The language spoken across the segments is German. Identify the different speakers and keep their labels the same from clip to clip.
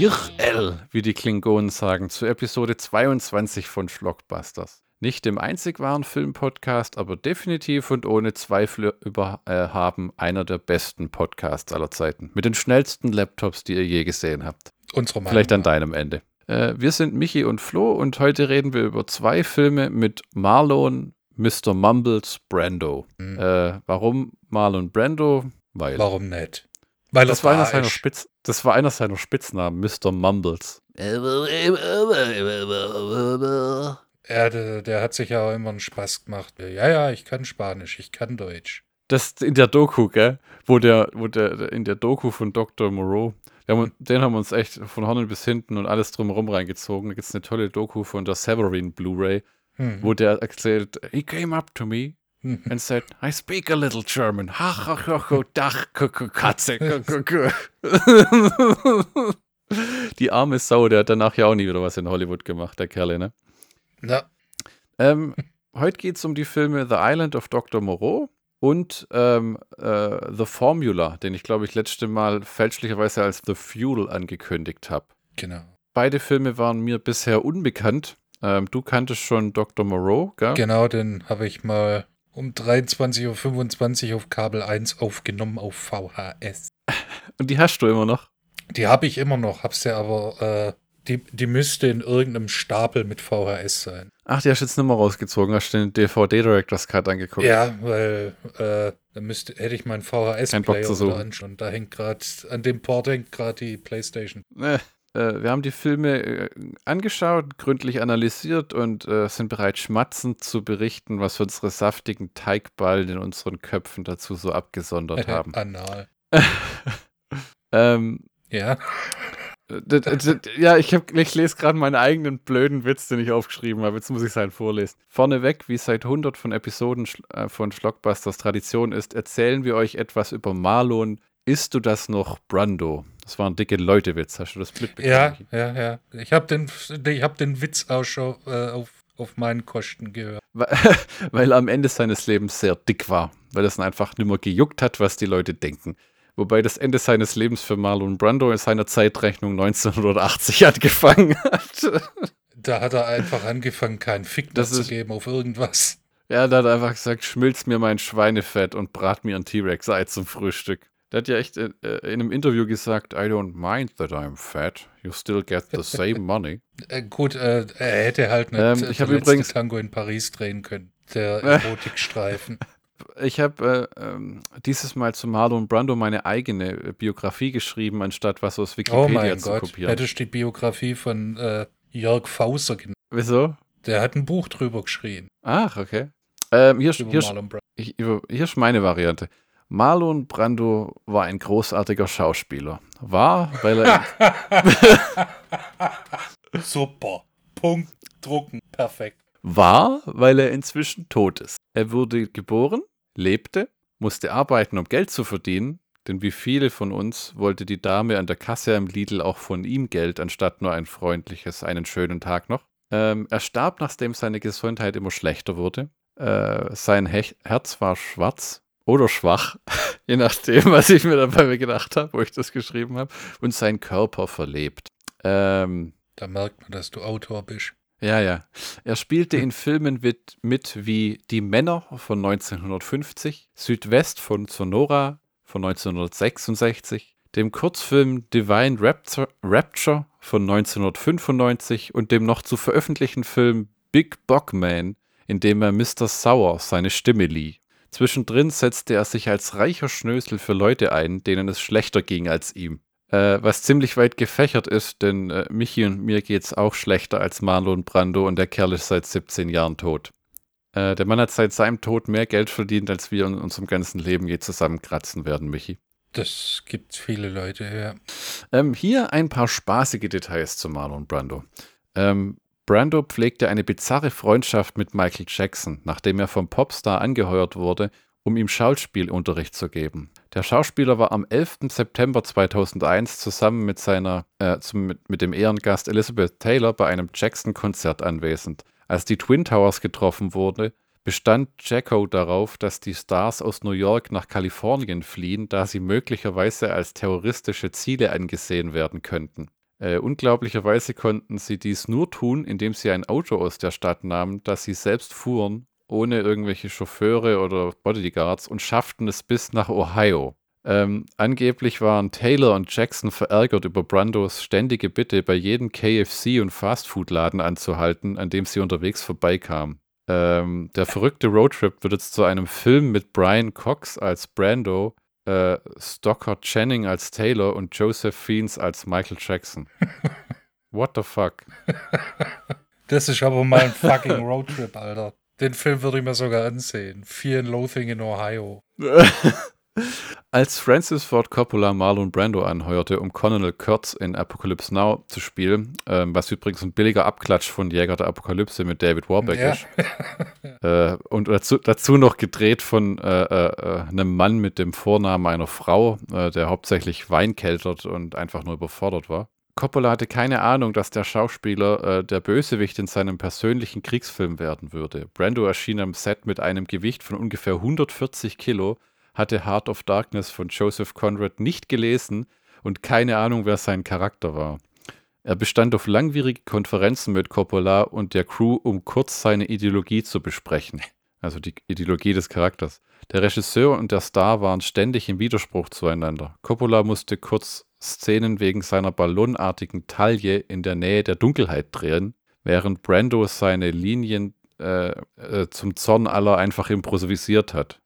Speaker 1: Yir-El, wie die Klingonen sagen, zu Episode 22 von Schlockbusters. Nicht dem einzig wahren Film-Podcast, aber definitiv und ohne Zweifel über, äh, einer der besten Podcasts aller Zeiten. Mit den schnellsten Laptops, die ihr je gesehen habt.
Speaker 2: Unsere Meinung.
Speaker 1: Vielleicht an deinem Ende. Äh, wir sind Michi und Flo und heute reden wir über zwei Filme mit Marlon, Mr. Mumbles, Brando.
Speaker 2: Mhm.
Speaker 1: Äh, warum Marlon Brando? Weil.
Speaker 2: Warum nicht? Weil
Speaker 1: Das
Speaker 2: er
Speaker 1: war, einer seiner. Spitz das war einer seiner Spitznamen, Mr. Mumbles.
Speaker 2: Ja, der, der hat sich ja auch immer einen Spaß gemacht. Ja, ja, ich kann Spanisch, ich kann Deutsch.
Speaker 1: Das in der Doku, gell? Wo der, wo der, in der Doku von Dr. Moreau, haben, den haben wir uns echt von vorne bis hinten und alles drumherum reingezogen. Da gibt es eine tolle Doku von der Severin Blu-ray,
Speaker 2: Hm.
Speaker 1: wo der erzählt, he came up to me. And said, I speak a little German. Ha, ha, ha, ha, dach, Katze. k- k- k." Die arme Sau, der hat danach ja auch nie wieder was in Hollywood gemacht, der Kerle, ne?
Speaker 2: Na,
Speaker 1: Ähm, heute geht es um die Filme The Island of Dr. Moreau und ähm, äh, The Formula, den ich glaube ich letzte Mal fälschlicherweise als The Fuel angekündigt habe.
Speaker 2: genau.
Speaker 1: Beide Filme waren mir bisher unbekannt. Ähm, du kanntest schon Dr. Moreau, gell?
Speaker 2: Genau, den habe ich mal um 23.25 Uhr auf Kabel 1 aufgenommen auf VHS.
Speaker 1: Und die hast du immer noch.
Speaker 2: Die habe ich immer noch, hab's ja aber, äh, die, die müsste in irgendeinem Stapel mit VHS sein.
Speaker 1: Ach, die hast du jetzt nicht mehr rausgezogen, hast du den DVD Director's Cut angeguckt.
Speaker 2: Ja, weil äh, da müsste, hätte ich meinen VHS-Player anschauen. Da hängt gerade, an dem Port hängt gerade die Playstation.
Speaker 1: Äh, äh, wir haben die Filme äh, angeschaut, gründlich analysiert und äh, sind bereit, schmatzend zu berichten, was unsere saftigen Teigballen in unseren Köpfen dazu so abgesondert haben.
Speaker 2: Anal.
Speaker 1: ähm,
Speaker 2: Ja.
Speaker 1: d- ja, ich, hab, ich lese gerade meinen eigenen blöden Witz, den ich aufgeschrieben habe. Jetzt muss ich seinen vorlesen. Vorneweg, wie seit 100 von Episoden äh, von Schlockbusters Tradition ist, erzählen wir euch etwas über Marlon. Isst du das noch, Brando? Das war ein dicke Leute-Witz. Hast du das mitbekommen?
Speaker 2: Ja, ja, ja. Ich habe den, ich hab den Witz auch schon äh, auf, auf meinen Kosten gehört.
Speaker 1: Weil, weil er am Ende seines Lebens sehr dick war, weil es ihn einfach nicht mehr gejuckt hat, was die Leute denken. Wobei das Ende seines Lebens für Marlon Brando in seiner Zeitrechnung 1980 angefangen hat.
Speaker 2: Da hat er einfach angefangen, keinen Fick
Speaker 1: Das
Speaker 2: zu geben auf irgendwas.
Speaker 1: Ja, da hat er einfach gesagt, schmilz mir mein Schweinefett und brat mir ein T-Rex-Ei zum Frühstück. Der hat ja echt äh, in einem Interview gesagt, I don't mind that I'm fat. You still get the same money.
Speaker 2: Äh, gut, äh, er hätte halt nicht
Speaker 1: Ähm,
Speaker 2: äh,
Speaker 1: ich übrigens-
Speaker 2: Tango in Paris drehen können. Der Erotikstreifen.
Speaker 1: Ich habe äh, ähm, dieses Mal zu Marlon Brando meine eigene äh, Biografie geschrieben, anstatt was aus
Speaker 2: oh
Speaker 1: Wikipedia
Speaker 2: mein
Speaker 1: zu
Speaker 2: Gott.
Speaker 1: kopieren.
Speaker 2: Hättest du die Biografie von äh, Jörg Fauser genannt.
Speaker 1: Wieso?
Speaker 2: Der hat ein Buch drüber geschrieben.
Speaker 1: Ach, okay. Ähm, hier,
Speaker 2: Über
Speaker 1: hier, ich, über, hier ist meine Variante. Marlon Brando war ein großartiger Schauspieler. War, weil er.
Speaker 2: Super. Punkt. Drucken. Perfekt.
Speaker 1: war, weil er inzwischen tot ist. Er wurde geboren, lebte, musste arbeiten, um Geld zu verdienen, denn wie viele von uns wollte die Dame an der Kasse am Lidl auch von ihm Geld, anstatt nur ein freundliches, einen schönen Tag noch. Ähm, er starb, nachdem seine Gesundheit immer schlechter wurde. Äh, sein Hech Herz war schwarz oder schwach, je nachdem, was ich mir dabei gedacht habe, wo ich das geschrieben habe, und sein Körper verlebt. Ähm,
Speaker 2: Da merkt man, dass du Autor bist.
Speaker 1: ja, ja. Er spielte in Filmen mit, mit wie Die Männer von 1950, Südwest von Sonora von 1966, dem Kurzfilm Divine Rapture, Rapture von 1995 und dem noch zu veröffentlichten Film Big Bogman, in dem er Mr. Sauer seine Stimme lieh. Zwischendrin setzte er sich als reicher Schnösel für Leute ein, denen es schlechter ging als ihm. Äh, was ziemlich weit gefächert ist, denn äh, Michi und mir geht's auch schlechter als Marlon Brando und der Kerl ist seit 17 Jahren tot. Äh, der Mann hat seit seinem Tod mehr Geld verdient, als wir in unserem ganzen Leben je zusammenkratzen werden, Michi.
Speaker 2: Das gibt viele Leute, ja.
Speaker 1: Ähm, hier ein paar spaßige Details zu Marlon Brando. Ähm, Brando pflegte eine bizarre Freundschaft mit Michael Jackson, nachdem er vom Popstar angeheuert wurde, um ihm Schauspielunterricht zu geben. Der Schauspieler war am 11. September 2001 zusammen mit, seiner, äh, zum, mit, dem Ehrengast Elizabeth Taylor bei einem Jackson-Konzert anwesend. Als die Twin Towers getroffen wurde, bestand Jacko darauf, dass die Stars aus New York nach Kalifornien fliehen, da sie möglicherweise als terroristische Ziele angesehen werden könnten. Äh, unglaublicherweise konnten sie dies nur tun, indem sie ein Auto aus der Stadt nahmen, das sie selbst fuhren, ohne irgendwelche Chauffeure oder Bodyguards und schafften es bis nach Ohio. Ähm, angeblich waren Taylor und Jackson verärgert über Brandos ständige Bitte, bei jedem KFC- und Fastfood-Laden anzuhalten, an dem sie unterwegs vorbeikamen. Ähm, der verrückte Roadtrip wird jetzt zu einem Film mit Brian Cox als Brando, äh, Stockard Channing als Taylor und Joseph Fiennes als Michael Jackson. What the fuck?
Speaker 2: Das ist aber mal ein fucking Roadtrip, Alter. Den Film würde ich mir sogar ansehen. Fear and Loathing in Ohio.
Speaker 1: Als Francis Ford Coppola Marlon Brando anheuerte, um Colonel Kurtz in Apocalypse Now zu spielen, ähm, was übrigens ein billiger Abklatsch von Jäger der Apokalypse mit David Warbeck
Speaker 2: Ja.
Speaker 1: ist, äh, und dazu, dazu noch gedreht von äh, äh, einem Mann mit dem Vornamen einer Frau, äh, der hauptsächlich Wein keltert und einfach nur überfordert war. Coppola hatte keine Ahnung, dass der Schauspieler äh, der Bösewicht in seinem persönlichen Kriegsfilm werden würde. Brando erschien am Set mit einem Gewicht von ungefähr 140 Kilo, hatte Heart of Darkness von Joseph Conrad nicht gelesen und keine Ahnung, wer sein Charakter war. Er bestand auf langwierige Konferenzen mit Coppola und der Crew, um kurz seine Ideologie zu besprechen. Also die Ideologie des Charakters. Der Regisseur und der Star waren ständig im Widerspruch zueinander. Coppola musste kurz Szenen wegen seiner ballonartigen Taille in der Nähe der Dunkelheit drehen, während Brando seine Linien äh, äh, zum Zorn aller einfach improvisiert hat.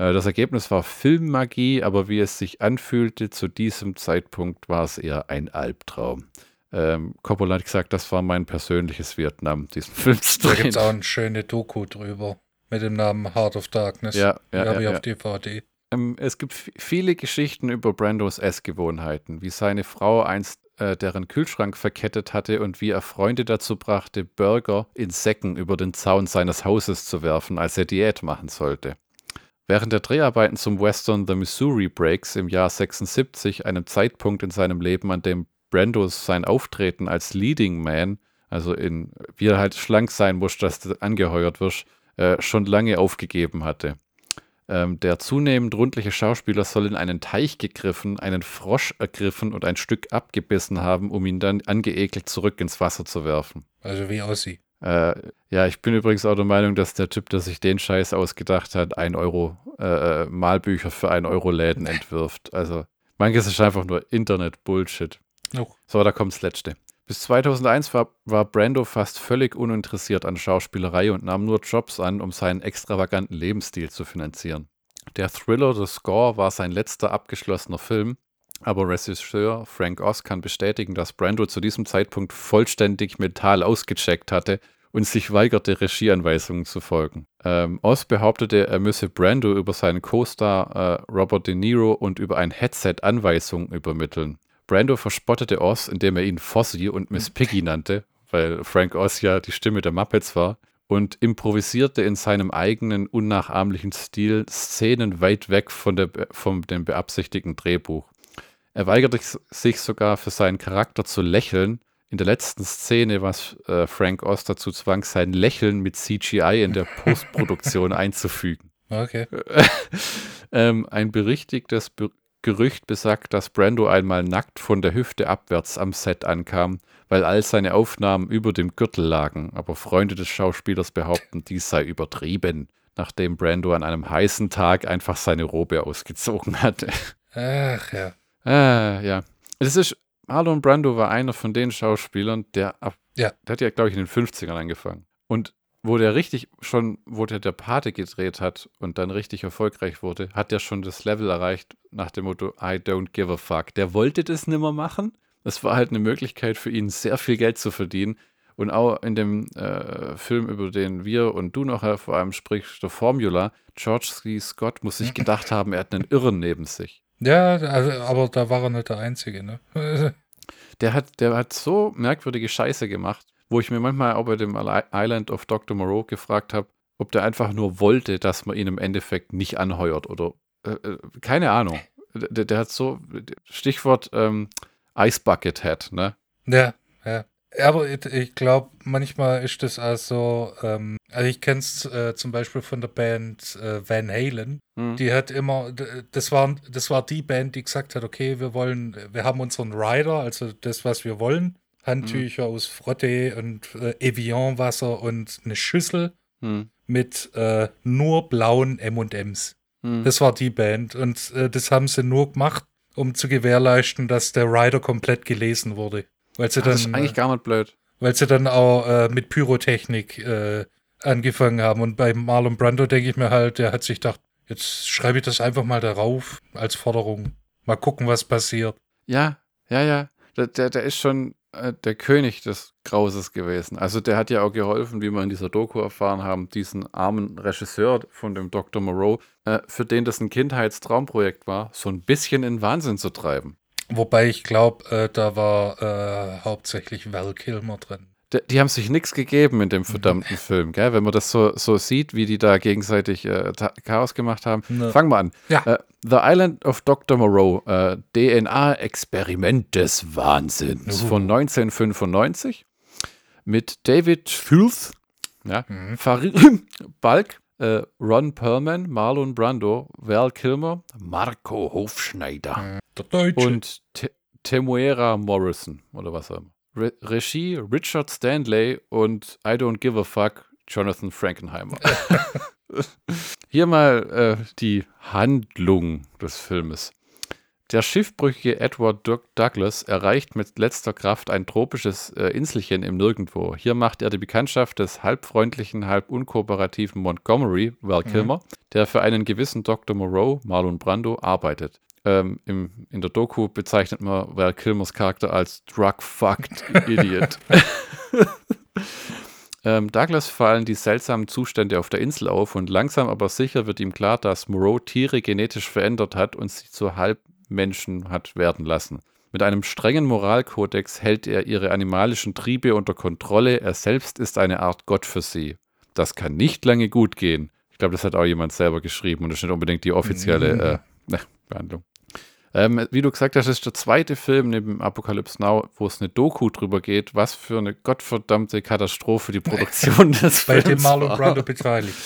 Speaker 1: Äh, Das Ergebnis war Filmmagie, aber wie es sich anfühlte zu diesem Zeitpunkt, war es eher ein Albtraum. Ähm, Coppola hat gesagt, das war mein persönliches Vietnam, diesen Film zu
Speaker 2: Da
Speaker 1: drehen.
Speaker 2: gibt es auch eine schöne Doku drüber. Mit dem Namen Heart of Darkness.
Speaker 1: Ja,
Speaker 2: Die
Speaker 1: ja,
Speaker 2: habe
Speaker 1: ja,
Speaker 2: ich
Speaker 1: ja.
Speaker 2: auf DVD.
Speaker 1: Ähm, es gibt viele Geschichten über Brandos Essgewohnheiten, wie seine Frau einst äh, deren Kühlschrank verkettet hatte und wie er Freunde dazu brachte, Burger in Säcken über den Zaun seines Hauses zu werfen, als er Diät machen sollte. Während der Dreharbeiten zum Western The Missouri Breaks im Jahr 76, einem Zeitpunkt in seinem Leben, an dem Brando sein Auftreten als Leading Man, also in, wie er halt schlank sein muss, dass du angeheuert wirst, äh, schon lange aufgegeben hatte. Ähm, der zunehmend rundliche Schauspieler soll in einen Teich gegriffen, einen Frosch ergriffen und ein Stück abgebissen haben, um ihn dann angeekelt zurück ins Wasser zu werfen.
Speaker 2: Also wie aussieht.
Speaker 1: Äh, ja, ich bin übrigens auch der Meinung, dass der Typ, der sich den Scheiß ausgedacht hat, 1 Euro äh, äh, Malbücher für 1 Euro Läden entwirft. Also manches ist einfach nur Internet-Bullshit.
Speaker 2: Oh.
Speaker 1: So, da kommt das Letzte. Bis 2001 war, war Brando fast völlig uninteressiert an Schauspielerei und nahm nur Jobs an, um seinen extravaganten Lebensstil zu finanzieren. Der Thriller The Score war sein letzter abgeschlossener Film, aber Regisseur Frank Oz kann bestätigen, dass Brando zu diesem Zeitpunkt vollständig mental ausgecheckt hatte und sich weigerte, Regieanweisungen zu folgen. Ähm, Oz behauptete, er müsse Brando über seinen Co-Star äh, Robert De Niro und über ein Headset Anweisungen übermitteln. Brando verspottete Oz, indem er ihn Fossi und Miss Piggy nannte, weil Frank Oz ja die Stimme der Muppets war, und improvisierte in seinem eigenen unnachahmlichen Stil Szenen weit weg von, der, von dem beabsichtigten Drehbuch. Er weigerte sich sogar für seinen Charakter zu lächeln. In der letzten Szene, was äh, Frank Oz dazu zwang, sein Lächeln mit CGI in der Postproduktion einzufügen.
Speaker 2: Okay.
Speaker 1: ähm, ein berichtigtes Be Gerücht besagt, dass Brando einmal nackt von der Hüfte abwärts am Set ankam, weil all seine Aufnahmen über dem Gürtel lagen, aber Freunde des Schauspielers behaupten, dies sei übertrieben, nachdem Brando an einem heißen Tag einfach seine Robe ausgezogen hatte.
Speaker 2: Ach ja.
Speaker 1: Ah, ja. Es ist, Marlon Brando war einer von den Schauspielern, der ab,
Speaker 2: Ja.
Speaker 1: der hat ja, glaube ich, in den 50ern angefangen. Und wo der richtig schon, wo der der Pate gedreht hat und dann richtig erfolgreich wurde, hat der schon das Level erreicht nach dem Motto I don't give a fuck. Der wollte das nimmer machen. Es war halt eine Möglichkeit für ihn, sehr viel Geld zu verdienen. Und auch in dem äh, Film, über den wir und du noch vor allem sprichst, der Formula, George C. Scott muss sich gedacht haben, er hat einen Irren neben sich.
Speaker 2: Ja, also, aber da war er nicht der Einzige, ne?
Speaker 1: Der hat, der hat so merkwürdige Scheiße gemacht, wo ich mir manchmal auch bei dem Island of Dr. Moreau gefragt habe, ob der einfach nur wollte, dass man ihn im Endeffekt nicht anheuert oder äh, äh, keine Ahnung. Der, der hat so, Stichwort ähm, Ice Bucket Head, ne?
Speaker 2: ja, ja. Ja, aber ich, glaube, manchmal ist das also, ähm, also ich kenne es äh, zum Beispiel von der Band äh, Van Halen.
Speaker 1: Hm.
Speaker 2: Die hat immer, das war, das war die Band, die gesagt hat, okay, wir wollen, wir haben unseren Rider, also das, was wir wollen. Handtücher
Speaker 1: Hm.
Speaker 2: aus Frotte und äh, Evian-Wasser und eine Schüssel
Speaker 1: Hm.
Speaker 2: mit äh, nur blauen M&Ms.
Speaker 1: Hm.
Speaker 2: Das war die Band und äh, das haben sie nur gemacht, um zu gewährleisten, dass der Rider komplett gelesen wurde. Weil sie
Speaker 1: das
Speaker 2: dann,
Speaker 1: ist eigentlich gar nicht blöd.
Speaker 2: weil sie dann auch äh, mit Pyrotechnik äh, angefangen haben. Und bei Marlon Brando denke ich mir halt, der hat sich gedacht, jetzt schreibe ich das einfach mal darauf als Forderung. Mal gucken, was passiert.
Speaker 1: Ja, ja, ja. Der, der, der ist schon äh, der König des Grauses gewesen. Also der hat ja auch geholfen, wie wir in dieser Doku erfahren haben, diesen armen Regisseur von dem Dr. Moreau, äh, für den das ein Kindheitstraumprojekt war, so ein bisschen in Wahnsinn zu treiben.
Speaker 2: Wobei ich glaube, äh, da war äh, hauptsächlich Val Kilmer drin.
Speaker 1: Die, die haben sich nichts gegeben in dem verdammten Film, gell? Wenn man das so, so sieht, wie die da gegenseitig äh, Chaos gemacht haben.
Speaker 2: Ne.
Speaker 1: Fangen wir an.
Speaker 2: Ja.
Speaker 1: Äh, The Island of Dr. Moreau, äh, DNA-Experiment des Wahnsinns
Speaker 2: Uhu.
Speaker 1: von 1995 mit David Filth, ja,
Speaker 2: Mhm.
Speaker 1: Farid Balk, äh, Ron Perlman, Marlon Brando, Val Kilmer, Marco Hofschneider
Speaker 2: Der Deutsche.
Speaker 1: und Te Temuera Morrison oder was auch immer. Re Regie Richard Stanley und I Don't Give a Fuck Jonathan Frankenheimer. Hier mal äh, die Handlung des Filmes. Der schiffbrüchige Edward Doug Douglas erreicht mit letzter Kraft ein tropisches äh, Inselchen im Nirgendwo. Hier macht er die Bekanntschaft des halb freundlichen, halb unkooperativen Montgomery, Val Kilmer, der für einen gewissen Dr. Moreau, Marlon Brando, arbeitet. Ähm, im, in der Doku bezeichnet man Val Kilmers Charakter als drug-fucked Idiot. ähm, Douglas fallen die seltsamen Zustände auf der Insel auf und langsam aber sicher wird ihm klar, dass Moreau Tiere genetisch verändert hat und sie zu Halbmenschen hat werden lassen. Mit einem strengen Moralkodex hält er ihre animalischen Triebe unter Kontrolle. Er selbst ist eine Art Gott für sie. Das kann nicht lange gut gehen. Ich glaube, das hat auch jemand selber geschrieben und das ist nicht unbedingt die offizielle
Speaker 2: Mhm.
Speaker 1: äh, ne, Behandlung. Ähm, wie du gesagt hast, ist der zweite Film neben Apocalypse Now, wo es eine Doku drüber geht, was für eine gottverdammte Katastrophe die Produktion des
Speaker 2: bei
Speaker 1: Films
Speaker 2: dem Marlon. Brando beteiligt.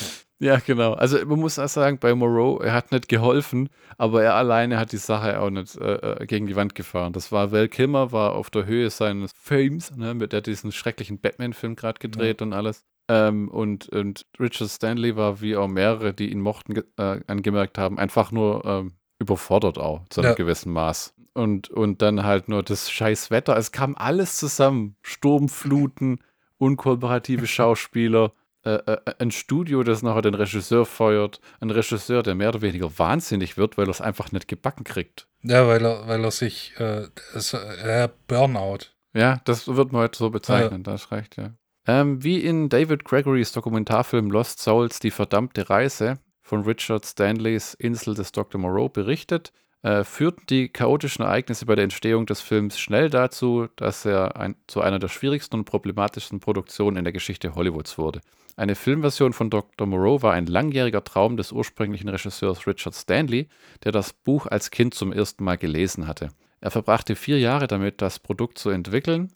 Speaker 1: Ja, genau. Also man muss auch sagen, bei Moreau, er hat nicht geholfen, aber er alleine hat die Sache auch nicht äh, äh, gegen die Wand gefahren. Das war Val Kilmer, war auf der Höhe seines Fames, ne, mit der diesen schrecklichen Batman-Film gerade gedreht und alles. Ähm, und, und Richard Stanley war, wie auch mehrere, die ihn mochten, äh, angemerkt haben, einfach nur ähm, überfordert auch zu einem
Speaker 2: Ja.
Speaker 1: gewissen Maß. Und, und dann halt nur das scheiß Wetter. Es kam alles zusammen. Sturmfluten, unkooperative Schauspieler, äh, äh, ein Studio, das nachher den Regisseur feuert, ein Regisseur, der mehr oder weniger wahnsinnig wird, weil er es einfach nicht gebacken kriegt.
Speaker 2: Ja, weil er, weil er sich, äh, das, äh, Burnout.
Speaker 1: Ja, das wird man heute so bezeichnen, da hast recht, ja. Ähm, wie in David Gregorys Dokumentarfilm Lost Souls Die verdammte Reise von Richard Stanleys Insel des Dr. Moreau berichtet, äh, führten die chaotischen Ereignisse bei der Entstehung des Films schnell dazu, dass er ein, zu einer der schwierigsten und problematischsten Produktionen in der Geschichte Hollywoods wurde. Eine Filmversion von Dr. Moreau war ein langjähriger Traum des ursprünglichen Regisseurs Richard Stanley, der das Buch als Kind zum ersten Mal gelesen hatte. Er verbrachte vier Jahre damit, das Produkt zu entwickeln,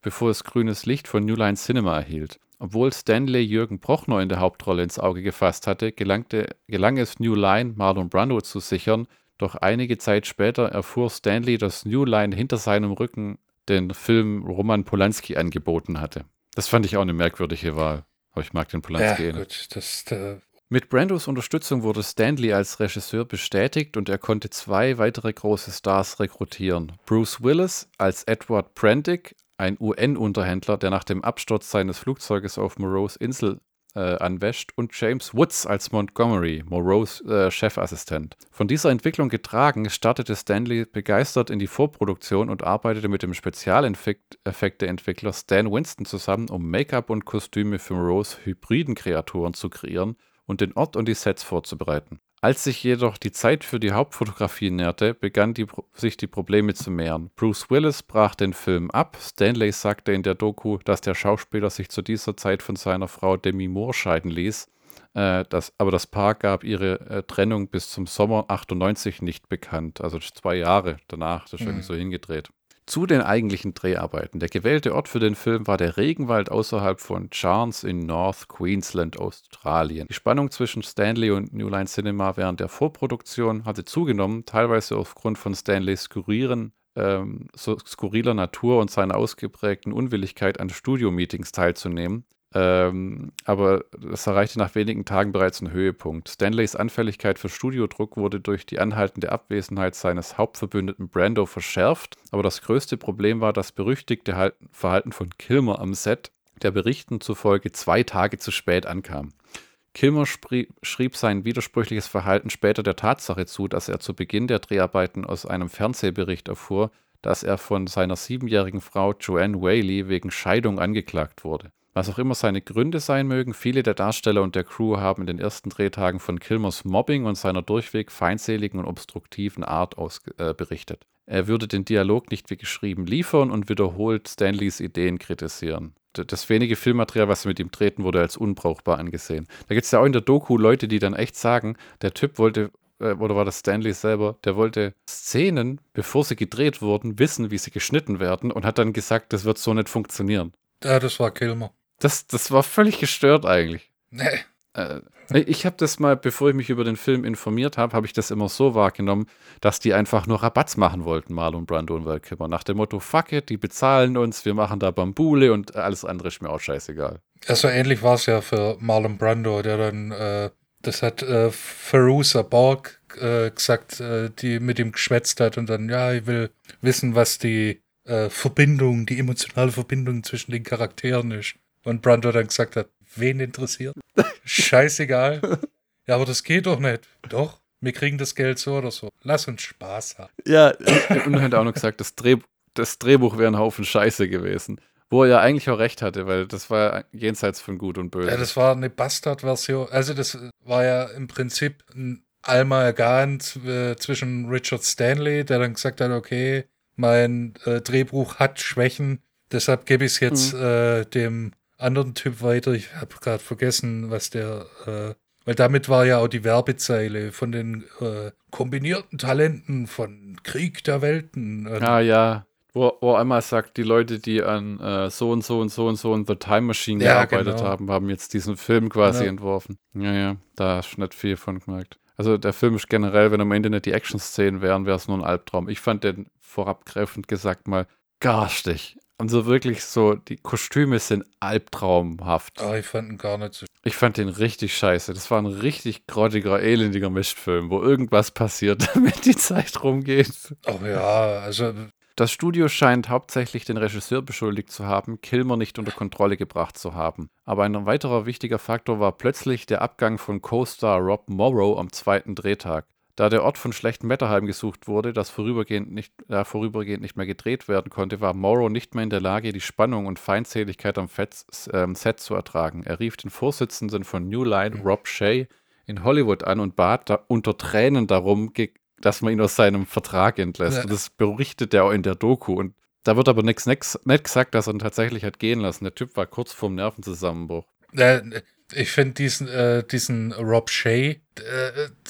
Speaker 1: bevor es grünes Licht von New Line Cinema erhielt. Obwohl Stanley Jürgen Prochnow in der Hauptrolle ins Auge gefasst hatte, gelangte, gelang es New Line, Marlon Brando zu sichern, doch einige Zeit später erfuhr Stanley, dass New Line hinter seinem Rücken den Film Roman Polanski angeboten hatte. Das fand ich auch eine merkwürdige Wahl. Aber ich mag den Polanski eh
Speaker 2: Ja,
Speaker 1: nicht.
Speaker 2: gut, das, äh,
Speaker 1: Mit Brandos Unterstützung wurde Stanley als Regisseur bestätigt und er konnte zwei weitere große Stars rekrutieren. Bruce Willis als Edward Prendick, ein UN-Unterhändler, der nach dem Absturz seines Flugzeuges auf Moreaus Insel äh, anwäscht, und James Woods als Montgomery, Moreaus äh, Chefassistent. Von dieser Entwicklung getragen, startete Stanley begeistert in die Vorproduktion und arbeitete mit dem Spezialeffekte-Entwickler Stan Winston zusammen, um Make-up und Kostüme für Moreaus hybriden Kreaturen zu kreieren und den Ort und die Sets vorzubereiten. Als sich jedoch die Zeit für die Hauptfotografie näherte, begannen die, sich die Probleme zu mehren. Bruce Willis brach den Film ab. Stanley sagte in der Doku, dass der Schauspieler sich zu dieser Zeit von seiner Frau Demi Moore scheiden ließ. Äh, das, aber das Paar gab ihre äh, Trennung bis zum Sommer 98 nicht bekannt. Also zwei Jahre danach, das ist irgendwie so hingedreht. Zu den eigentlichen Dreharbeiten. Der gewählte Ort für den Film war der Regenwald außerhalb von Charnes in North Queensland, Australien. Die Spannung zwischen Stanley und New Line Cinema während der Vorproduktion hatte zugenommen, teilweise aufgrund von Stanleys skurrieren, ähm, so skurriler Natur und seiner ausgeprägten Unwilligkeit an Studio-Meetings teilzunehmen. Ähm, aber es erreichte nach wenigen Tagen bereits einen Höhepunkt. Stanleys Anfälligkeit für Studiodruck wurde durch die anhaltende Abwesenheit seines Hauptverbündeten Brando verschärft. Aber das größte Problem war das berüchtigte Verhalten von Kilmer am Set, der Berichten zufolge zwei Tage zu spät ankam. Kilmer schrieb sein widersprüchliches Verhalten später der Tatsache zu, dass er zu Beginn der Dreharbeiten aus einem Fernsehbericht erfuhr, dass er von seiner siebenjährigen Frau Joanne Whaley wegen Scheidung angeklagt wurde. Was auch immer seine Gründe sein mögen, viele der Darsteller und der Crew haben in den ersten Drehtagen von Kilmers Mobbing und seiner durchweg feindseligen und obstruktiven Art aus, äh, berichtet. Er würde den Dialog nicht wie geschrieben liefern und wiederholt Stanleys Ideen kritisieren. Das wenige Filmmaterial, was sie mit ihm treten, wurde als unbrauchbar angesehen. Da gibt es ja auch in der Doku Leute, die dann echt sagen, der Typ wollte äh, oder war das Stanley selber, der wollte Szenen, bevor sie gedreht wurden, wissen, wie sie geschnitten werden und hat dann gesagt, das wird so nicht funktionieren.
Speaker 2: Ja, das war Kilmer.
Speaker 1: Das, das war völlig gestört eigentlich.
Speaker 2: Nee.
Speaker 1: Äh, ich habe das mal, bevor ich mich über den Film informiert habe, habe ich das immer so wahrgenommen, dass die einfach nur Rabatz machen wollten, Marlon Brando und Val Kilmer. Nach dem Motto, fuck it, die bezahlen uns, wir machen da Bambule und alles andere ist mir auch scheißegal.
Speaker 2: Ja, so ähnlich war es ja für Marlon Brando, der dann, äh, das hat äh, Feruza Borg äh, gesagt, äh, die mit ihm geschwätzt hat und dann, ja, ich will wissen, was die äh, Verbindung, die emotionale Verbindung zwischen den Charakteren ist. Und Brando dann gesagt hat, wen interessiert? Scheißegal. Ja, aber das geht doch nicht. Doch, wir kriegen das Geld so oder so. Lass uns Spaß haben.
Speaker 1: Ja, und hat auch noch gesagt, das, Dreh, das Drehbuch wäre ein Haufen Scheiße gewesen. Wo er ja eigentlich auch recht hatte, weil das war jenseits von Gut und Böse.
Speaker 2: Ja, das war eine Bastard-Version. Also, das war ja im Prinzip ein Alma Ergan äh, zwischen Richard Stanley, der dann gesagt hat: Okay, mein äh, Drehbuch hat Schwächen, deshalb gebe ich es jetzt mhm. äh, dem anderen Typ weiter. Ich habe gerade vergessen, was der, äh, weil damit war ja auch die Werbezeile von den äh, kombinierten Talenten von Krieg der Welten.
Speaker 1: Ah ja, wo, wo einmal sagt, die Leute, die an äh, so und so und so und so und The Time Machine ja, gearbeitet genau. haben, haben jetzt diesen Film quasi genau. entworfen. Ja, ja, da hast du nicht viel von gemerkt. Also der Film ist generell, wenn am Ende nicht die Action-Szenen wären, wäre es nur ein Albtraum. Ich fand den vorabgreifend gesagt mal garstig. Also wirklich so, die Kostüme sind albtraumhaft.
Speaker 2: Ah, ich fand ihn gar nicht so.
Speaker 1: Ich fand den richtig scheiße. Das war ein richtig grottiger, elendiger Mischfilm, wo irgendwas passiert, damit die Zeit rumgeht.
Speaker 2: Oh ja, also.
Speaker 1: Das Studio scheint hauptsächlich den Regisseur beschuldigt zu haben, Kilmer nicht unter Kontrolle gebracht zu haben. Aber ein weiterer wichtiger Faktor war plötzlich der Abgang von Co-Star Rob Morrow am zweiten Drehtag. Da der Ort von schlechtem Wetter heimgesucht wurde, das vorübergehend nicht, äh, vorübergehend nicht mehr gedreht werden konnte, war Morrow nicht mehr in der Lage, die Spannung und Feindseligkeit am Fett, äh, Set zu ertragen. Er rief den Vorsitzenden von New Line, Rob Shea, in Hollywood an und bat da, unter Tränen darum, dass man ihn aus seinem Vertrag entlässt. Ja. Und das berichtet er auch in der Doku. Und da wird aber nichts nicht gesagt, dass er ihn tatsächlich hat gehen lassen. Der Typ war kurz vorm Nervenzusammenbruch.
Speaker 2: Äh, ich finde diesen, äh, diesen Rob Shea, äh,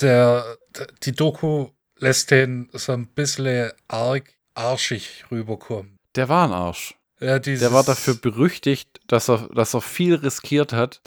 Speaker 2: der, der, die Doku lässt den so ein bisschen arg arschig rüberkommen.
Speaker 1: Der war ein Arsch.
Speaker 2: Ja,
Speaker 1: der war dafür berüchtigt, dass er, dass er viel riskiert hat.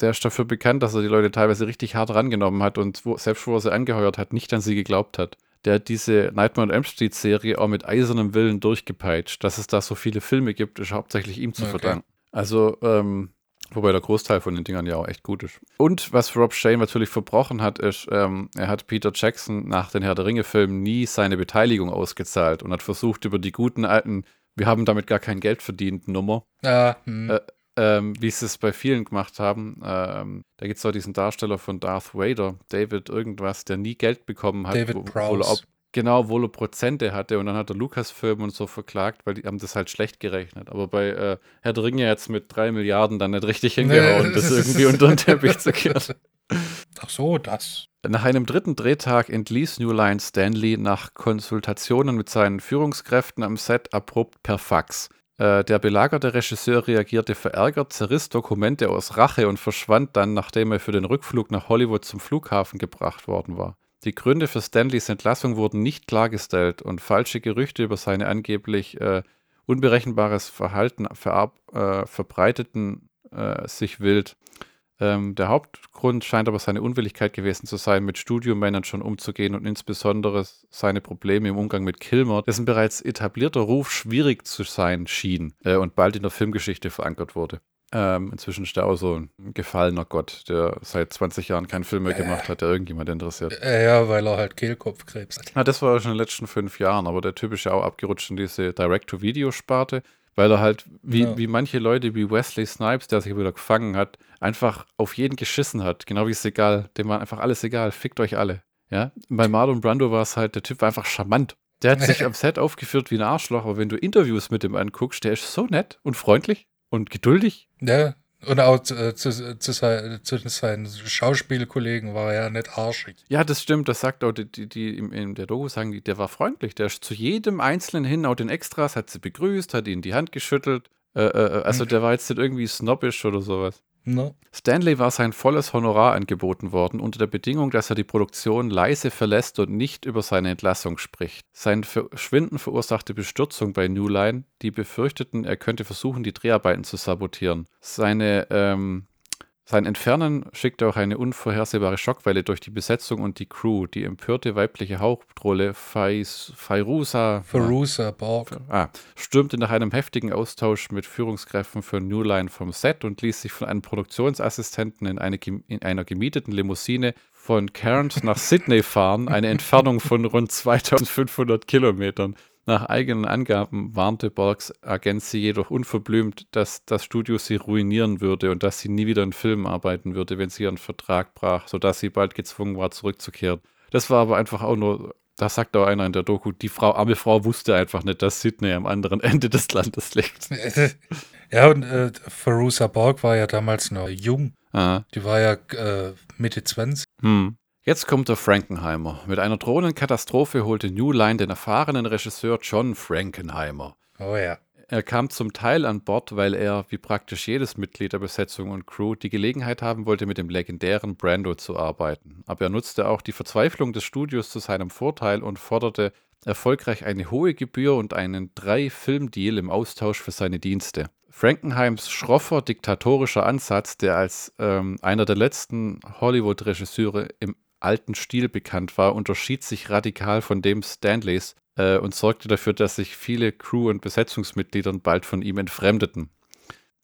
Speaker 1: Der ist dafür bekannt, dass er die Leute teilweise richtig hart rangenommen hat und wo, selbst wo er sie angeheuert hat, nicht an sie geglaubt hat. Der hat diese Nightmare on Elm Street Serie auch mit eisernem Willen durchgepeitscht. Dass es da so viele Filme gibt, ist hauptsächlich ihm zu okay. verdanken. Also, ähm, Wobei der Großteil von den Dingern ja auch echt gut ist. Und was Rob Shane natürlich verbrochen hat, ist, ähm, er hat Peter Jackson nach den Herr der Ringe-Filmen nie seine Beteiligung ausgezahlt und hat versucht, über die guten alten, wir haben damit gar kein Geld verdient, Nummer,
Speaker 2: ja, hm.
Speaker 1: äh, ähm, wie sie es bei vielen gemacht haben. Ähm, da gibt es auch diesen Darsteller von Darth Vader, David irgendwas, der nie Geld bekommen hat.
Speaker 2: David Prowse.
Speaker 1: Genau, wo er Prozente hatte und dann hat er Lukas-Film und so verklagt, weil die haben das halt schlecht gerechnet. Aber bei äh, Herr der Ringe jetzt mit drei Milliarden dann nicht richtig hingehauen, nee. das irgendwie unter den Teppich zu kehren.
Speaker 2: Ach so, das.
Speaker 1: Nach einem dritten Drehtag entließ New Line Stanley nach Konsultationen mit seinen Führungskräften am Set abrupt per Fax. Äh, der belagerte Regisseur reagierte verärgert, zerriss Dokumente aus Rache und verschwand dann, nachdem er für den Rückflug nach Hollywood zum Flughafen gebracht worden war. Die Gründe für Stanleys Entlassung wurden nicht klargestellt und falsche Gerüchte über seine angeblich äh, unberechenbares Verhalten äh, verbreiteten äh, sich wild. Ähm, der Hauptgrund scheint aber seine Unwilligkeit gewesen zu sein, mit Studiomanagern umzugehen und insbesondere seine Probleme im Umgang mit Kilmer, dessen bereits etablierter Ruf schwierig zu sein schien äh, und bald in der Filmgeschichte verankert wurde. Ähm, inzwischen ist er auch so ein gefallener Gott, der seit 20 Jahren keinen Film mehr gemacht hat, der irgendjemand interessiert.
Speaker 2: Äh, ja, weil er halt Kehlkopfkrebs hat.
Speaker 1: Ah, das war schon in den letzten fünf Jahren, aber der Typ ist ja auch abgerutscht in diese Direct-to-Video-Sparte, weil er halt, wie,
Speaker 2: Ja.
Speaker 1: wie manche Leute wie Wesley Snipes, der sich wieder gefangen hat, einfach auf jeden geschissen hat. Genau wie es egal, dem war einfach alles egal, fickt euch alle. Ja, bei Marlon Brando war es halt, der Typ war einfach charmant. Der hat sich am Set aufgeführt wie ein Arschloch, aber wenn du Interviews mit ihm anguckst, der ist so nett und freundlich und geduldig.
Speaker 2: Ja, und auch zu, zu, zu, sein- zu seinen Schauspielkollegen war er ja nicht arschig.
Speaker 1: Ja, das stimmt, das sagt auch die, die, die in, in der Doku sagen, die, der war freundlich. Der ist zu jedem Einzelnen hin, auch den Extras, hat sie begrüßt, hat ihnen die Hand geschüttelt. Äh, äh, also der war jetzt nicht irgendwie snobbisch oder sowas.
Speaker 2: Ne?
Speaker 1: Stanley war sein volles Honorar angeboten worden, unter der Bedingung, dass er die Produktion leise verlässt und nicht über seine Entlassung spricht. Sein Verschwinden verursachte Bestürzung bei New Line, die befürchteten, er könnte versuchen, die Dreharbeiten zu sabotieren. Seine, ähm, sein Entfernen schickte auch eine unvorhersehbare Schockwelle durch die Besetzung und die Crew. Die empörte weibliche Hauptrolle Faiz, Fairuza
Speaker 2: Verusa Borg.
Speaker 1: Ah, stürmte nach einem heftigen Austausch mit Führungskräften für New Line vom Set und ließ sich von einem Produktionsassistenten in, eine, in einer gemieteten Limousine von Cairns nach Sydney fahren, eine Entfernung von rund 2500 Kilometern. Nach eigenen Angaben warnte Borgs Agent sie jedoch unverblümt, dass das Studio sie ruinieren würde und dass sie nie wieder in Filmen arbeiten würde, wenn sie ihren Vertrag brach, sodass sie bald gezwungen war, zurückzukehren. Das war aber einfach auch nur, da sagt auch einer in der Doku, die Frau, arme Frau wusste einfach nicht, dass Sydney am anderen Ende des Landes liegt.
Speaker 2: Ja, und äh, Verusa Borg war ja damals noch jung.
Speaker 1: Ah.
Speaker 2: Die war ja äh, Mitte 20.
Speaker 1: Hm. Jetzt kommt der Frankenheimer. Mit einer drohenden Katastrophe holte New Line den erfahrenen Regisseur John Frankenheimer.
Speaker 2: Oh ja.
Speaker 1: Er kam zum Teil an Bord, weil er, wie praktisch jedes Mitglied der Besetzung und Crew, die Gelegenheit haben wollte, mit dem legendären Brando zu arbeiten. Aber er nutzte auch die Verzweiflung des Studios zu seinem Vorteil und forderte erfolgreich eine hohe Gebühr und einen Drei-Film-Deal im Austausch für seine Dienste. Frankenheims schroffer, diktatorischer Ansatz, der als ähm, einer der letzten Hollywood-Regisseure im alten Stil bekannt war, unterschied sich radikal von dem Stanleys äh, und sorgte dafür, dass sich viele Crew- und Besetzungsmitgliedern bald von ihm entfremdeten.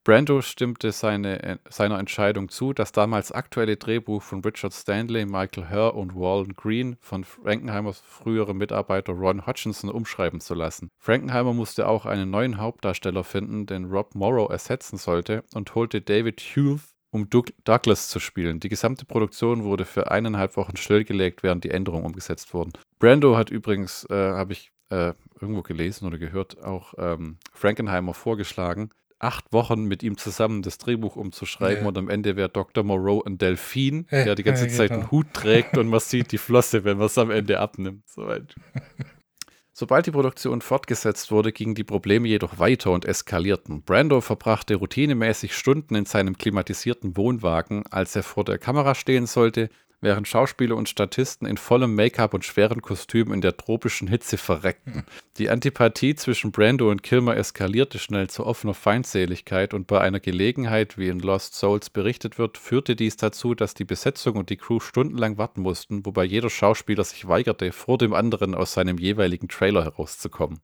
Speaker 1: Brando stimmte seine, äh, seiner Entscheidung zu, das damals aktuelle Drehbuch von Richard Stanley, Michael Herr und Wallen Green von Frankenheimers früherem Mitarbeiter Ron Hutchinson umschreiben zu lassen. Frankenheimer musste auch einen neuen Hauptdarsteller finden, den Rob Morrow ersetzen sollte, und holte David Hughes, um Doug Douglas zu spielen. Die gesamte Produktion wurde für eineinhalb Wochen stillgelegt, während die Änderungen umgesetzt wurden. Brando hat übrigens, äh, habe ich äh, irgendwo gelesen oder gehört, auch ähm, Frankenheimer vorgeschlagen, acht Wochen mit ihm zusammen das Drehbuch umzuschreiben
Speaker 2: Ja.
Speaker 1: und am Ende wäre Dr. Moreau ein Delfin, der die ganze
Speaker 2: ja,
Speaker 1: Zeit
Speaker 2: genau.
Speaker 1: einen Hut trägt und man sieht die Flosse, wenn man es am Ende abnimmt. Soweit. Sobald die Produktion fortgesetzt wurde, gingen die Probleme jedoch weiter und eskalierten. Brando verbrachte routinemäßig Stunden in seinem klimatisierten Wohnwagen, als er vor der Kamera stehen sollte, während Schauspieler und Statisten in vollem Make-up und schweren Kostümen in der tropischen Hitze verreckten. Die Antipathie zwischen Brando und Kilmer eskalierte schnell zu offener Feindseligkeit und bei einer Gelegenheit, wie in Lost Souls berichtet wird, führte dies dazu, dass die Besetzung und die Crew stundenlang warten mussten, wobei jeder Schauspieler sich weigerte, vor dem anderen aus seinem jeweiligen Trailer herauszukommen.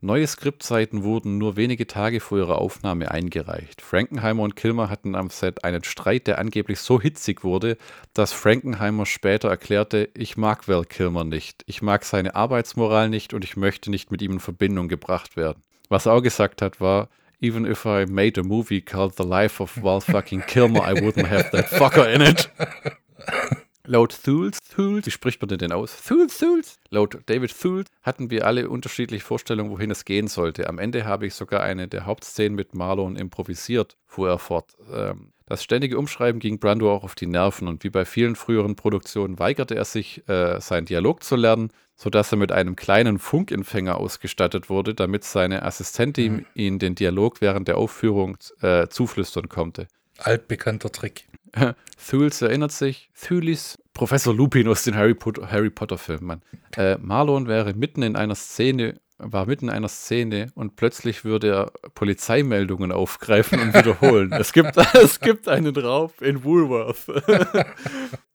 Speaker 1: Neue Skriptseiten wurden nur wenige Tage vor ihrer Aufnahme eingereicht. Frankenheimer und Kilmer hatten am Set einen Streit, der angeblich so hitzig wurde, dass Frankenheimer später erklärte, ich mag Val Kilmer nicht, ich mag seine Arbeitsmoral nicht und ich möchte nicht mit ihm in Verbindung gebracht werden. Was er auch gesagt hat, war, even if I made a movie called The Life of Val fucking Kilmer, I wouldn't have that fucker in it. Laut Thules, Thules, wie spricht man denn denn aus? Thules, Thules. Laut David Thules hatten wir alle unterschiedliche Vorstellungen, wohin es gehen sollte. Am Ende habe ich sogar eine der Hauptszenen mit Marlon improvisiert, fuhr er fort. Ähm, das ständige Umschreiben ging Brando auch auf die Nerven und wie bei vielen früheren Produktionen weigerte er sich, äh, seinen Dialog zu lernen, sodass er mit einem kleinen Funkempfänger ausgestattet wurde, damit seine Assistentin
Speaker 2: Mhm.
Speaker 1: ihm den Dialog während der Aufführung äh, zuflüstern konnte.
Speaker 2: Altbekannter Trick.
Speaker 1: Thules erinnert sich, Thulis Professor Lupin aus den Harry Potter, Harry Potter Filmen, Mann. Äh, Marlon wäre mitten in einer Szene, war mitten in einer Szene und plötzlich würde er Polizeimeldungen aufgreifen und wiederholen. es, gibt, es gibt einen Raub in Woolworth.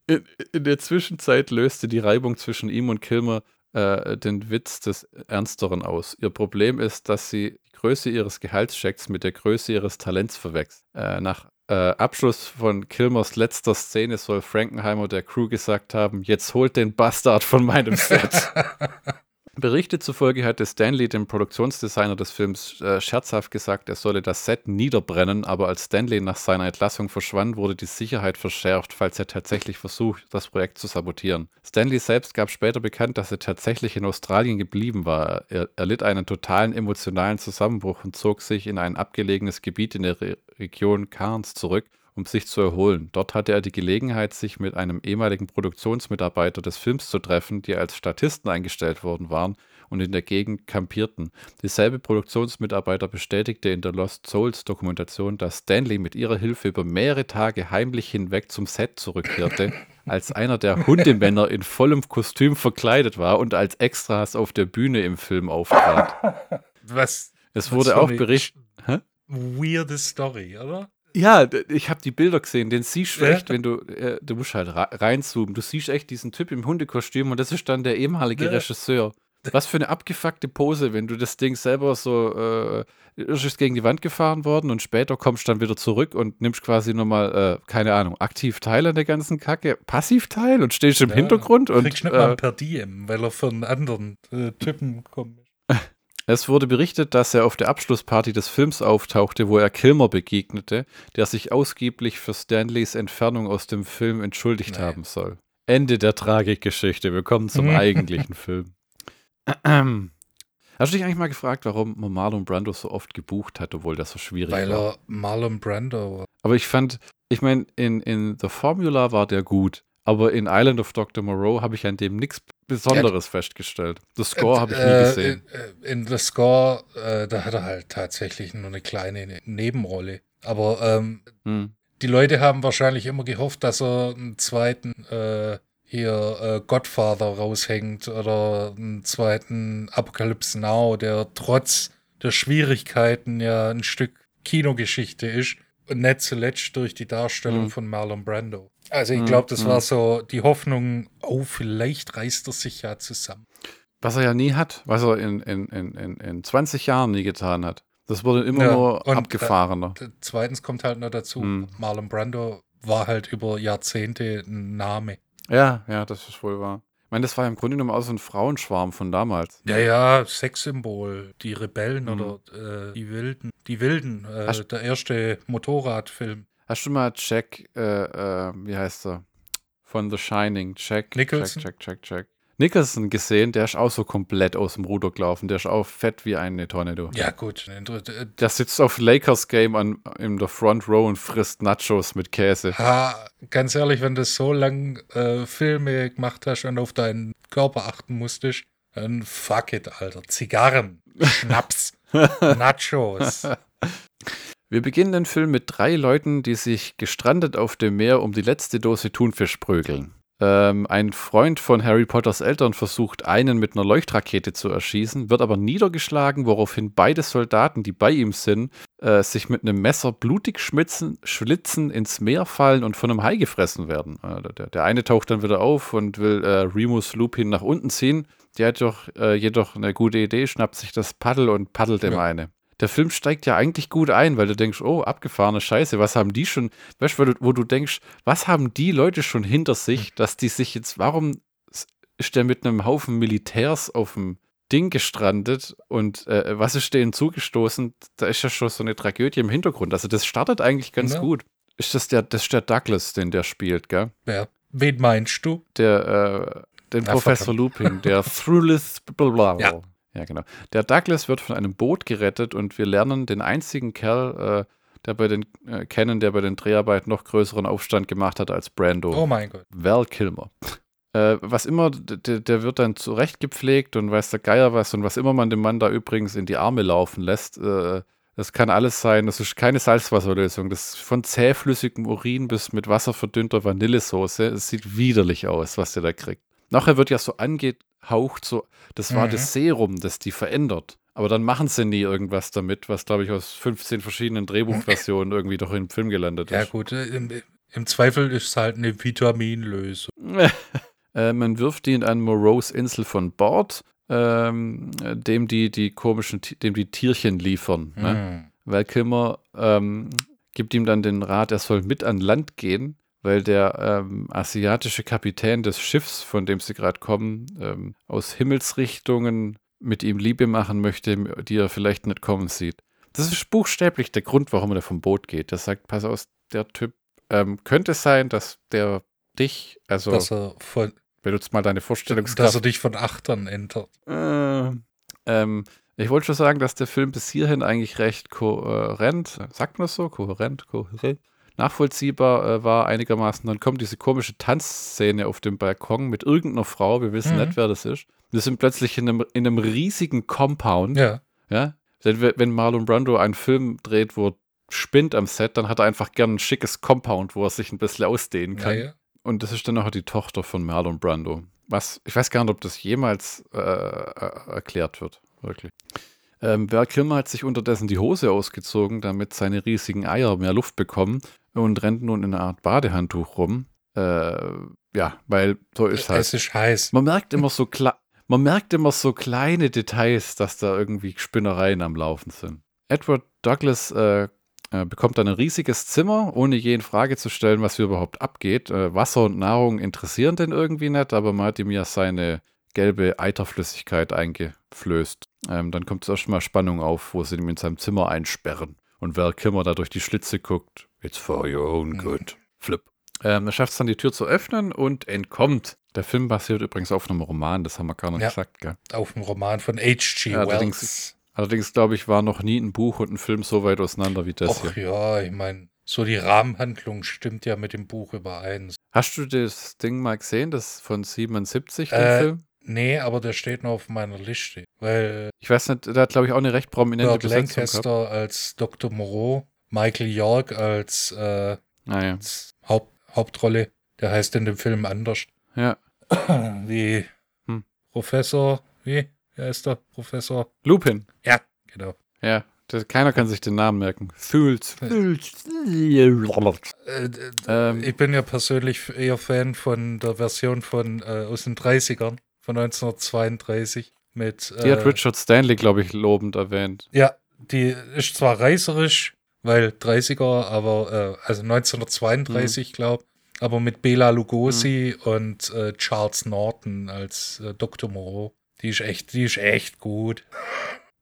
Speaker 1: in, in, der Zwischenzeit löste die Reibung zwischen ihm und Kilmer äh, den Witz des Ernsteren aus. Ihr Problem ist, dass sie die Größe ihres Gehaltschecks mit der Größe ihres Talents verwechselt. Äh, nach äh, Abschluss von Kilmers letzter Szene soll Frankenheimer der Crew gesagt haben, jetzt holt den Bastard von meinem Set. Berichte zufolge hatte Stanley dem Produktionsdesigner des Films äh, scherzhaft gesagt, er solle das Set niederbrennen, aber als Stanley nach seiner Entlassung verschwand, wurde die Sicherheit verschärft, falls er tatsächlich versucht, das Projekt zu sabotieren. Stanley selbst gab später bekannt, dass er tatsächlich in Australien geblieben war. Er, er litt einen totalen emotionalen Zusammenbruch und zog sich in ein abgelegenes Gebiet in der Re Region Cairns zurück um sich zu erholen. Dort hatte er die Gelegenheit, sich mit einem ehemaligen Produktionsmitarbeiter des Films zu treffen, die als Statisten eingestellt worden waren und in der Gegend kampierten. Dieselbe Produktionsmitarbeiter bestätigte in der Lost Souls Dokumentation, dass Stanley mit ihrer Hilfe über mehrere Tage heimlich hinweg zum Set zurückkehrte, als einer der Hundemänner in vollem Kostüm verkleidet war und als Extras auf der Bühne im Film auftrat.
Speaker 2: Was?
Speaker 1: Es wurde auch berichtet.
Speaker 2: Weirde Story, oder?
Speaker 1: Ja, ich habe die Bilder gesehen. Den siehst du echt, wenn du, äh, du musst halt reinzoomen. Du siehst echt diesen Typ im Hundekostüm und das ist dann der ehemalige ja. Regisseur. Was für eine abgefuckte Pose, wenn du das Ding selber so, äh, ist gegen die Wand gefahren worden und später kommst dann wieder zurück und nimmst quasi nochmal, äh, keine Ahnung, aktiv teil an der ganzen Kacke, passiv teil und stehst im ja, Hintergrund und.
Speaker 2: Kriegst nicht äh, mal per Diem, weil er von anderen äh, Typen kommt.
Speaker 1: Es wurde berichtet, dass er auf der Abschlussparty des Films auftauchte, wo er Kilmer begegnete, der sich ausgiebig für Stanleys Entfernung aus dem Film entschuldigt Nein. haben soll. Ende der Tragikgeschichte. Willkommen zum eigentlichen Film. Hast du dich eigentlich mal gefragt, warum man Marlon Brando so oft gebucht hat, obwohl das so schwierig
Speaker 2: Weil
Speaker 1: war?
Speaker 2: Weil er Marlon Brando war.
Speaker 1: Aber ich fand, ich meine, in, in The Formula war der gut. Aber in Island of Dr. Moreau habe ich an dem nichts Besonderes ja, festgestellt. The Score habe ich nie äh, gesehen.
Speaker 2: In, in The Score, äh, da hat er halt tatsächlich nur eine kleine ne-, Nebenrolle. Aber ähm, hm. die Leute haben wahrscheinlich immer gehofft, dass er einen zweiten äh, hier äh, Godfather raushängt oder einen zweiten Apocalypse Now, der trotz der Schwierigkeiten ja ein Stück Kinogeschichte ist. Und nicht zuletzt durch die Darstellung hm. von Marlon Brando. Also ich hm, glaube, das war hm. so die Hoffnung, oh, vielleicht reißt er sich ja zusammen.
Speaker 1: Was er ja nie hat, was er in, in, in, in 20 Jahren nie getan hat. Das wurde immer ja, nur abgefahrener.
Speaker 2: Da, zweitens kommt halt noch dazu, hm. Marlon Brando war halt über Jahrzehnte ein Name.
Speaker 1: Ja, ja, das ist wohl wahr. Ich meine, das war im Grunde genommen auch so ein Frauenschwarm von damals.
Speaker 2: Ja, ja, Sexsymbol, die Rebellen mhm. oder äh, die Wilden. Die Wilden, äh, der erste Motorradfilm.
Speaker 1: Hast du mal Jack, äh, äh, wie heißt er? Von The Shining, Jack,
Speaker 2: Nicholson?
Speaker 1: Jack, Jack, Jack, Jack. Nicholson gesehen, der ist auch so komplett aus dem Ruder gelaufen. Der ist auch fett wie eine Tonne, du.
Speaker 2: Ja, gut.
Speaker 1: Der sitzt auf Lakers Game an, in der Front Row und frisst Nachos mit Käse.
Speaker 2: Ha, ganz ehrlich, wenn du so lang äh, Filme gemacht hast und auf deinen Körper achten musstest, dann fuck it, Alter. Zigarren, Schnaps, Nachos.
Speaker 1: Wir beginnen den Film mit drei Leuten, die sich gestrandet auf dem Meer um die letzte Dose Thunfisch prügeln. Ähm, ein Freund von Harry Potters Eltern versucht, einen mit einer Leuchtrakete zu erschießen, wird aber niedergeschlagen, woraufhin beide Soldaten, die bei ihm sind, äh, sich mit einem Messer blutig schmitzen, schlitzen, ins Meer fallen und von einem Hai gefressen werden. Äh, der, der, eine taucht dann wieder auf und will äh, Remus Lupin nach unten ziehen. Der hat doch äh, jedoch eine gute Idee, schnappt sich das Paddel und paddelt dem ja. eine der Film steigt ja eigentlich gut ein, weil du denkst, oh, abgefahrene Scheiße, was haben die schon, weißt du, wo du denkst, was haben die Leute schon hinter sich, hm. dass die sich jetzt, warum ist der mit einem Haufen Militärs auf dem Ding gestrandet und äh, was ist denen zugestoßen? Da ist ja schon so eine Tragödie im Hintergrund. Also das startet eigentlich ganz ja. gut. Ist das der, das ist der Douglas, den der spielt, gell?
Speaker 2: Ja. Wen meinst du?
Speaker 1: Der, äh, den ja, Professor Lupin, der Throughless, blablabla. Ja. Ja, genau. Der Douglas wird von einem Boot gerettet und wir lernen den einzigen Kerl, äh, der bei den äh, kennen, der bei den Dreharbeiten noch größeren Aufstand gemacht hat als Brando.
Speaker 2: Oh mein Gott.
Speaker 1: Val Kilmer. Äh, was immer, der, der wird dann zurechtgepflegt und weiß der Geier was und was immer man dem Mann da übrigens in die Arme laufen lässt, äh, Das kann alles sein. Das ist keine Salzwasserlösung. Das ist von zähflüssigem Urin bis mit Wasser verdünnter Vanillesoße. Es sieht widerlich aus, was der da kriegt. Nachher wird ja so angehaucht, so, das war
Speaker 2: Mhm.
Speaker 1: das Serum, das die verändert. Aber dann machen sie nie irgendwas damit, was, glaube ich, aus 15 verschiedenen Drehbuchversionen irgendwie doch im Film gelandet
Speaker 2: Ja,
Speaker 1: ist.
Speaker 2: gut, äh, im, im Zweifel ist es halt eine Vitaminlösung.
Speaker 1: äh, man wirft ihn an Moreaus Insel von Bord, ähm, dem die die komischen, dem die Tierchen liefern. Ne?
Speaker 2: Hm.
Speaker 1: Val Kilmer ähm, gibt ihm dann den Rat, er soll mit an Land gehen, weil der ähm, asiatische Kapitän des Schiffs, von dem sie gerade kommen, ähm, aus Himmelsrichtungen mit ihm Liebe machen möchte, die er vielleicht nicht kommen sieht. Das ist buchstäblich der Grund, warum er vom Boot geht. Er sagt, pass auf, der Typ ähm, könnte sein, dass der dich, also
Speaker 2: Dass, er von,
Speaker 1: benutzt mal deine
Speaker 2: dass
Speaker 1: Vorstellungskraft.
Speaker 2: er dich von Achtern entert.
Speaker 1: Äh, ähm, ich wollte schon sagen, dass der Film bis hierhin eigentlich recht kohärent, sagt man das so? Kohärent, kohärent, nachvollziehbar äh, war einigermaßen. Dann kommt diese komische Tanzszene auf dem Balkon mit irgendeiner Frau, wir wissen
Speaker 2: Mhm.
Speaker 1: nicht, wer das ist. Wir sind plötzlich in einem, in einem riesigen Compound.
Speaker 2: Ja.
Speaker 1: Ja? Denn we- wenn Marlon Brando einen Film dreht, wo er spinnt am Set, dann hat er einfach gern ein schickes Compound, wo er sich ein bisschen ausdehnen
Speaker 2: Ja,
Speaker 1: kann.
Speaker 2: ja.
Speaker 1: Und das ist dann auch die Tochter von Marlon Brando. Was, ich weiß gar nicht, ob das jemals äh, äh, erklärt wird, wirklich. Ähm, Val Kilmer hat sich unterdessen die Hose ausgezogen, damit seine riesigen Eier mehr Luft bekommen und rennt nun in einer Art Badehandtuch rum. Äh, ja, weil so ist halt.
Speaker 2: Es ist heiß.
Speaker 1: Man merkt immer so kle man merkt immer so kleine Details, dass da irgendwie Spinnereien am Laufen sind. Edward Douglas äh, äh, bekommt dann ein riesiges Zimmer, ohne je in Frage zu stellen, was hier überhaupt abgeht. Äh, Wasser und Nahrung interessieren den irgendwie nicht, aber man hat ihm ja seine gelbe Eiterflüssigkeit eingeflößt. Ähm, dann kommt zuerst mal Spannung auf, wo sie ihn in seinem Zimmer einsperren. Und Val Kilmer da durch die Schlitze guckt. It's for your own good. Flip. Ähm, er schafft es dann, die Tür zu öffnen und entkommt. Der Film basiert übrigens auf einem Roman, das haben wir gar nicht
Speaker 2: Ja.
Speaker 1: gesagt, gell?
Speaker 2: Auf dem Roman von H.G.
Speaker 1: Ja, allerdings-
Speaker 2: Wells.
Speaker 1: Allerdings, glaube ich, war noch nie ein Buch und ein Film so weit auseinander wie das
Speaker 2: Ach
Speaker 1: hier.
Speaker 2: ja, ich meine, so die Rahmenhandlung stimmt ja mit dem Buch überein.
Speaker 1: Hast du das Ding mal gesehen, das von 77, den
Speaker 2: Äh,
Speaker 1: Film?
Speaker 2: Nee, aber der steht noch auf meiner Liste. Weil
Speaker 1: Ich weiß nicht, der hat, glaube ich, auch eine recht prominente
Speaker 2: Burt
Speaker 1: Besetzung gehabt.
Speaker 2: Lancaster als Dr. Moreau, Michael York als, äh,
Speaker 1: Naja,
Speaker 2: als Haupt Hauptrolle, der heißt in dem Film anders.
Speaker 1: ja.
Speaker 2: Wie
Speaker 1: Hm.
Speaker 2: Professor, wie? Wer ist der Professor?
Speaker 1: Lupin.
Speaker 2: Ja, genau.
Speaker 1: Ja, das, keiner kann sich den Namen merken. Thulz.
Speaker 2: Äh, d-
Speaker 1: Ähm,
Speaker 2: ich bin ja persönlich eher Fan von der Version von äh, aus den 30ern, von 1932 mit
Speaker 1: Die hat
Speaker 2: äh,
Speaker 1: Richard Stanley, glaube ich, lobend erwähnt.
Speaker 2: Ja, die ist zwar reißerisch, weil 30er, aber äh, also 1932,
Speaker 1: Mhm.
Speaker 2: glaube aber mit Bela Lugosi und äh, Charles Norton als äh, Dr. Moreau. Die ist echt, die ist echt gut.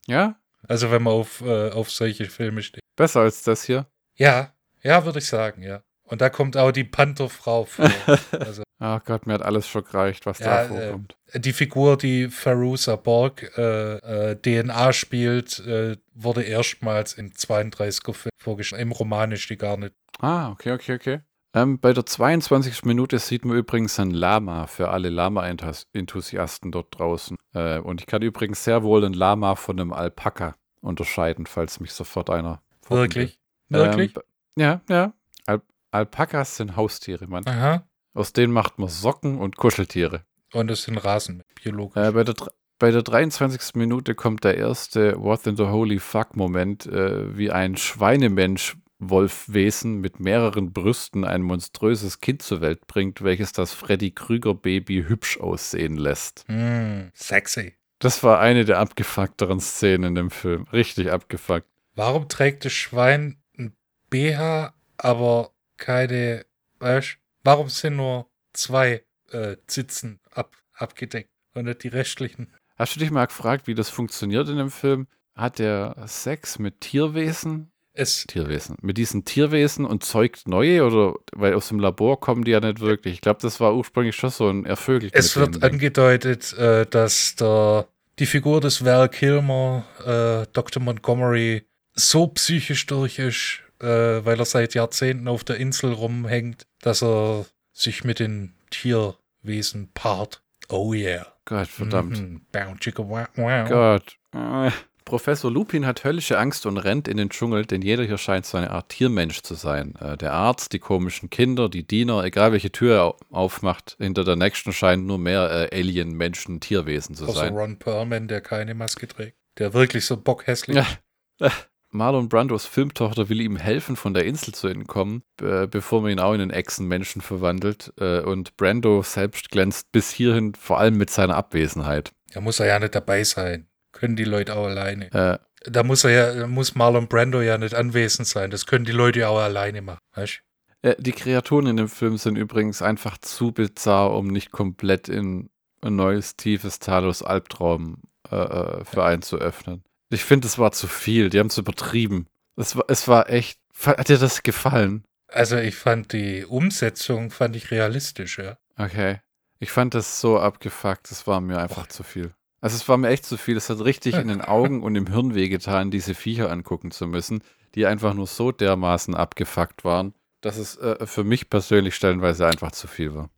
Speaker 1: Ja,
Speaker 2: Also wenn man auf, äh, auf solche Filme steht.
Speaker 1: besser als das hier.
Speaker 2: Ja, ja, würde ich sagen, ja. Und da kommt auch die Pantherfrau vor. also
Speaker 1: Ach Gott, mir hat alles schon gereicht, was
Speaker 2: Ja,
Speaker 1: da vorkommt.
Speaker 2: die Figur, die Farousa Borg äh, äh, DNA spielt, äh, wurde erstmals in 32er Film vorgestellt. Im Roman ist die gar nicht.
Speaker 1: Ah, okay, okay, okay. Ähm, bei der 22. Minute sieht man übrigens ein Lama für alle Lama-Enthusiasten dort draußen. Äh, und ich kann übrigens sehr wohl ein Lama von einem Alpaka unterscheiden, falls mich sofort einer.
Speaker 2: Wirklich?
Speaker 1: will.
Speaker 2: Wirklich?
Speaker 1: Ähm, ja, ja. Al Alpakas sind Haustiere, Mann.
Speaker 2: Aha.
Speaker 1: Aus denen macht man Socken und Kuscheltiere.
Speaker 2: Und es sind Rasen, biologisch.
Speaker 1: Äh, bei, der, bei der 23. Minute kommt der erste What in the Holy Fuck-Moment, äh, wie ein Schweinemensch-Wolfwesen mit mehreren Brüsten ein monströses Kind zur Welt bringt, welches das Freddy Krüger-Baby hübsch aussehen lässt.
Speaker 2: Hm, sexy.
Speaker 1: Das war eine der abgefuckteren Szenen in dem Film. Richtig abgefuckt.
Speaker 2: Warum trägt das Schwein ein BH, aber keine, weißt Warum sind nur zwei äh, Zitzen ab, abgedeckt und nicht die restlichen?
Speaker 1: Hast du dich mal gefragt, wie das funktioniert in dem Film? Hat der Sex mit Tierwesen
Speaker 2: Es,
Speaker 1: Tierwesen. Mit diesen Tierwesen und zeugt neue oder weil aus dem Labor kommen die ja nicht wirklich. Ich glaube, das war ursprünglich schon so ein ervögelt.
Speaker 2: es wird angedeutet, äh, dass der, die Figur des Val Kilmer, äh, Dr. Montgomery, so psychisch durch ist, äh, weil er seit Jahrzehnten auf der Insel rumhängt, dass er sich mit den Tierwesen paart. Oh yeah.
Speaker 1: Gott, verdammt.
Speaker 2: Wow, wow.
Speaker 1: Gott. Äh, Professor Lupin hat höllische Angst und rennt in den Dschungel, denn jeder hier scheint so eine Art Tiermensch zu sein. Äh, der Arzt, die komischen Kinder, die Diener, egal welche Tür er aufmacht, hinter der nächsten scheinen nur mehr äh, Alien, Menschen, Tierwesen zu
Speaker 2: Außer
Speaker 1: sein.
Speaker 2: Ron Perlman, der keine Maske trägt. Der wirklich so bockhässlich ist.
Speaker 1: Ja. Marlon Brandos Filmtochter will ihm helfen, von der Insel zu entkommen, äh, bevor man ihn auch in einen Echsenmenschen verwandelt. Äh, und Brando selbst glänzt bis hierhin vor allem mit seiner Abwesenheit.
Speaker 2: Da muss er ja nicht dabei sein. Können die Leute auch alleine.
Speaker 1: Äh,
Speaker 2: Da muss er ja, muss Marlon Brando ja nicht anwesend sein. Das können die Leute ja auch alleine machen. Weißt?
Speaker 1: äh, die Kreaturen in dem Film sind übrigens einfach zu bizarr, um nicht komplett in ein neues, tiefes Talos Albtraum äh, äh, für einen zu öffnen. Ich finde, es war zu viel. Die haben es übertrieben. Es war, es war echt. Hat dir das gefallen?
Speaker 2: Also ich fand die Umsetzung fand ich realistisch, ja.
Speaker 1: Okay. Ich fand das so abgefuckt, es war mir einfach zu viel. Also es war mir echt zu viel. Es hat richtig in den Augen und im Hirn wehgetan, diese Viecher angucken zu müssen, die einfach nur so dermaßen abgefuckt waren, dass es äh, für mich persönlich stellenweise einfach zu viel war.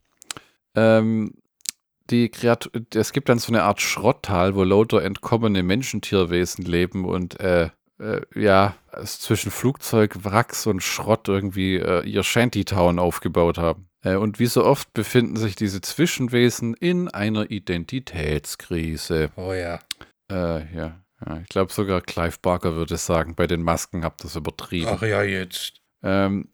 Speaker 1: Ähm, die Kreatur es gibt dann so eine Art Schrotttal, wo lauter entkommene Menschentierwesen leben und äh, äh, ja, zwischen Flugzeug, Wracks und Schrott irgendwie äh, ihr Shantytown aufgebaut haben. Äh, und wie so oft befinden sich diese Zwischenwesen in einer Identitätskrise.
Speaker 2: Oh ja.
Speaker 1: Äh, ja. ja, ich glaube sogar Clive Barker würde sagen, bei den Masken habt ihr es übertrieben.
Speaker 2: Ach ja, jetzt.
Speaker 1: Ähm,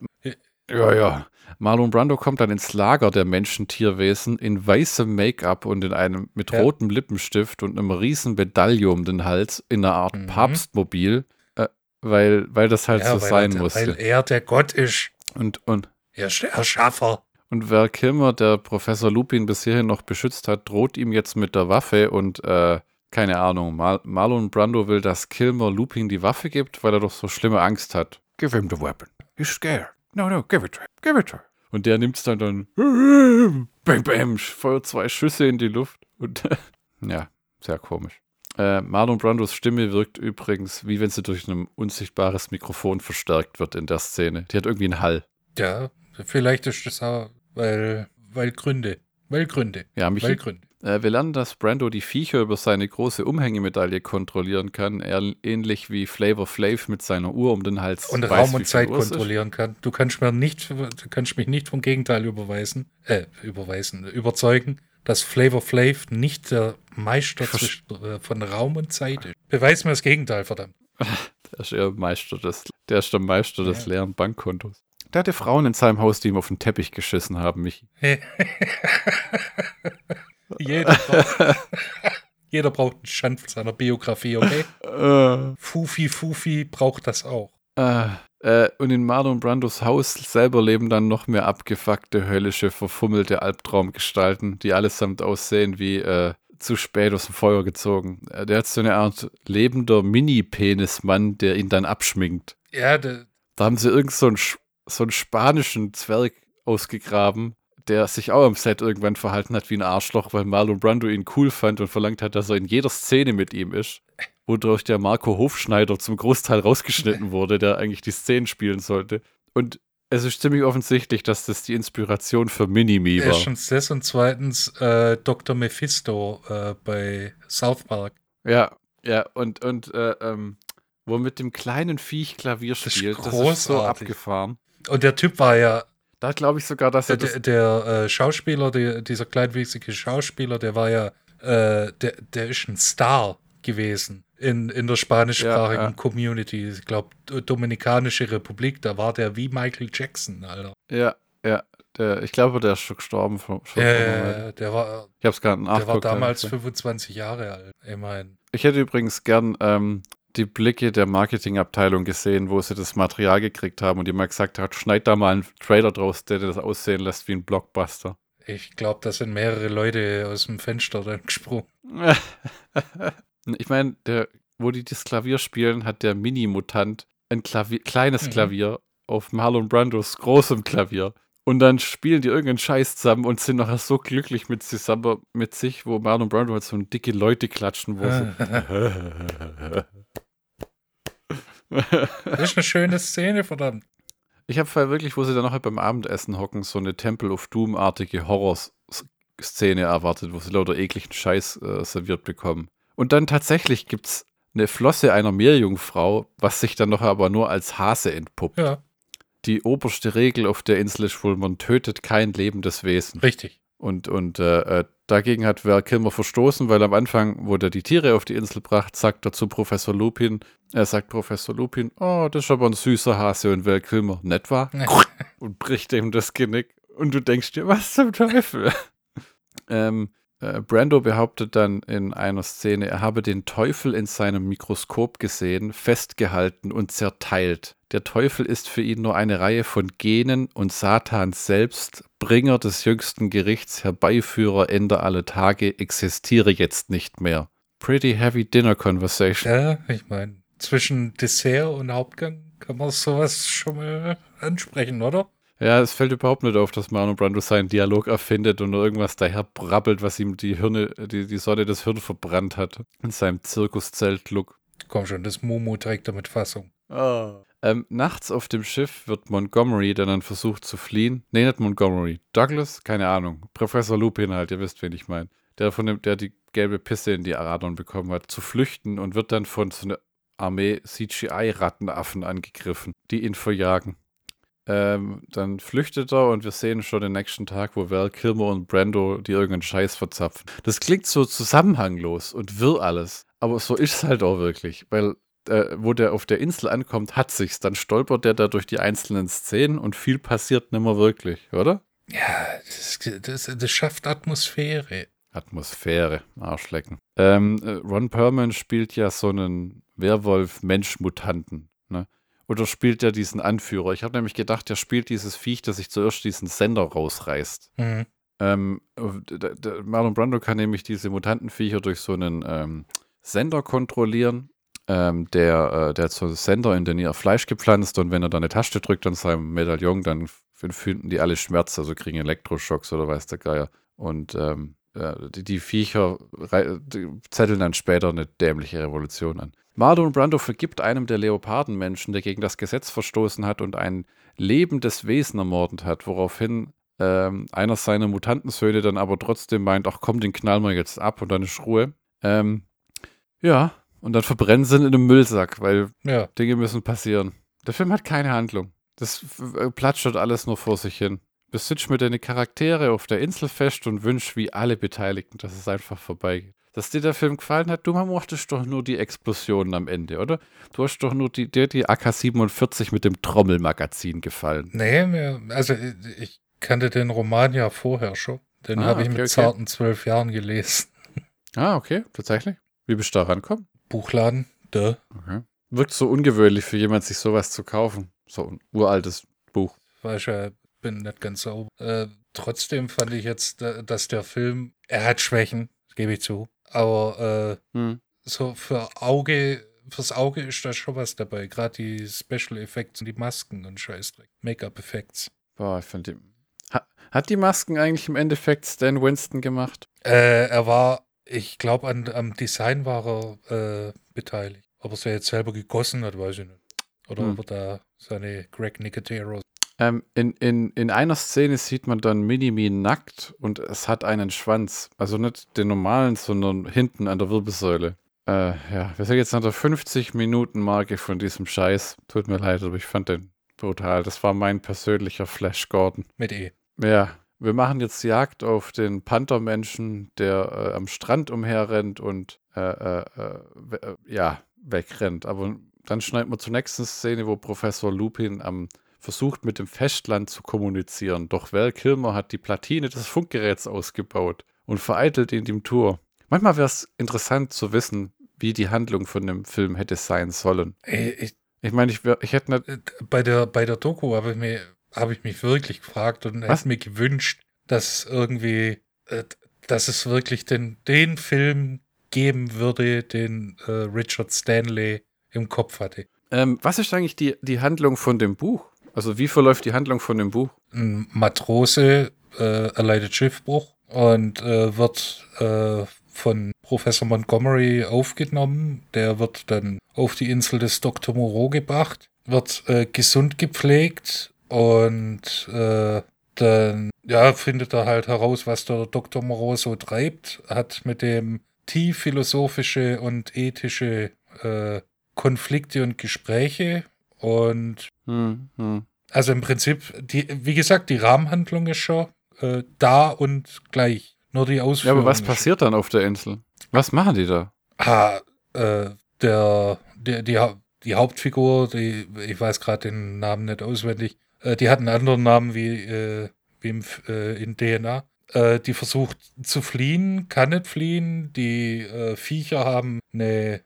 Speaker 1: ja, ja. Marlon Brando kommt dann ins Lager der Menschentierwesen in weißem Make-up und in einem mit
Speaker 2: Ja.
Speaker 1: rotem Lippenstift und einem riesen Medaille um den Hals in einer Art
Speaker 2: Mhm.
Speaker 1: Papstmobil, äh, weil, weil das halt
Speaker 2: ja,
Speaker 1: so sein musste.
Speaker 2: weil er der Gott ist.
Speaker 1: Und, und,
Speaker 2: Er ist der Erschaffer.
Speaker 1: und wer Kilmer, der Professor Lupin bis hierhin noch beschützt hat, droht ihm jetzt mit der Waffe und äh, keine Ahnung, Mar Marlon Brando will, dass Kilmer Lupin die Waffe gibt, weil er doch so schlimme Angst hat. Give him the weapon. He's scared. No, no, give it to him. Give it to him. Und der nimmt's dann dann. Bang, bang, feuert zwei Schüsse in die Luft. Und ja, sehr komisch. Äh, Marlon Brandos Stimme wirkt übrigens, wie wenn sie durch ein unsichtbares Mikrofon verstärkt wird in der Szene. Die hat irgendwie einen Hall.
Speaker 2: Ja, vielleicht ist das auch, weil, weil Gründe. Weil Gründe.
Speaker 1: Ja, mich,
Speaker 2: Weil Gründe.
Speaker 1: Äh, wir lernen, dass Brando die Viecher über seine große Umhängemedaille kontrollieren kann, er, ähnlich wie Flavor Flav mit seiner Uhr um den Hals
Speaker 2: Und
Speaker 1: weiß,
Speaker 2: Raum und Zeit
Speaker 1: Uhr
Speaker 2: kontrollieren kann. Du kannst mir nicht, du kannst mich nicht vom Gegenteil überweisen, äh, überweisen, überzeugen, dass Flavor Flav nicht der Meister zwischen, äh, von Raum und Zeit ist. Beweis mir das Gegenteil, verdammt.
Speaker 1: Der ist eher Meister des, der ist der Meister des
Speaker 2: Ja.
Speaker 1: leeren Bankkontos. Der hatte Frauen in seinem Haus, die ihm auf den Teppich geschissen haben, Michi.
Speaker 2: jeder, braucht, jeder braucht einen Stand von seiner Biografie, okay?
Speaker 1: Äh,
Speaker 2: Fufi Fufi braucht das auch.
Speaker 1: äh, äh, und in Marlon Brandos Haus selber leben dann noch mehr abgefuckte, höllische, verfummelte Albtraumgestalten, die allesamt aussehen wie äh, zu spät aus dem Feuer gezogen. Äh, der hat so eine Art lebender Mini-Penismann, der ihn dann abschminkt.
Speaker 2: Ja,
Speaker 1: Da haben sie irgend so einen, so einen spanischen Zwerg ausgegraben, der sich auch am Set irgendwann verhalten hat wie ein Arschloch, weil Marlon Brando ihn cool fand und verlangt hat, dass er in jeder Szene mit ihm ist. Wodurch der Marco Hofschneider zum Großteil rausgeschnitten wurde, der eigentlich die Szenen spielen sollte. Und es ist ziemlich offensichtlich, dass das die Inspiration für Minimi war.
Speaker 2: erstens das und zweitens äh, Dr. Mephisto äh, bei South Park.
Speaker 1: Ja, ja, und, und äh, ähm, wo mit dem kleinen Viech Klavier
Speaker 2: ist
Speaker 1: spielt, das ist so
Speaker 2: großartig.
Speaker 1: abgefahren.
Speaker 2: Und der Typ war ja,
Speaker 1: Da glaube ich sogar, dass er
Speaker 2: der, der, der äh, Schauspieler, der, dieser kleinwüchsige Schauspieler, der war ja, äh, der, der ist ein Star gewesen in, in der spanischsprachigen
Speaker 1: Ja, ja.
Speaker 2: Community. Ich glaube, Dominikanische Republik, da war der wie Michael Jackson, Alter.
Speaker 1: Ja, ja. Der, ich glaube, der ist schon gestorben. Schon,
Speaker 2: Ja, der war,
Speaker 1: Ich habe es gerade
Speaker 2: der war damals
Speaker 1: also.
Speaker 2: 25 Jahre alt. Ich meine,
Speaker 1: Ich hätte übrigens gern ähm, die Blicke der Marketingabteilung gesehen, wo sie das Material gekriegt haben und die mal gesagt hat, schneid da mal einen Trailer draus, der das aussehen lässt wie ein Blockbuster.
Speaker 2: ich glaube, da sind mehrere Leute aus dem Fenster dann gesprungen.
Speaker 1: ich meine, der, wo die das Klavier spielen, hat der Mini-Mutant ein Klavier, kleines
Speaker 2: Mhm.
Speaker 1: Klavier auf Marlon Brandos großem Klavier. Und dann spielen die irgendeinen Scheiß zusammen und sind nachher so glücklich mit, zusammen, mit sich, wo Marlon Brando halt so dicke Leute klatschen, wo.
Speaker 2: Das ist eine schöne Szene, verdammt.
Speaker 1: Ich habe halt wirklich, wo sie dann nachher beim Abendessen hocken, so eine Temple of Doom-artige Horror-Szene erwartet, wo sie lauter ekligen Scheiß äh, serviert bekommen. Und dann tatsächlich gibt's eine Flosse einer Meerjungfrau, was sich dann noch aber nur als Hase entpuppt.
Speaker 2: Ja,
Speaker 1: Die oberste Regel auf der Insel ist wohl, man tötet kein lebendes Wesen.
Speaker 2: richtig.
Speaker 1: Und, und äh, äh, dagegen hat Val Kilmer verstoßen, weil am Anfang, wo der die Tiere auf die Insel bracht, sagt er zu Professor Lupin, er sagt Professor Lupin, oh, das ist aber ein süßer Hase und Val Kilmer, nett war? und bricht ihm das Genick. Und du denkst dir, was zum Teufel? ähm, äh, Brando behauptet dann in einer Szene, er habe den Teufel in seinem Mikroskop gesehen, festgehalten und zerteilt. Der Teufel ist für ihn nur eine Reihe von Genen und Satan selbst, Bringer des jüngsten Gerichts, Herbeiführer, Ende alle Tage, existiere jetzt nicht mehr. Pretty heavy dinner conversation.
Speaker 2: Ja, ich meine, zwischen Dessert und Hauptgang kann man sowas schon mal ansprechen, oder?
Speaker 1: Ja, es fällt überhaupt nicht auf, dass Marlon Brando seinen Dialog erfindet und irgendwas daher brabbelt, was ihm die Hirne, die, die Sonne des Hirn verbrannt hat. In seinem Zirkuszelt-Look.
Speaker 2: Komm schon, das Momo trägt damit Fassung.
Speaker 1: Ähm, nachts auf dem Schiff wird Montgomery, der dann versucht zu fliehen. Nee, nicht Montgomery. Douglas? Keine Ahnung. Professor Lupin halt, ihr wisst, wen ich meine. Der von dem, der die gelbe Pisse in die Aradon bekommen hat, zu flüchten und wird dann von so einer Armee CGI-Rattenaffen angegriffen, die ihn verjagen. Ähm, dann flüchtet er und wir sehen schon den nächsten Tag, wo Val Kilmer und Brando die irgendeinen Scheiß verzapfen. Das klingt so zusammenhanglos und wirr alles, aber so ist es halt auch wirklich, weil äh, wo der auf der Insel ankommt, hat sich's. Dann stolpert der da durch die einzelnen Szenen und viel passiert nimmer wirklich, oder?
Speaker 2: Ja, das, das, das schafft Atmosphäre.
Speaker 1: Atmosphäre, Arschlecken. Ähm, äh, Ron Perlman spielt ja so einen Werwolf-Mensch-Mutanten, ne? Oder spielt er diesen Anführer? Ich habe nämlich gedacht, er spielt dieses Viech, das sich zuerst diesen Sender rausreißt.
Speaker 2: Mhm.
Speaker 1: Ähm, d- Marlon Brando kann nämlich diese Mutantenviecher durch so einen ähm, Sender kontrollieren. Ähm, der, äh, der einen Sender in den ihr Fleisch gepflanzt und wenn er da eine Taste drückt an seinem Medaillon, dann f- finden die alle Schmerz, also kriegen Elektroschocks oder weiß der Geier. Und ähm, ja, die, die Viecher zetteln dann später eine dämliche Revolution an. Marlon Brando vergibt einem der Leopardenmenschen, der gegen das Gesetz verstoßen hat und ein lebendes Wesen ermordet hat, woraufhin ähm, einer seiner Mutantensöhne dann aber trotzdem meint, ach komm, den knallen wir jetzt ab und dann ist Ruhe. Ähm, ja, und dann verbrennen sie ihn in einem Müllsack, weil
Speaker 2: Ja,
Speaker 1: Dinge müssen passieren. Der Film hat keine Handlung. Das äh, platschert alles nur vor sich hin. Du sitzt mit deinen Charaktere auf der Insel fest und wünschst wie alle Beteiligten, dass es einfach vorbeigeht. Dass dir der Film gefallen hat, du mochtest doch nur die Explosionen am Ende, oder? Du hast doch nur die, dir die AK-47 mit dem Trommelmagazin gefallen.
Speaker 2: nee, mir, also äh, ich kannte den Roman ja vorher schon. Den
Speaker 1: Ah,
Speaker 2: habe ich
Speaker 1: okay,
Speaker 2: mit zarten zwölf Jahren gelesen.
Speaker 1: Ah, okay, tatsächlich. Wie bist du da rankommen?
Speaker 2: Buchladen, da.
Speaker 1: Okay. Wirkt so ungewöhnlich für jemand, sich sowas zu kaufen. So ein uraltes Buch.
Speaker 2: Weiß ja, bin nicht ganz sauber. Äh, trotzdem fand ich jetzt, äh, dass der Film, er hat Schwächen, gebe ich zu. Aber äh,
Speaker 1: Hm.
Speaker 2: so für Auge, fürs Auge ist da schon was dabei. Gerade die Special Effects und die Masken und Scheißdreck. Make-up-Effects.
Speaker 1: Boah, ich finde die. Ha, hat die Masken eigentlich im Endeffekt Stan Winston gemacht?
Speaker 2: Äh, er war, ich glaube, an, am Design war er äh, beteiligt. Ob er es ja jetzt selber gegossen hat, weiß ich nicht. Oder
Speaker 1: Hm.
Speaker 2: ob er da seine Greg Nicotero.
Speaker 1: Ähm, in, in, in einer Szene sieht man dann Minimi nackt und es hat einen Schwanz. Also nicht den normalen, sondern hinten an der Wirbelsäule. Äh, ja, wir sind jetzt an der 50-Minuten-Marke von diesem Scheiß. Tut mir leid, aber ich fand den brutal. Das war mein persönlicher Flash Gordon.
Speaker 2: Mit E.
Speaker 1: Ja, wir machen jetzt Jagd auf den Panthermenschen, der äh, am Strand umherrennt und äh, äh, äh, äh, ja, wegrennt. Aber dann schneiden wir zur nächsten Szene, wo Professor Lupin am versucht mit dem Festland zu kommunizieren. Doch Val Kilmer hat die Platine des Funkgeräts ausgebaut und vereitelt ihn dem Tour. Manchmal wäre es interessant zu wissen, wie die Handlung von dem Film hätte sein sollen.
Speaker 2: Ey, ich,
Speaker 1: Ich meine, ich, ich hätte nicht.
Speaker 2: bei, der, bei der Doku habe ich, mir- habe ich mich wirklich gefragt und hätte mir gewünscht, dass irgendwie, äh, dass es wirklich den, den Film geben würde, den äh, Richard Stanley im Kopf hatte.
Speaker 1: Ähm, was ist eigentlich die, die Handlung von dem Buch? Also, wie verläuft die Handlung von dem Buch?
Speaker 2: Ein Matrose äh, erleidet Schiffbruch und äh, wird äh, von Professor Montgomery aufgenommen. Der wird dann auf die Insel des Dr. Moreau gebracht, wird äh, gesund gepflegt und äh, dann ja, findet er halt heraus, was der Dr. Moreau so treibt, hat mit dem tief philosophische und ethische äh, Konflikte und Gespräche und
Speaker 1: Hm, hm.
Speaker 2: also im Prinzip, die, wie gesagt, die Rahmenhandlung ist schon äh, da und gleich. Nur die
Speaker 1: Ja,
Speaker 2: Ausführung.
Speaker 1: aber was passiert dann auf der Insel? Was machen die da?
Speaker 2: Ah, äh, der, der, die, die Hauptfigur, die, ich weiß gerade den Namen nicht auswendig, äh, die hat einen anderen Namen wie, äh, wie im, äh, in DNA. Äh, die versucht zu fliehen, kann nicht fliehen. Die äh, Viecher haben eine,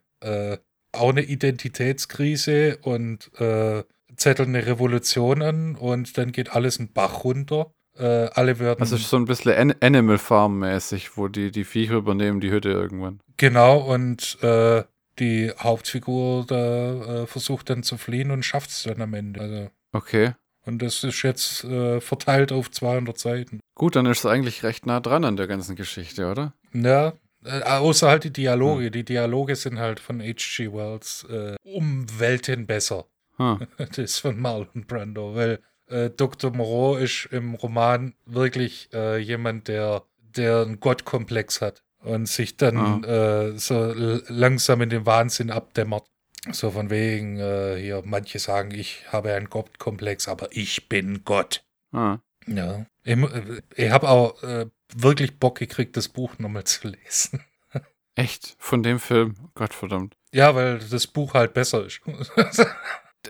Speaker 2: auch eine Identitätskrise und äh, zetteln eine Revolution an und dann geht alles einen Bach runter. Äh, alle werden.
Speaker 1: Das ist so ein bisschen An Animal Farm mäßig, wo die, die Viecher übernehmen die Hütte irgendwann.
Speaker 2: Genau, und äh, die Hauptfigur da äh, versucht dann zu fliehen und schafft es dann am Ende. Also,
Speaker 1: Okay.
Speaker 2: Und das ist jetzt äh, verteilt auf 200 Seiten.
Speaker 1: Gut, dann ist es eigentlich recht nah dran an der ganzen Geschichte, oder?
Speaker 2: Ja, äh, außer halt die Dialoge. Die Dialoge sind halt von H.G. Wells äh, um Welten besser.
Speaker 1: Hm.
Speaker 2: Das ist von Marlon Brando, weil äh, Dr. Moreau ist im Roman wirklich äh, jemand, der, der einen Gottkomplex hat und sich dann äh, so langsam in den Wahnsinn abdämmert. So von wegen, äh, hier, manche sagen, ich habe einen Gottkomplex, aber ich bin Gott.
Speaker 1: Ah.
Speaker 2: Ja. Ich, äh, ich habe auch äh, wirklich Bock gekriegt, das Buch nochmal zu lesen.
Speaker 1: Echt? Von dem Film? Gottverdammt.
Speaker 2: Ja, weil das Buch halt besser ist.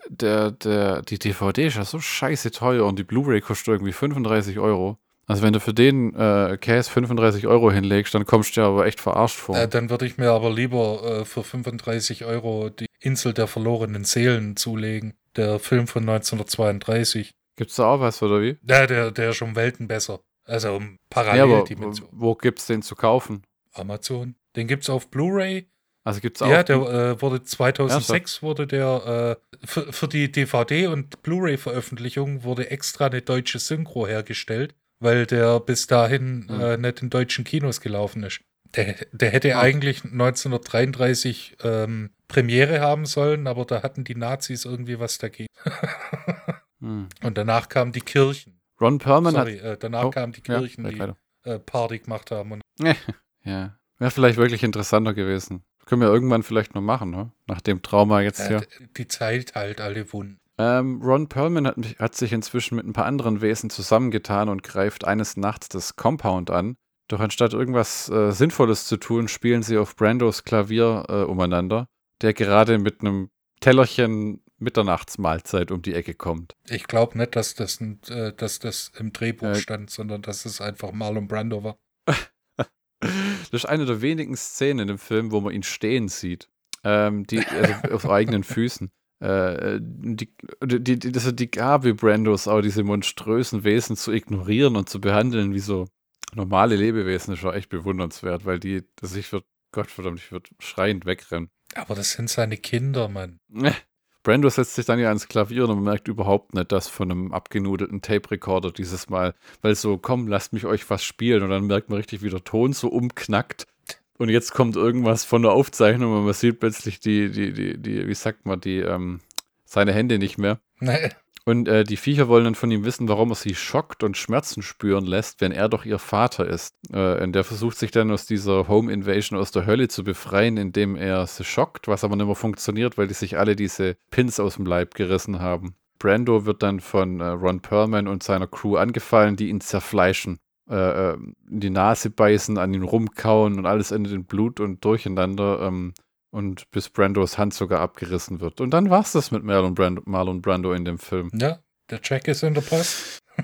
Speaker 1: Der, der, die DVD ist ja so scheiße teuer und die Blu-ray kostet irgendwie 35 Euro. Also wenn du für den äh, Case 35 Euro hinlegst, dann kommst du dir aber echt verarscht vor.
Speaker 2: Äh, dann würde ich mir aber lieber äh, für 35 Euro die Insel der verlorenen Seelen zulegen. Der Film von 1932.
Speaker 1: Gibt's da auch was, oder wie?
Speaker 2: Ja, der, der ist um Welten besser. Also um
Speaker 1: Ja, aber
Speaker 2: Paralleldimension.
Speaker 1: wo gibt's den zu kaufen?
Speaker 2: Amazon. Den gibt's auf Blu-ray.
Speaker 1: Also gibt's auch.
Speaker 2: Ja, der äh, wurde 2006 wurde der äh, für, für die DVD und Blu-ray-Veröffentlichung wurde extra eine deutsche Synchro hergestellt, weil der bis dahin
Speaker 1: Hm.
Speaker 2: äh, nicht in deutschen Kinos gelaufen ist. Der, der hätte
Speaker 1: Ah.
Speaker 2: eigentlich 1933 ähm, Premiere haben sollen, aber da hatten die Nazis irgendwie was dagegen.
Speaker 1: Hm.
Speaker 2: Und danach kamen die Kirchen.
Speaker 1: Ron Perlman
Speaker 2: Sorry, äh, danach
Speaker 1: Oh,
Speaker 2: kamen die
Speaker 1: hat.
Speaker 2: Kirchen,
Speaker 1: ja,
Speaker 2: die äh, Party gemacht haben.
Speaker 1: Ja. Wäre vielleicht wirklich interessanter gewesen. Können wir irgendwann vielleicht noch machen, ne? Nach dem Trauma jetzt
Speaker 2: äh,
Speaker 1: hier.
Speaker 2: die Zeit halt alle Wunden.
Speaker 1: Ähm, Ron Perlman hat, hat sich inzwischen mit ein paar anderen Wesen zusammengetan und greift eines Nachts das Compound an. Doch anstatt irgendwas äh, Sinnvolles zu tun, spielen sie auf Brandos Klavier äh, umeinander, der gerade mit einem Tellerchen Mitternachtsmahlzeit um die Ecke kommt.
Speaker 2: Ich glaube nicht, dass das, äh, dass das im Drehbuch
Speaker 1: Äh.
Speaker 2: stand, sondern dass es einfach Marlon Brando war.
Speaker 1: Das ist eine der wenigen Szenen in dem Film, wo man ihn stehen sieht. Ähm, die, also auf eigenen Füßen. Äh, die, die, die, das ist die Gabe Brandos, auch diese monströsen Wesen zu ignorieren und zu behandeln wie so normale Lebewesen, ist schon echt bewundernswert, weil die, dass ich würde, Gottverdammt, ich würde schreiend wegrennen.
Speaker 2: Aber das sind seine Kinder, Mann.
Speaker 1: Brando setzt sich dann ja ans Klavier und man merkt überhaupt nicht das von einem abgenudelten Tape-Recorder dieses Mal, weil so, komm, lasst mich euch was spielen und dann merkt man richtig, wie der Ton so umknackt und jetzt kommt irgendwas von der Aufzeichnung und man sieht plötzlich die, die, die, die, wie sagt man, die, ähm, seine Hände nicht mehr.
Speaker 2: Nee.
Speaker 1: Und äh, die Viecher wollen dann von ihm wissen, warum er sie schockt und Schmerzen spüren lässt, wenn er doch ihr Vater ist. Äh, und der versucht sich dann aus dieser Home Invasion aus der Hölle zu befreien, indem er sie schockt, was aber nicht mehr funktioniert, weil die sich alle diese Pins aus dem Leib gerissen haben. Brando wird dann von äh, Ron Perlman und seiner Crew angefallen, die ihn zerfleischen, äh, äh, in die Nase beißen, an ihn rumkauen und alles endet in Blut und Durcheinander. Ähm, und bis Brandos Hand sogar abgerissen wird. Und dann war's das mit Marlon Brando, Marlon Brando in dem Film.
Speaker 2: Ja, der Jack ist in der Post.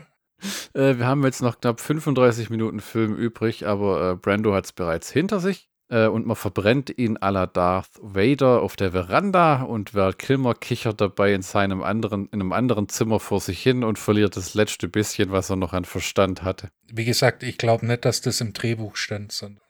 Speaker 1: Äh, wir haben jetzt noch knapp 35 Minuten Film übrig, aber äh, Brando hat es bereits hinter sich. Äh, und man verbrennt ihn à la Darth Vader auf der Veranda und Val Kilmer kichert dabei in seinem anderen, in einem anderen Zimmer vor sich hin und verliert das letzte bisschen, was er noch an Verstand hatte.
Speaker 2: Wie gesagt, ich glaube nicht, dass das im Drehbuch stand, sondern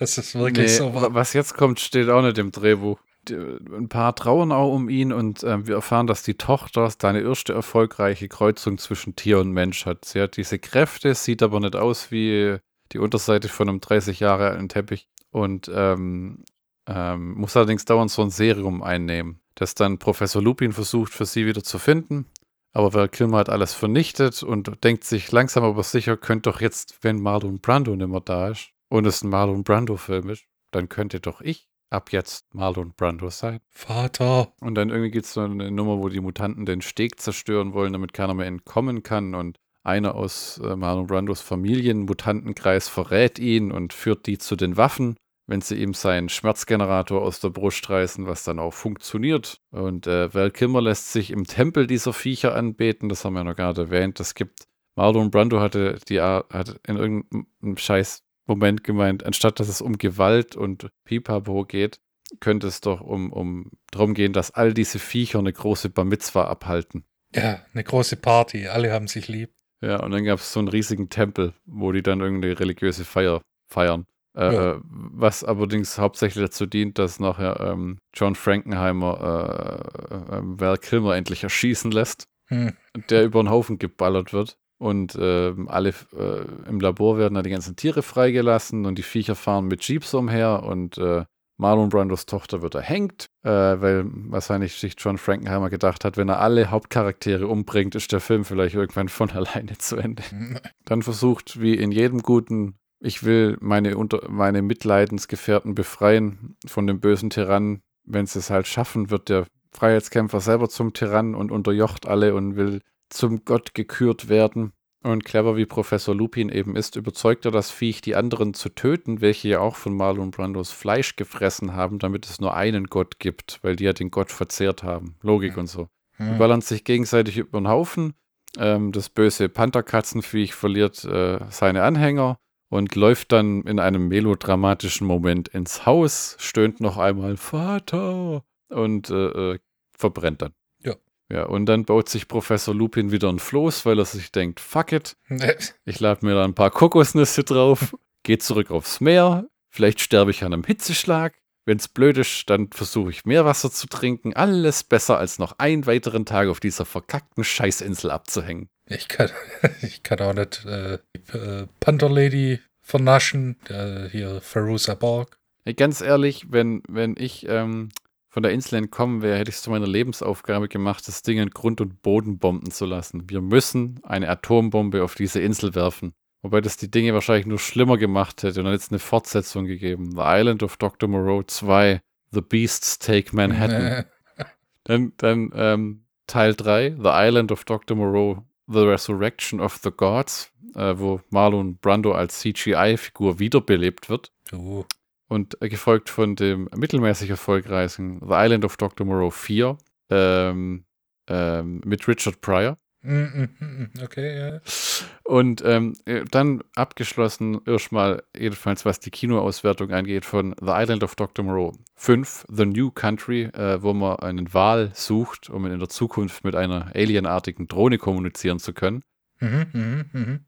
Speaker 2: dass es wirklich
Speaker 1: Nee,
Speaker 2: so
Speaker 1: wa-
Speaker 2: war.
Speaker 1: was jetzt kommt, steht auch nicht im Drehbuch. Die, ein paar trauern auch um ihn und ähm, wir erfahren, dass die Tochter seine erste erfolgreiche Kreuzung zwischen Tier und Mensch hat. Sie hat diese Kräfte, sieht aber nicht aus wie die Unterseite von einem 30 Jahre alten Teppich und ähm, ähm, muss allerdings dauernd so ein Serum einnehmen, das dann Professor Lupin versucht für sie wieder zu finden. Aber Val Kilmer hat alles vernichtet und denkt sich langsam aber sicher, könnte doch jetzt, wenn Marlon Brando nicht mehr da ist und es ein Marlon Brando-Film ist, dann könnte doch ich ab jetzt Marlon Brando sein.
Speaker 2: Vater.
Speaker 1: Und dann irgendwie gibt es so eine Nummer, wo die Mutanten den Steg zerstören wollen, damit keiner mehr entkommen kann. Und einer aus äh, Marlon Brandos Familienmutantenkreis verrät ihn und führt die zu den Waffen, wenn sie ihm seinen Schmerzgenerator aus der Brust reißen, was dann auch funktioniert. Und äh, Val Kilmer lässt sich im Tempel dieser Viecher anbeten, das haben wir noch nicht erwähnt. Das gibt Marlon Brando hatte die hat in irgendeinem scheiß Moment gemeint, anstatt dass es um Gewalt und Pipapo geht, könnte es doch um, um darum gehen, dass all diese Viecher eine große Bar Mitzwa abhalten.
Speaker 2: Ja, eine große Party, alle haben sich lieb.
Speaker 1: Ja, und dann gab es so einen riesigen Tempel, wo die dann irgendeine religiöse Feier feiern. Äh, ja. Äh, was allerdings hauptsächlich dazu dient, dass nachher ähm, John Frankenheimer äh, äh, Val Kilmer endlich erschießen lässt, hm. der über den Haufen geballert wird. Und äh, alle äh, im Labor werden da die ganzen Tiere freigelassen und die Viecher fahren mit Jeeps umher und äh, Marlon Brandos Tochter wird erhängt, äh, weil wahrscheinlich sich John Frankenheimer gedacht hat, wenn er alle Hauptcharaktere umbringt, ist der Film vielleicht irgendwann von alleine zu Ende. Dann versucht, wie in jedem guten, ich will meine, unter, meine Mitleidensgefährten befreien von dem bösen Tyrannen. Wenn sie es halt schaffen, wird der Freiheitskämpfer selber zum Tyrann und unterjocht alle und will zum Gott gekürt werden. Und clever wie Professor Lupin eben ist, überzeugt er das Viech, die anderen zu töten, welche ja auch von Marlon Brandos Fleisch gefressen haben, damit es nur einen Gott gibt, weil die ja den Gott verzehrt haben. Logik und so. Hm. Die ballern sich gegenseitig über den Haufen. Ähm, das böse Pantherkatzenviech verliert äh, seine Anhänger und läuft dann in einem melodramatischen Moment ins Haus, stöhnt noch einmal Vater und äh, äh, verbrennt dann. Ja, und dann baut sich Professor Lupin wieder ein Floß, weil er sich denkt, fuck it, ich lade mir da ein paar Kokosnüsse drauf, gehe zurück aufs Meer, vielleicht sterbe ich an einem Hitzeschlag. Wenn's blöd ist, dann versuche ich Meerwasser zu trinken. Alles besser, als noch einen weiteren Tag auf dieser verkackten Scheißinsel abzuhängen.
Speaker 2: Ich kann, ich kann auch nicht äh, äh, Panther Lady vernaschen, äh, hier Feruza Borg.
Speaker 1: Ganz ehrlich, wenn, wenn ich ähm, von der Insel entkommen wäre, hätte ich es zu meiner Lebensaufgabe gemacht, das Ding in Grund und Boden bomben zu lassen. Wir müssen eine Atombombe auf diese Insel werfen. Wobei das die Dinge wahrscheinlich nur schlimmer gemacht hätte und dann jetzt eine Fortsetzung gegeben. The Island of Dr. Moreau 2, The Beasts Take Manhattan. dann dann ähm, Teil 3, The Island of Dr. Moreau, The Resurrection of the Gods, äh, wo Marlon Brando als CGI-Figur wiederbelebt wird. Oh und gefolgt von dem mittelmäßig erfolgreichen The Island of Dr. Moreau 4 ähm, ähm, mit Richard Pryor. Okay, ja. Und ähm, äh, dann abgeschlossen, erstmal, jedenfalls was die Kinoauswertung angeht, von The Island of Dr. Moreau 5, The New Country, äh, wo man einen Wal sucht, um in der Zukunft mit einer alienartigen Drohne kommunizieren zu können. Mhm, mh, mh.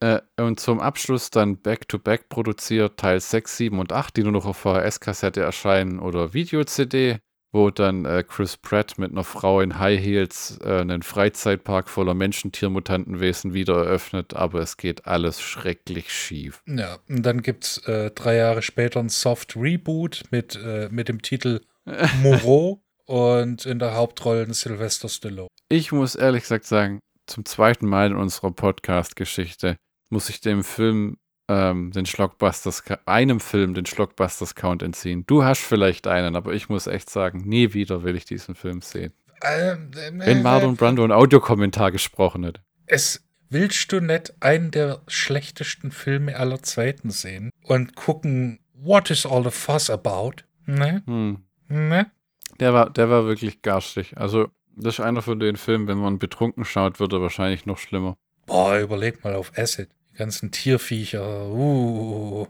Speaker 1: Äh, und zum Abschluss dann Back-to-Back -back produziert Teil 6, 7 und 8, die nur noch auf VHS-Kassette erscheinen oder Video-CD, wo dann äh, Chris Pratt mit einer Frau in High Heels äh, einen Freizeitpark voller Menschen-Tier-Mutantenwesen wieder eröffnet, aber es geht alles schrecklich schief.
Speaker 2: Ja, und dann gibt es äh, drei Jahre später ein Soft-Reboot mit, äh, mit dem Titel Moreau und in der Hauptrolle Sylvester Stallone.
Speaker 1: Ich muss ehrlich gesagt sagen, zum zweiten Mal in unserer Podcast-Geschichte muss ich dem Film ähm, den Schlockbusters, einem Film den Schlockbusters-Count entziehen. Du hast vielleicht einen, aber ich muss echt sagen, nie wieder will ich diesen Film sehen. Ähm, äh, Wenn Marlon Brando einen Audiokommentar gesprochen hätte.
Speaker 2: Es willst du nicht einen der schlechtesten Filme aller Zeiten sehen und gucken, what is all the fuss about? Ne? Hm.
Speaker 1: Ne? Der war, der war wirklich garstig. Also, das ist einer von den Filmen, wenn man betrunken schaut, wird er wahrscheinlich noch schlimmer.
Speaker 2: Boah, überleg mal auf Acid. Die ganzen Tierviecher. Uh.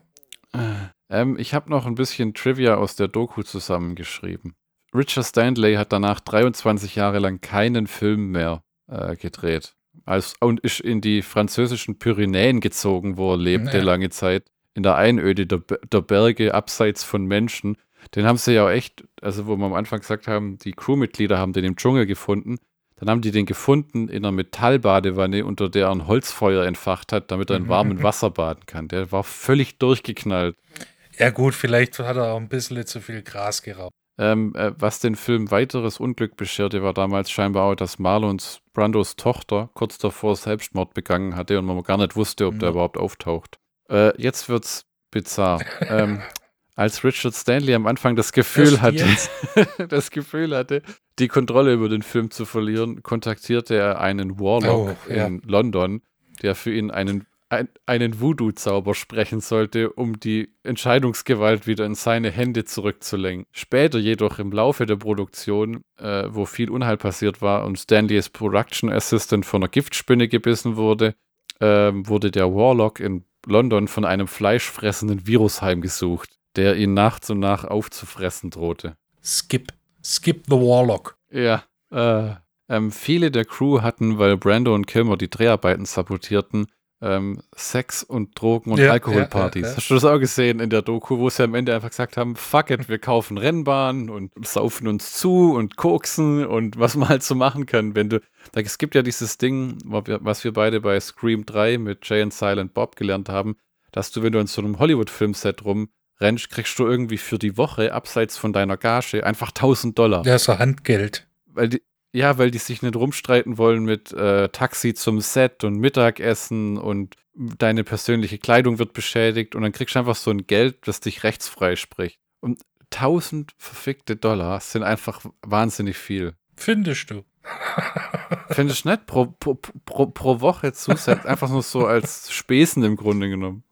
Speaker 1: Ähm, ich habe noch ein bisschen Trivia aus der Doku zusammengeschrieben. Richard Stanley hat danach 23 Jahre lang keinen Film mehr äh, gedreht. Als, und ist in die französischen Pyrenäen gezogen, wo er lebte, ja. lange Zeit. In der Einöde der, der Berge, abseits von Menschen. Den haben sie ja auch echt, also wo wir am Anfang gesagt haben, die Crewmitglieder haben den im Dschungel gefunden. Dann haben die den gefunden in einer Metallbadewanne, unter der er ein Holzfeuer entfacht hat, damit er in warmem Wasser baden kann. Der war völlig durchgeknallt.
Speaker 2: Ja, gut, vielleicht hat er auch ein bisschen zu viel Gras geraubt.
Speaker 1: Ähm, äh, was den Film weiteres Unglück bescherte, war damals scheinbar auch, dass Marlons Brandos Tochter kurz davor Selbstmord begangen hatte und man gar nicht wusste, ob mhm. der überhaupt auftaucht. Äh, jetzt wird's bizarr. ähm, als Richard Stanley am Anfang das Gefühl hatte, das Gefühl hatte, die Kontrolle über den Film zu verlieren, kontaktierte er einen Warlock oh, ja. in London, der für ihn einen, ein, einen Voodoo-Zauber sprechen sollte, um die Entscheidungsgewalt wieder in seine Hände zurückzulenken. Später jedoch im Laufe der Produktion, äh, wo viel Unheil passiert war und Stanley als Production Assistant von einer Giftspinne gebissen wurde, äh, wurde der Warlock in London von einem fleischfressenden Virus heimgesucht, der ihn nach und nach aufzufressen drohte.
Speaker 2: Skip. Skip the Warlock.
Speaker 1: Ja. Äh, ähm, viele der Crew hatten, weil Brando und Kilmer die Dreharbeiten sabotierten, ähm, Sex und Drogen und ja, Alkoholpartys. Ja, ja, Hast du das auch gesehen in der Doku, wo sie am Ende einfach gesagt haben, fuck it, wir kaufen Rennbahnen und saufen uns zu und koksen und was man halt so machen kann, wenn du, es gibt ja dieses Ding, was wir beide bei Scream 3 mit Jay and Silent Bob gelernt haben, dass du, wenn du in so einem Hollywood-Filmset rumrennst, kriegst du irgendwie für die Woche, abseits von deiner Gage, einfach 1000 Dollar.
Speaker 2: Ja, so Handgeld.
Speaker 1: Weil die, ja, weil die sich nicht rumstreiten wollen mit äh, Taxi zum Set und Mittagessen und deine persönliche Kleidung wird beschädigt und dann kriegst du einfach so ein Geld, das dich rechtsfrei spricht. Und 1000 verfickte Dollar sind einfach wahnsinnig viel.
Speaker 2: Findest du?
Speaker 1: Findest du nicht? Pro, pro, pro, pro Woche zusätzlich. einfach nur so als Späßen im Grunde genommen.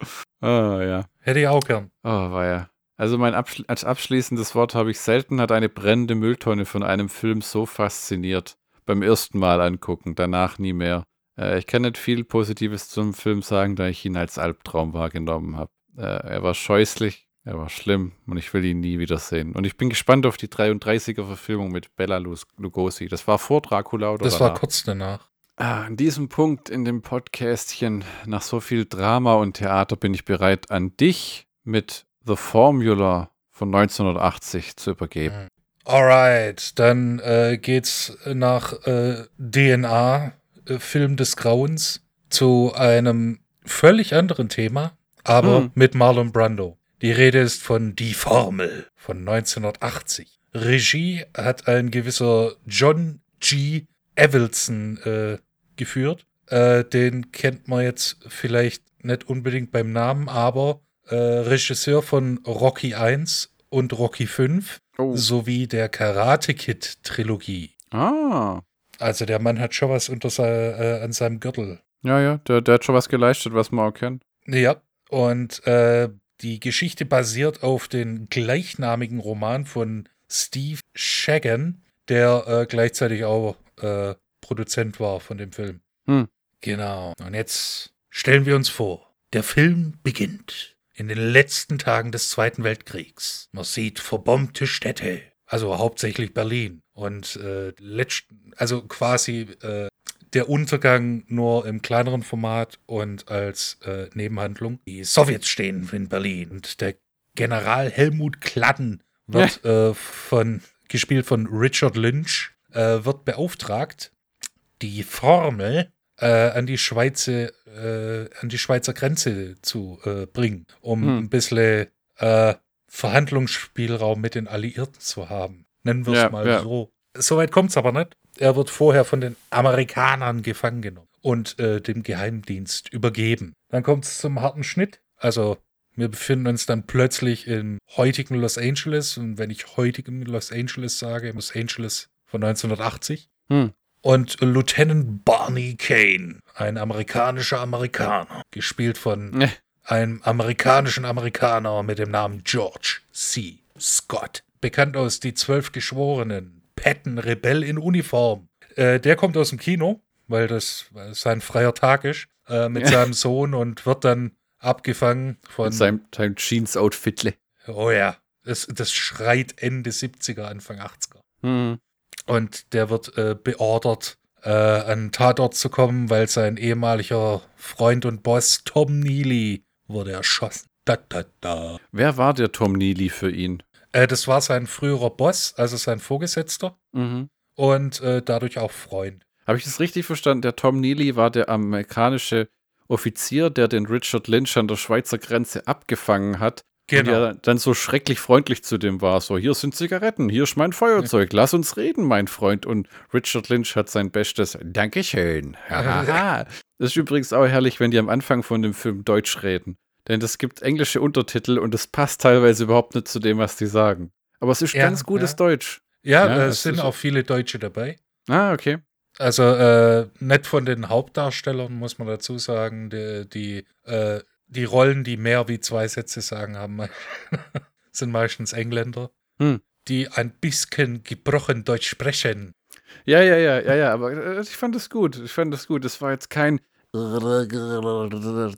Speaker 1: ah, ja.
Speaker 2: Hätte ich auch gern.
Speaker 1: Oh, war ja. Also mein Abschli als abschließendes Wort habe ich selten hat eine brennende Mülltonne von einem Film so fasziniert. Beim ersten Mal angucken, danach nie mehr. Äh, ich kann nicht viel Positives zum Film sagen, da ich ihn als Albtraum wahrgenommen habe. Äh, er war scheußlich, er war schlimm und ich will ihn nie wiedersehen. Und ich bin gespannt auf die 33er-Verfilmung mit Bella Lugosi. Das war vor Dracula oder
Speaker 2: Das war kurz danach.
Speaker 1: Ah, an diesem Punkt in dem Podcastchen, nach so viel Drama und Theater, bin ich bereit, an dich mit The Formula von 1980 zu übergeben. Hm.
Speaker 2: Alright, dann äh, geht's nach äh, DNA, äh, Film des Grauens, zu einem völlig anderen Thema, aber hm. mit Marlon Brando. Die Rede ist von Die Formel von 1980. Regie hat ein gewisser John G. Evelson äh, geführt. Äh, den kennt man jetzt vielleicht nicht unbedingt beim Namen, aber äh, Regisseur von Rocky 1 und Rocky 5 oh. sowie der Karate Kid Trilogie.
Speaker 1: Ah.
Speaker 2: Also der Mann hat schon was unter äh, an seinem Gürtel.
Speaker 1: Ja, ja, der, der hat schon was geleistet, was man auch kennt.
Speaker 2: Ja, und äh, die Geschichte basiert auf den gleichnamigen Roman von Steve Shagan, der äh, gleichzeitig auch äh, Produzent war von dem Film.
Speaker 1: Hm.
Speaker 2: Genau. Und jetzt stellen wir uns vor, der Film beginnt in den letzten Tagen des Zweiten Weltkriegs. Man sieht verbombte Städte, also hauptsächlich Berlin. Und äh, also quasi äh, der Untergang nur im kleineren Format und als äh, Nebenhandlung. Die Sowjets stehen in Berlin und der General Helmut Kladden wird ja. äh, von, gespielt von Richard Lynch, äh, wird beauftragt, die Formel äh, an die Schweizer äh, an die Schweizer Grenze zu äh, bringen, um hm. ein bisschen äh, Verhandlungsspielraum mit den Alliierten zu haben. Nennen wir es ja, mal ja. so. Soweit kommt es aber nicht. Er wird vorher von den Amerikanern gefangen genommen und äh, dem Geheimdienst übergeben. Dann kommt es zum harten Schnitt. Also wir befinden uns dann plötzlich in heutigen Los Angeles. Und wenn ich heutigen Los Angeles sage, Los Angeles von 1980.
Speaker 1: Hm
Speaker 2: und Lieutenant Barney Kane, ein amerikanischer Amerikaner, gespielt von nee. einem amerikanischen Amerikaner mit dem Namen George C. Scott, bekannt aus Die Zwölf Geschworenen, Patton Rebell in Uniform. Äh, der kommt aus dem Kino, weil das sein freier Tag ist, äh, mit ja. seinem Sohn und wird dann abgefangen von mit
Speaker 1: seinem, seinem Jeans-Outfitle.
Speaker 2: Oh ja, das, das schreit Ende 70er, Anfang 80er.
Speaker 1: Hm.
Speaker 2: Und der wird äh, beordert, äh, an Tatort zu kommen, weil sein ehemaliger Freund und Boss Tom Neely wurde erschossen. Da, da, da.
Speaker 1: Wer war der Tom Neely für ihn?
Speaker 2: Äh, das war sein früherer Boss, also sein Vorgesetzter.
Speaker 1: Mhm.
Speaker 2: Und äh, dadurch auch Freund.
Speaker 1: Habe ich das richtig verstanden? Der Tom Neely war der amerikanische Offizier, der den Richard Lynch an der Schweizer Grenze abgefangen hat Genau. Und ja dann so schrecklich freundlich zu dem war. So, hier sind Zigaretten, hier ist mein Feuerzeug, lass uns reden, mein Freund. Und Richard Lynch hat sein Bestes. Dankeschön. das ist übrigens auch herrlich, wenn die am Anfang von dem Film Deutsch reden. Denn es gibt englische Untertitel und es passt teilweise überhaupt nicht zu dem, was die sagen. Aber es ist
Speaker 2: Ja,
Speaker 1: ganz gutes
Speaker 2: ja.
Speaker 1: Deutsch.
Speaker 2: Ja,
Speaker 1: Ja,
Speaker 2: äh, es sind auch viele Deutsche dabei.
Speaker 1: Ah, okay.
Speaker 2: Also äh, nicht von den Hauptdarstellern, muss man dazu sagen. Die, die, äh, die Rollen, die mehr wie zwei Sätze sagen, haben, sind meistens Engländer,
Speaker 1: Hm.
Speaker 2: die ein bisschen gebrochen Deutsch sprechen.
Speaker 1: Ja, ja, ja, ja, ja, aber äh, ich fand es gut. Ich fand es gut. Es war jetzt kein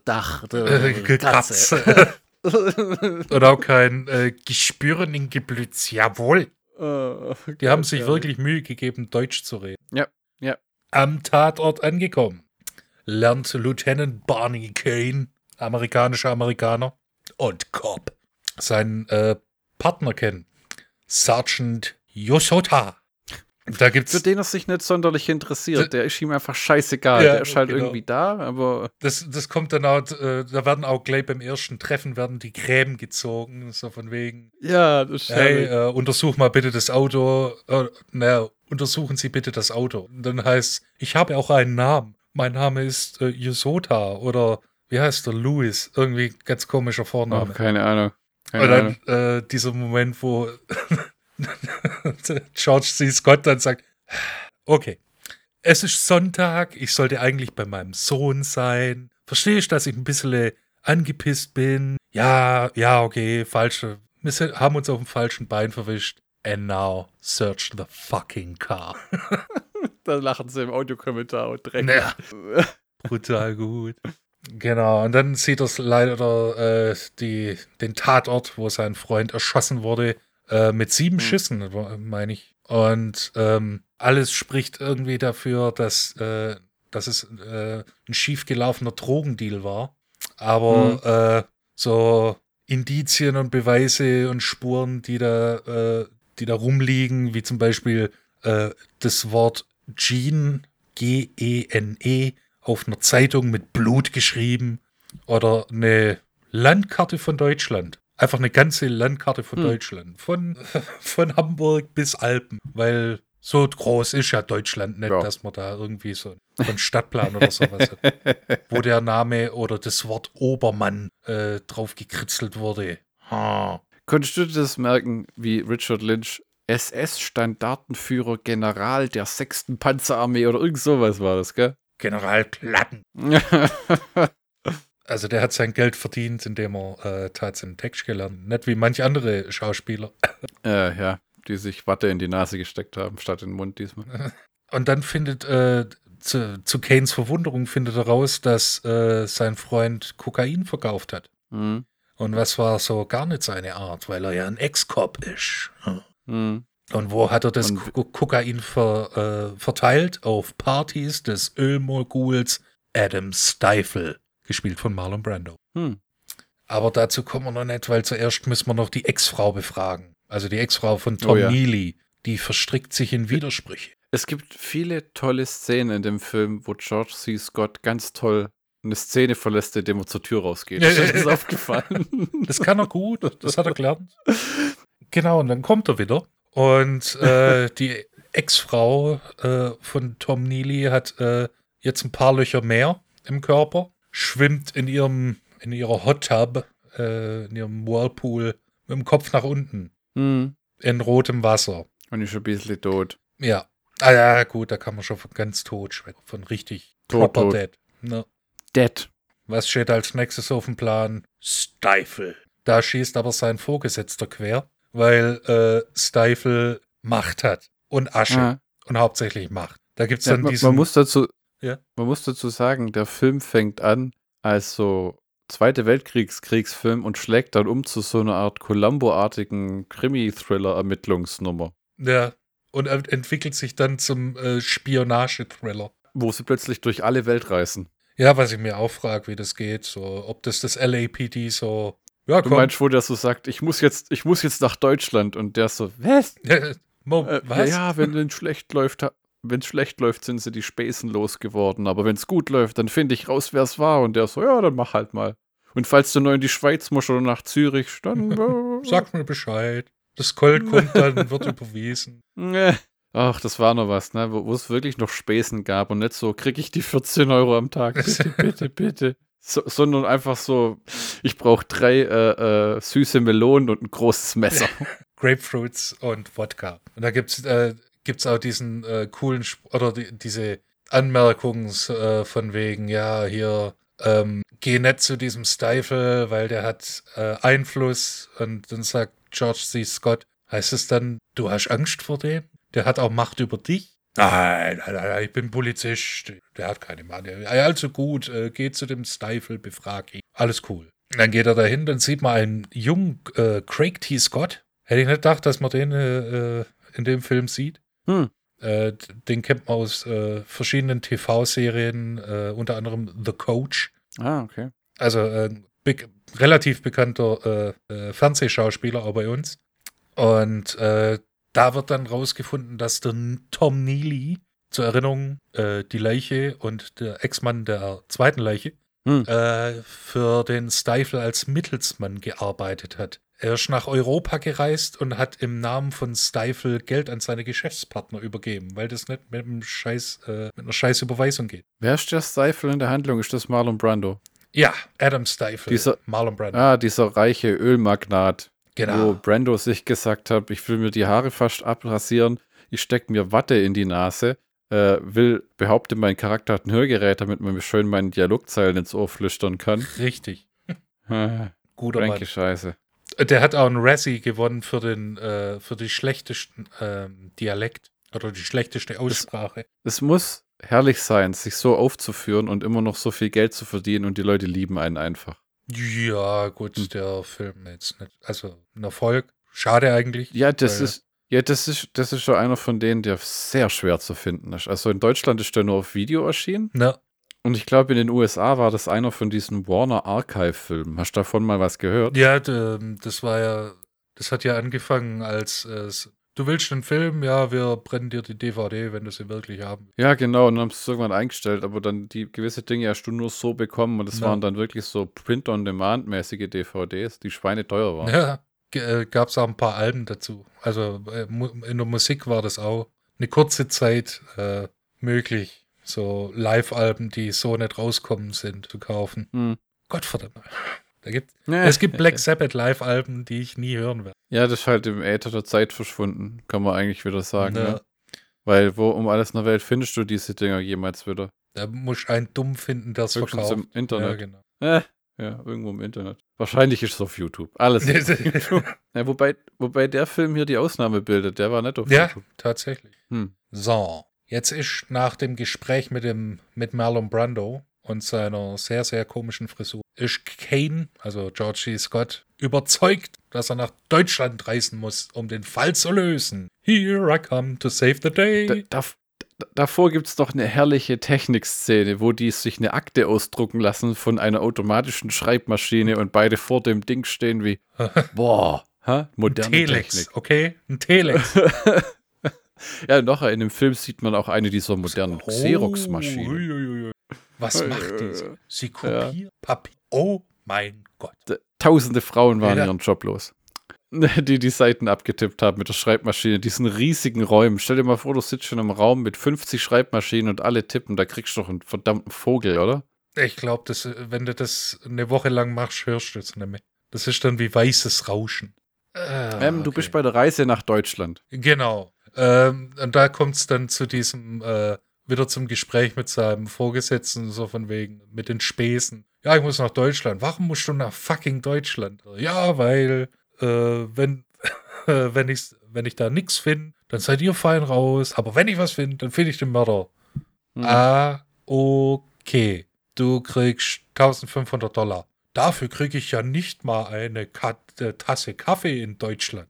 Speaker 1: Dach,
Speaker 2: Äh, Katze. Und auch kein äh, Gespüren in Geblütz. Jawohl. Die haben sich wirklich Mühe gegeben, Deutsch zu reden.
Speaker 1: Ja, ja.
Speaker 2: Am Tatort angekommen, lernt Lieutenant Barney Kane, amerikanischer Amerikaner, und Cop, seinen äh, Partner kennen. Sergeant Yosota. Da
Speaker 1: Für
Speaker 2: gibt's,
Speaker 1: den er sich nicht sonderlich interessiert. Der ist ihm einfach scheißegal.
Speaker 2: Ja,
Speaker 1: der ist halt
Speaker 2: genau.
Speaker 1: irgendwie da, aber
Speaker 2: das, das kommt dann auch, äh, da werden auch gleich beim ersten Treffen werden die Gräben gezogen, so von wegen,
Speaker 1: ja, das ist
Speaker 2: hey, äh, untersuch mal bitte das Auto, äh, naja, untersuchen Sie bitte das Auto. Und dann heißt, ich habe auch einen Namen. Mein Name ist äh, Yusota oder wie heißt der? Louis. Irgendwie ganz komischer
Speaker 1: Oh,
Speaker 2: Vorname.
Speaker 1: keine Ahnung. Keine
Speaker 2: Und
Speaker 1: Ahnung.
Speaker 2: dann äh, dieser Moment, wo George C. Scott dann sagt, okay, es ist Sonntag, ich sollte eigentlich bei meinem Sohn sein. Verstehe ich, dass ich ein bisschen angepisst bin? Ja, ja, okay, falsche. Wir haben uns auf dem falschen Bein verwischt. And now search the fucking car.
Speaker 1: Da lachen sie im Audiokommentar und direkt.
Speaker 2: Naja. Brutal gut. Genau, und dann sieht er leider äh, die, den Tatort, wo sein Freund erschossen wurde, äh, mit sieben
Speaker 1: Hm.
Speaker 2: Schüssen, meine ich. Und ähm, alles spricht irgendwie dafür, dass, äh, dass es äh, ein schiefgelaufener Drogendeal war. Aber äh, so Indizien und Beweise und Spuren, die da, äh, die da rumliegen, wie zum Beispiel äh, das Wort Gene, G-E-N-E, auf einer Zeitung mit Blut geschrieben oder eine Landkarte von Deutschland. Einfach eine ganze Landkarte von
Speaker 1: Hm.
Speaker 2: Deutschland. Von, von Hamburg bis Alpen. Weil so groß ist ja Deutschland nicht,
Speaker 1: Ja.
Speaker 2: dass man da irgendwie so einen Stadtplan oder sowas hat. Wo der Name oder das Wort Obermann äh, drauf gekritzelt wurde. Ha.
Speaker 1: Konntest du das merken, wie Richard Lynch SS-Standartenführer General der 6. Panzerarmee oder irgend sowas war das, gell?
Speaker 2: General Platten. Also der hat sein Geld verdient, indem er äh, tatsächlich Text gelernt. Nicht wie manch andere Schauspieler.
Speaker 1: äh, ja, die sich Watte in die Nase gesteckt haben, statt in den Mund diesmal.
Speaker 2: Und dann findet, äh, zu, zu Kanes Verwunderung findet er raus, dass äh, sein Freund Kokain verkauft hat.
Speaker 1: Mhm.
Speaker 2: Und was war so gar nicht seine Art, weil er ja ein Ex-Cop ist.
Speaker 1: Mhm.
Speaker 2: Und wo hat er das
Speaker 1: Und-
Speaker 2: Ko Kokain ver, äh, verteilt? Auf Partys des Ölmoguls Adam Stifle, gespielt von Marlon Brando.
Speaker 1: Hm.
Speaker 2: Aber dazu kommen wir noch nicht, weil zuerst müssen wir noch die Ex-Frau befragen. Also die Ex-Frau von Tom
Speaker 1: Oh ja.
Speaker 2: Neely. Die verstrickt sich in Widersprüche.
Speaker 1: Es gibt viele tolle Szenen in dem Film, wo George C. Scott ganz toll eine Szene verlässt, indem er zur Tür rausgeht. Das ist aufgefallen.
Speaker 2: Das kann er gut, das hat er gelernt. Genau, und dann kommt er wieder. Und äh, die Ex-Frau äh, von Tom Neely hat äh, jetzt ein paar Löcher mehr im Körper, schwimmt in ihrem, in ihrer Hot Tub, äh, in ihrem Whirlpool mit dem Kopf nach unten
Speaker 1: hm.
Speaker 2: in rotem Wasser.
Speaker 1: Und ist schon ein bisschen tot.
Speaker 2: Ja. Ah ja, gut, da kann man schon von ganz tot schwimmen. Von richtig
Speaker 1: Tot,
Speaker 2: proper
Speaker 1: tot.
Speaker 2: dead. Ne?
Speaker 1: Dead.
Speaker 2: Was steht als nächstes auf dem Plan? Stifle. Da schießt aber sein Vorgesetzter quer, weil äh, Stifle Macht hat und Asche
Speaker 1: Ah.
Speaker 2: und hauptsächlich Macht. Da gibt es
Speaker 1: Ja,
Speaker 2: dann
Speaker 1: man,
Speaker 2: diesen.
Speaker 1: man, muss dazu,
Speaker 2: Ja.
Speaker 1: man muss dazu sagen, der Film fängt an als so Zweite Weltkriegs-Kriegsfilm und schlägt dann um zu so einer Art Columbo-artigen Krimi-Thriller-Ermittlungsnummer,
Speaker 2: ja, und ent- entwickelt sich dann zum äh, Spionage-Thriller.
Speaker 1: wo sie plötzlich durch alle Welt reisen.
Speaker 2: Ja, was ich mir auch frage, wie das geht, so, ob das das LAPD so. Ja,
Speaker 1: Du
Speaker 2: komm.
Speaker 1: meinst, wo der so sagt, ich muss jetzt, ich muss jetzt nach Deutschland und der so, was?
Speaker 2: Mo,
Speaker 1: Äh,
Speaker 2: was?
Speaker 1: Ja, wenn es schlecht läuft, wenn es schlecht läuft, sind sie die Späßen losgeworden. Aber wenn es gut läuft, dann finde ich raus, wer es war. Und der so, ja, dann mach halt mal. Und falls du neu in die Schweiz musst oder nach Zürich, dann. Äh,
Speaker 2: Sag mir Bescheid. Das Gold kommt dann, wird überwiesen.
Speaker 1: Ach, das war noch was, ne? Wo wo es wirklich noch Späßen gab und nicht so, krieg ich die 14 Euro am Tag. Bitte, bitte, bitte. So, sondern einfach so, ich brauche drei äh, äh, süße Melonen und ein großes Messer.
Speaker 2: Grapefruits und Wodka. Und da gibt's äh, gibt's auch diesen äh, coolen Sp oder die, diese Anmerkungen äh, von wegen, ja, hier ähm, geh nicht zu diesem Stifle, weil der hat äh, Einfluss und dann sagt George C. Scott, heißt es dann, du hast Angst vor dem? Der hat auch Macht über dich? Nein, nein, nein, ich bin Polizist. Der hat keine Macht. Ja, also gut, äh, geh zu dem Stifle, befrag ihn. Alles cool. Dann geht er dahin, dann sieht man einen jungen äh, Craig T. Scott. Hätte ich nicht gedacht, dass man den äh, äh in dem Film sieht.
Speaker 1: Hm.
Speaker 2: Äh, den kennt man aus äh, verschiedenen TV-Serien, unter anderem The Coach.
Speaker 1: Ah, okay.
Speaker 2: Also äh, be relativ bekannter Fernsehschauspieler auch bei uns. Und da wird dann rausgefunden, dass der Tom Neely zur Erinnerung die Leiche und der Ex-Mann der zweiten Leiche
Speaker 1: Hm.
Speaker 2: für den Stifle als Mittelsmann gearbeitet hat. Er ist nach Europa gereist und hat im Namen von Stifle Geld an seine Geschäftspartner übergeben, weil das nicht mit, einem Scheiß, äh, mit einer scheiß Überweisung geht.
Speaker 1: Wer ist der Stifle in der Handlung? Ist das Marlon Brando?
Speaker 2: Ja, Adam Stifle,
Speaker 1: Dieser-
Speaker 2: Marlon Brando.
Speaker 1: Ah, dieser reiche Ölmagnat, wo
Speaker 2: genau.
Speaker 1: Brando sich gesagt hat, ich will mir die Haare fast abrasieren, ich stecke mir Watte in die Nase, äh, will, behaupte, mein Charakter hat ein Hörgerät, damit man mir schön meinen Dialogzeilen ins Ohr flüstern kann.
Speaker 2: Richtig.
Speaker 1: Ah,
Speaker 2: Guter
Speaker 1: Ranke
Speaker 2: Mann.
Speaker 1: Scheiße.
Speaker 2: Der hat auch einen Razzie gewonnen für den äh, für die schlechtesten ähm, Dialekt oder die schlechteste Aussprache.
Speaker 1: Es muss herrlich sein, sich so aufzuführen und immer noch so viel Geld zu verdienen und die Leute lieben einen einfach.
Speaker 2: Ja, gut,
Speaker 1: Hm.
Speaker 2: der Film jetzt nicht. Also ein Erfolg. Schade eigentlich.
Speaker 1: Ja, das ist, ja, das ist, das ist schon einer von denen, der sehr schwer zu finden ist. Also in Deutschland ist der nur auf Video erschienen
Speaker 2: Na,
Speaker 1: und ich glaube in den USA war das einer von diesen Warner Archive-Filmen. Hast du davon mal was gehört?
Speaker 2: Ja, d- das war ja, das hat ja angefangen als, äh, s- du willst einen Film, ja, wir brennen dir die DVD, wenn du sie wirklich haben.
Speaker 1: Ja, genau, und dann haben sie es irgendwann eingestellt, aber dann die gewisse Dinge hast du nur so bekommen und das
Speaker 2: Ja.
Speaker 1: waren dann wirklich so Print-on-Demand-mäßige DVDs, die schweineteuer waren.
Speaker 2: Ja, äh, gab es auch ein paar Alben dazu. Also äh, in der Musik war das auch eine kurze Zeit äh, möglich, so Live-Alben, die so nicht rauskommen sind, zu kaufen.
Speaker 1: Hm.
Speaker 2: Gottverdammt. Da gibt,
Speaker 1: Ja,
Speaker 2: es gibt Black Sabbath Live-Alben, die ich nie hören werde.
Speaker 1: Ja, das ist halt im Äther der Zeit verschwunden, kann man eigentlich wieder sagen.
Speaker 2: Ja.
Speaker 1: Ne? Weil wo um alles in der Welt findest du diese Dinger jemals wieder?
Speaker 2: Da muss einen dumm finden, der es verkauft.
Speaker 1: im Internet.
Speaker 2: Ja, genau.
Speaker 1: Äh, ja, irgendwo im Internet. Wahrscheinlich ist es auf YouTube. Alles. ist auf YouTube. ja, wobei, wobei der Film hier die Ausnahme bildet, der war nicht auf
Speaker 2: ja,
Speaker 1: YouTube.
Speaker 2: tatsächlich.
Speaker 1: Hm.
Speaker 2: So, jetzt ist nach dem Gespräch mit dem mit Marlon Brando und seiner sehr, sehr komischen Frisur, ist Kane, also George C. Scott, überzeugt, dass er nach Deutschland reisen muss, um den Fall zu lösen. Here I come to save the
Speaker 1: Da,
Speaker 2: day.
Speaker 1: da, da, davor gibt es noch eine herrliche Technikszene, wo die sich eine Akte ausdrucken lassen von einer automatischen Schreibmaschine und beide vor dem Ding stehen wie, boah, hä? moderne
Speaker 2: Telex,
Speaker 1: Technik.
Speaker 2: okay? Ein Telex.
Speaker 1: Ja, noch in dem Film sieht man auch eine dieser modernen Xerox-Maschinen.
Speaker 2: Oh, uiuiui. Was
Speaker 1: Ui,
Speaker 2: macht
Speaker 1: ui,
Speaker 2: die?
Speaker 1: ui.
Speaker 2: Sie kopiert Papier. Oh mein Gott.
Speaker 1: Tausende Frauen waren
Speaker 2: Ja.
Speaker 1: ihren Job los. Die die Seiten abgetippt haben mit der Schreibmaschine, diesen riesigen Räumen. Stell dir mal vor, du sitzt schon im Raum mit 50 Schreibmaschinen und alle tippen, da kriegst du doch einen verdammten Vogel, oder?
Speaker 2: Ich glaube, wenn du das eine Woche lang machst, hörst du es nicht mehr. Das ist dann wie weißes Rauschen. Ah,
Speaker 1: ähm, du
Speaker 2: okay.
Speaker 1: bist bei der Reise nach Deutschland.
Speaker 2: Genau. Ähm, und da kommt es dann zu diesem, äh, wieder zum Gespräch mit seinem Vorgesetzten, so von wegen, mit den Spesen. Ja, ich muss nach Deutschland. Warum musst du nach fucking Deutschland? Ja, weil, äh, wenn, wenn, ich, wenn ich da nichts finde, dann seid ihr fein raus. Aber wenn ich was finde, dann finde ich den Mörder.
Speaker 1: Hm.
Speaker 2: Ah, okay. Du kriegst 1500 Dollar. Dafür kriege ich ja nicht mal eine äh, Tasse Kaffee in Deutschland.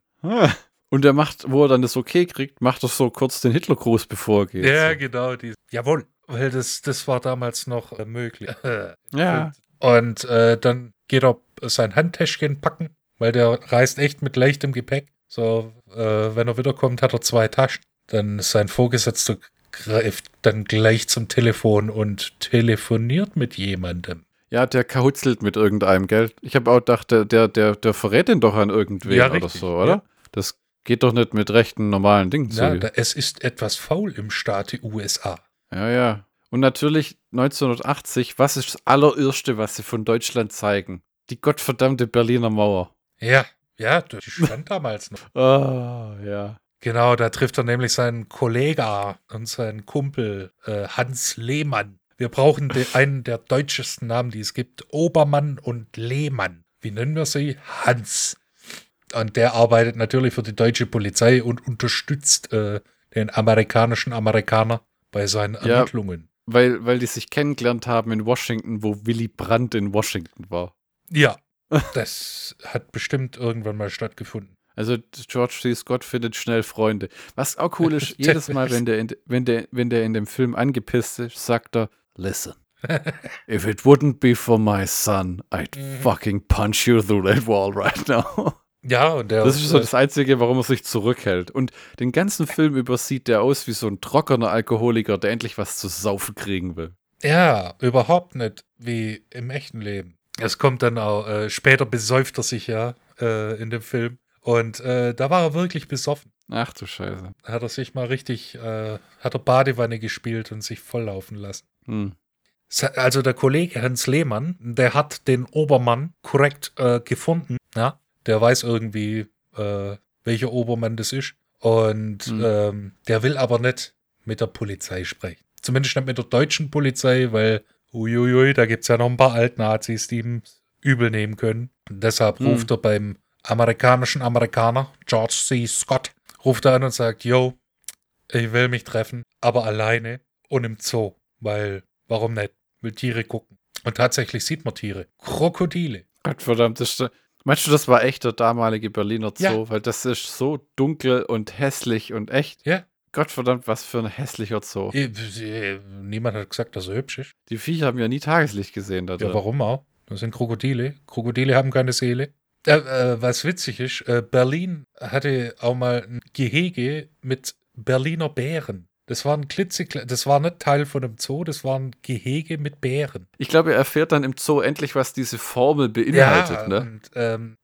Speaker 1: Und er macht, wo er dann das okay kriegt, macht er so kurz den Hitlergruß, bevor er geht.
Speaker 2: Ja,
Speaker 1: so.
Speaker 2: genau. Die, jawohl. Weil das, das war damals noch äh, möglich.
Speaker 1: ja.
Speaker 2: Und äh, dann geht er sein Handtäschchen packen, weil der reist echt mit leichtem Gepäck. So, äh, wenn er wiederkommt, hat er zwei Taschen. Dann sein Vorgesetzter greift dann gleich zum Telefon und telefoniert mit jemandem.
Speaker 1: Ja, der kahutzelt mit irgendeinem Geld. Ich habe auch gedacht, der, der, der, der verrät den doch an irgendwen
Speaker 2: Ja,
Speaker 1: oder
Speaker 2: richtig,
Speaker 1: so, oder?
Speaker 2: ja.
Speaker 1: Das geht doch nicht mit rechten, normalen Dingen
Speaker 2: Ja,
Speaker 1: zu.
Speaker 2: da, es ist etwas faul im Staate USA.
Speaker 1: Ja, ja. Und natürlich 1980, was ist das allererste, was sie von Deutschland zeigen? Die gottverdammte Berliner Mauer.
Speaker 2: Ja, ja, die stand damals noch.
Speaker 1: Ah, ja.
Speaker 2: Genau, da trifft er nämlich seinen Kollegen und seinen Kumpel äh, Hans Lehmann. Wir brauchen einen der deutschesten Namen, die es gibt. Obermann und Lehmann. Wie nennen wir sie? Hans. Und der arbeitet natürlich für die deutsche Polizei und unterstützt äh, den amerikanischen Amerikaner bei seinen
Speaker 1: Ja.
Speaker 2: Ermittlungen.
Speaker 1: Weil, weil die sich kennengelernt haben in Washington, wo Willy Brandt in Washington war.
Speaker 2: Ja, das hat bestimmt irgendwann mal stattgefunden.
Speaker 1: Also George C. Scott findet schnell Freunde. Was auch cool ist, jedes Mal, wenn der, in, wenn, der, wenn der in dem Film angepisst ist, sagt er, listen, if it wouldn't be for my son, I'd fucking punch you through that wall right now.
Speaker 2: Ja, und der
Speaker 1: Das ist so
Speaker 2: äh,
Speaker 1: das Einzige, warum er sich zurückhält. Und den ganzen Film über sieht der aus wie so ein trockener Alkoholiker, der endlich was zu saufen kriegen will.
Speaker 2: Ja, überhaupt nicht wie im echten Leben. Es kommt dann auch, äh, später besäuft er sich ja äh, in dem Film. Und äh, da war er wirklich besoffen.
Speaker 1: Ach du Scheiße.
Speaker 2: Hat er sich mal richtig, äh, hat er Badewanne gespielt und sich volllaufen lassen.
Speaker 1: Hm.
Speaker 2: Also der Kollege Hans Lehmann, der hat den Obermann korrekt äh, gefunden. Ja, der weiß irgendwie, äh, welcher Obermann das ist. Und
Speaker 1: Mhm.
Speaker 2: ähm, der will aber nicht mit der Polizei sprechen. Zumindest nicht mit der deutschen Polizei, weil, uiuiui, da gibt es ja noch ein paar Altnazis, die ihm übel nehmen können. Und deshalb
Speaker 1: Mhm.
Speaker 2: ruft er beim amerikanischen Amerikaner, George C. Scott, ruft er an und sagt, yo, ich will mich treffen, aber alleine und im Zoo, weil, warum nicht? Will Tiere gucken. Und tatsächlich sieht man Tiere. Krokodile.
Speaker 1: Gottverdammt, das ist, meinst du, das war echt der damalige Berliner Zoo?
Speaker 2: Ja.
Speaker 1: Weil das ist so dunkel und hässlich und echt.
Speaker 2: Ja.
Speaker 1: Gottverdammt, was für ein hässlicher Zoo.
Speaker 2: Äh, äh, Niemand hat gesagt, dass er hübsch ist.
Speaker 1: Die Viecher haben ja nie Tageslicht gesehen da drin.
Speaker 2: Ja, warum auch? Das sind Krokodile. Krokodile haben keine Seele. Äh, äh, was witzig ist, äh, Berlin hatte auch mal ein Gehege mit Berliner Bären. Das war ein klitzekle das war nicht Teil von einem Zoo, das war ein Gehege mit Bären.
Speaker 1: Ich glaube, er erfährt dann im Zoo endlich, was diese Formel beinhaltet, ne?
Speaker 2: Und, ähm,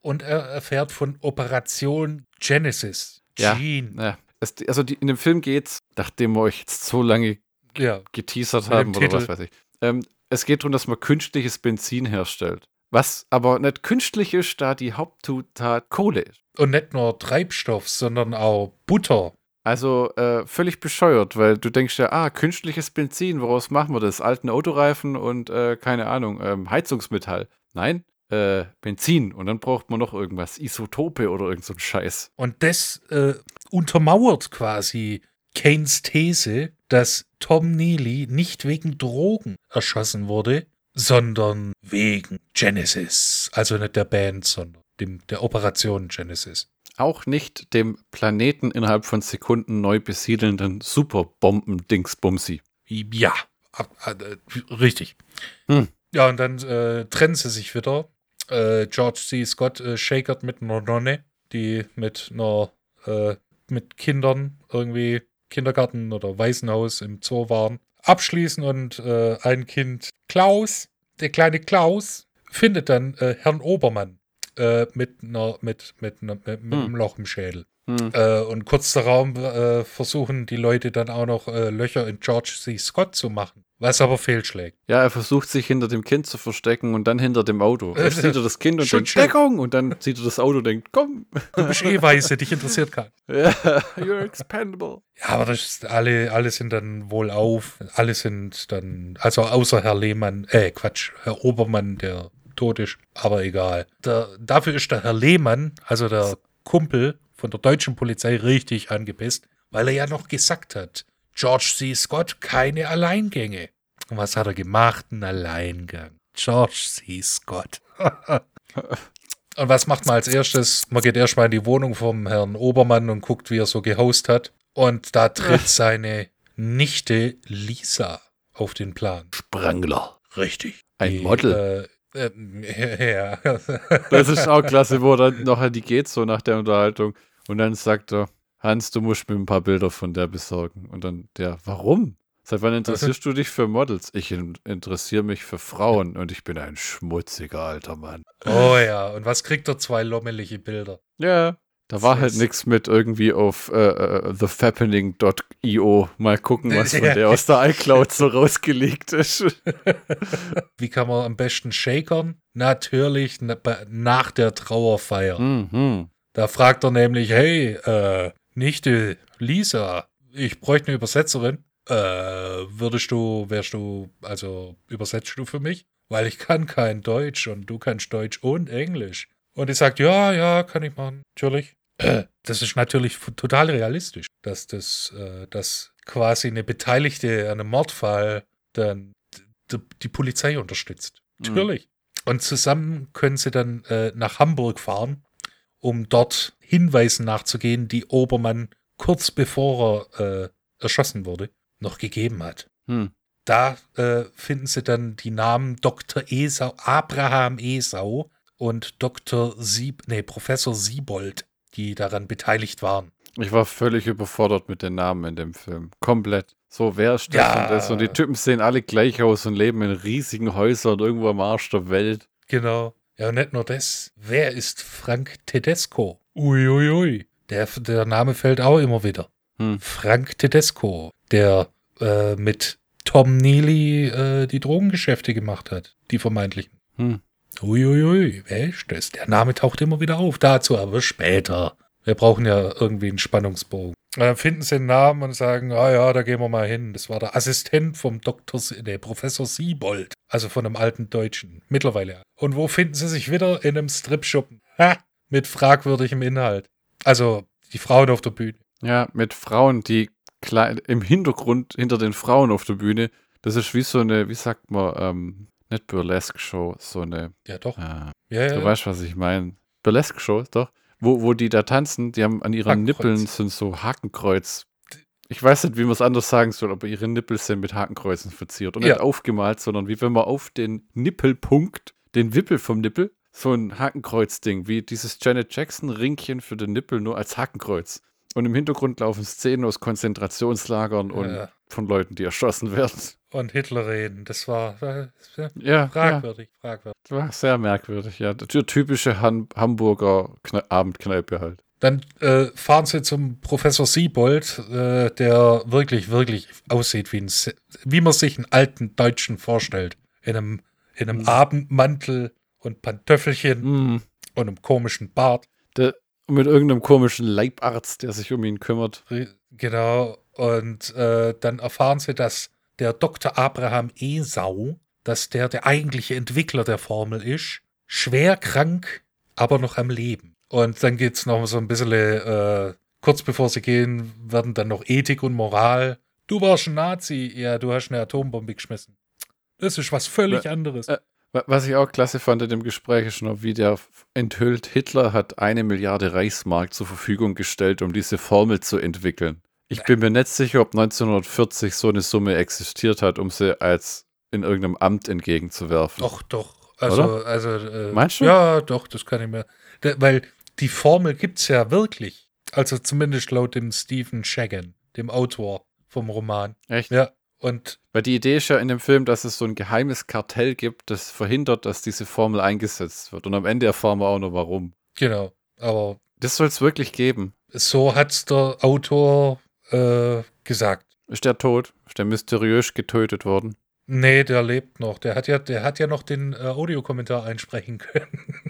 Speaker 2: und er erfährt von Operation Genesis.
Speaker 1: Ja.
Speaker 2: Gene.
Speaker 1: Ja. Es, also die, in dem Film geht's, nachdem wir euch jetzt so lange
Speaker 2: Ja.
Speaker 1: geteasert haben oder was
Speaker 2: Titel.
Speaker 1: weiß ich. Ähm, es geht darum, dass man künstliches Benzin herstellt. Was aber nicht künstlich ist, da die Hauptzutat Kohle ist.
Speaker 2: Und nicht nur Treibstoff, sondern auch Butter.
Speaker 1: Also äh, völlig bescheuert, weil du denkst ja, ah, künstliches Benzin, woraus machen wir das? Alten Autoreifen und äh, keine Ahnung, ähm, Heizungsmetall. Nein, äh, Benzin und dann braucht man noch irgendwas, Isotope oder irgend so Scheiß.
Speaker 2: Und das äh, untermauert quasi Keynes These, dass Tom Neely nicht wegen Drogen erschossen wurde, sondern wegen Genesis. Also nicht der Band, sondern dem, der Operation Genesis.
Speaker 1: Auch nicht dem Planeten innerhalb von Sekunden neu besiedelnden Superbomben-Dingsbumsi.
Speaker 2: Ja, ab- äh, richtig.
Speaker 1: Hm.
Speaker 2: Ja, und dann äh, trennen sie sich wieder. Äh, George C. Scott äh, shakert mit einer Nonne, die mit einer äh, mit Kindern irgendwie Kindergarten oder Waisenhaus im Zoo waren, abschließen und äh, ein Kind, Klaus, der kleine Klaus, findet dann äh, Herrn Obermann äh, mit, einer, mit, mit, einer, mit, mit
Speaker 1: Hm.
Speaker 2: einem Loch im Schädel.
Speaker 1: Hm.
Speaker 2: Äh, und kurz darauf äh, versuchen die Leute dann auch noch äh, Löcher in George C. Scott zu machen, was aber fehlschlägt.
Speaker 1: Ja, er versucht sich hinter dem Kind zu verstecken und dann hinter dem Auto. Erst sieht er das Kind und denkt. Deckung! Und dann sieht er das Auto und denkt, komm!
Speaker 2: Du bist eh weiße, dich interessiert kein.
Speaker 1: Ja, you're expendable.
Speaker 2: Ja, aber das ist, alle, alle sind dann wohl auf. Alle sind dann, also außer Herr Lehmann, äh, Quatsch, Herr Obermann, der tot ist, aber egal. Der, dafür ist der Herr Lehmann, also der Kumpel von der deutschen Polizei, richtig angepisst, weil er ja noch gesagt hat, George C. Scott keine Alleingänge. Und was hat er gemacht? Ein Alleingang. George C. Scott. Und was macht man als erstes? Man geht erstmal in die Wohnung vom Herrn Obermann und guckt, wie er so gehost hat. Und da tritt seine Nichte Lisa auf den Plan.
Speaker 1: Sprangler.
Speaker 2: Richtig.
Speaker 1: Ein
Speaker 2: Die,
Speaker 1: Model.
Speaker 2: Äh, ja.
Speaker 1: Das ist auch klasse, wo dann noch die geht, so nach der Unterhaltung. Und dann sagt er, Hans, du musst mir ein paar Bilder von der besorgen. Und dann der, warum? Seit wann interessierst du dich für Models? Ich in interessiere mich für Frauen und ich bin ein schmutziger alter Mann.
Speaker 2: oh ja. Und was kriegt er? Zwei lommelige Bilder.
Speaker 1: Ja, Da war halt nichts mit irgendwie auf äh, äh, thefappening.io mal gucken, was von der aus der iCloud so rausgelegt ist.
Speaker 2: Wie kann man am besten shakern? Natürlich nach der Trauerfeier.
Speaker 1: mhm.
Speaker 2: Da fragt er nämlich, hey, äh, Nichte, Lisa, ich bräuchte eine Übersetzerin. Äh, würdest du, wärst du, also übersetzt du für mich? Weil ich kann kein Deutsch und du kannst Deutsch und Englisch. Und die sagt, ja, ja, kann ich machen, natürlich. Äh, Das ist natürlich total realistisch, dass das, äh, dass quasi eine Beteiligte an einem Mordfall dann die Polizei unterstützt.
Speaker 1: Mhm.
Speaker 2: Natürlich. Und zusammen können sie dann äh, nach Hamburg fahren, um dort Hinweisen nachzugehen, die Obermann kurz bevor er äh, erschossen wurde, noch gegeben hat.
Speaker 1: Hm.
Speaker 2: Da äh, finden sie dann die Namen Dr. Esau, Abraham Esau und Dr. Sieb, nee, Professor Siebold, die daran beteiligt waren.
Speaker 1: Ich war völlig überfordert mit den Namen in dem Film. Komplett. So, wer ist das
Speaker 2: Ja.
Speaker 1: und das? Und die Typen sehen alle gleich aus und leben in riesigen Häusern irgendwo am Arsch der Welt.
Speaker 2: Genau. Ja, und nicht nur das. Wer ist Frank Tedesco? Uiuiui. Ui, ui. Der, der Name fällt auch immer wieder.
Speaker 1: Hm.
Speaker 2: Frank Tedesco, der äh, mit Tom Neely äh, die Drogengeschäfte gemacht hat. Die vermeintlichen.
Speaker 1: Hm.
Speaker 2: Uiuiui, ui, wer ist das? Der Name taucht immer wieder auf. Dazu aber später. Wir brauchen ja irgendwie einen Spannungsbogen. Dann finden sie einen Namen und sagen, ah ja, da gehen wir mal hin. Das war der Assistent vom Dr. Sie nee, Professor Siebold. Also von einem alten Deutschen. Mittlerweile. Und wo finden sie sich wieder? In einem Stripschuppen. Ha! Mit fragwürdigem Inhalt. Also die Frauen auf der Bühne.
Speaker 1: Ja, mit Frauen, die im Hintergrund hinter den Frauen auf der Bühne, das ist wie so eine, wie sagt man, ähm, nicht Burlesque-Show, so eine,
Speaker 2: Ja, doch.
Speaker 1: äh,
Speaker 2: Ja, ja.
Speaker 1: du weißt, was ich meine. Burlesque-Show, doch. Wo, wo die da tanzen, die haben an ihren. Nippeln sind so Hakenkreuz. Ich weiß nicht, wie man es anders sagen soll, aber ihre Nippel sind mit Hakenkreuzen verziert. Und
Speaker 2: Ja.
Speaker 1: nicht aufgemalt, sondern wie wenn man auf den Nippelpunkt, den Wippel vom Nippel, so ein Hakenkreuz-Ding, wie dieses Janet Jackson-Ringchen für den Nippel, nur als Hakenkreuz. Und im Hintergrund laufen Szenen aus Konzentrationslagern und
Speaker 2: Ja.
Speaker 1: von Leuten, die erschossen werden.
Speaker 2: Und Hitler reden. Das war äh, ja,
Speaker 1: Ja, ja
Speaker 2: fragwürdig, fragwürdig.
Speaker 1: das war sehr merkwürdig, ja. Die typische Han Hamburger Kne Abendkneipe halt.
Speaker 2: Dann äh, fahren sie zum Professor Siebold, äh, der wirklich, wirklich aussieht wie, ein, wie man sich einen alten Deutschen vorstellt. In einem, in einem
Speaker 1: Mhm.
Speaker 2: Abendmantel und Pantöffelchen
Speaker 1: Mhm.
Speaker 2: und einem komischen Bart.
Speaker 1: Der, mit irgendeinem komischen Leibarzt, der sich um ihn kümmert.
Speaker 2: Genau. Und äh, dann erfahren sie, dass der Dr. Abraham Esau, dass der der eigentliche Entwickler der Formel ist, schwer krank, aber noch am Leben. Und dann geht es noch so ein bisschen, äh, kurz bevor sie gehen, werden dann noch Ethik und Moral. Du warst ein Nazi, ja, du hast eine Atombombe geschmissen. Das ist was völlig anderes.
Speaker 1: äh, Was ich auch klasse fand in dem Gespräch ist noch, wie der enthüllt, Hitler hat eine Milliarde Reichsmark zur Verfügung gestellt, um diese Formel zu entwickeln. Ich bin mir nicht sicher, ob 1940 so eine Summe existiert hat, um sie als in irgendeinem Amt entgegenzuwerfen.
Speaker 2: Doch, doch. Also,
Speaker 1: Oder?
Speaker 2: also äh,
Speaker 1: Meinst du?
Speaker 2: Ja, doch, das kann ich mir. Da, weil die Formel gibt's ja wirklich. Also zumindest laut dem Stephen Shagan, dem Autor vom Roman.
Speaker 1: Echt?
Speaker 2: Ja. Und
Speaker 1: Weil die Idee ist ja in dem Film, dass es so ein geheimes Kartell gibt, das verhindert, dass diese Formel eingesetzt wird. Und am Ende erfahren wir auch noch warum.
Speaker 2: genau. Aber
Speaker 1: Das soll es wirklich geben.
Speaker 2: so hat's der Autor äh, gesagt.
Speaker 1: Ist der tot? Ist der mysteriös getötet worden?
Speaker 2: Nee, der lebt noch. Der hat ja, der hat ja noch den äh, Audiokommentar einsprechen können.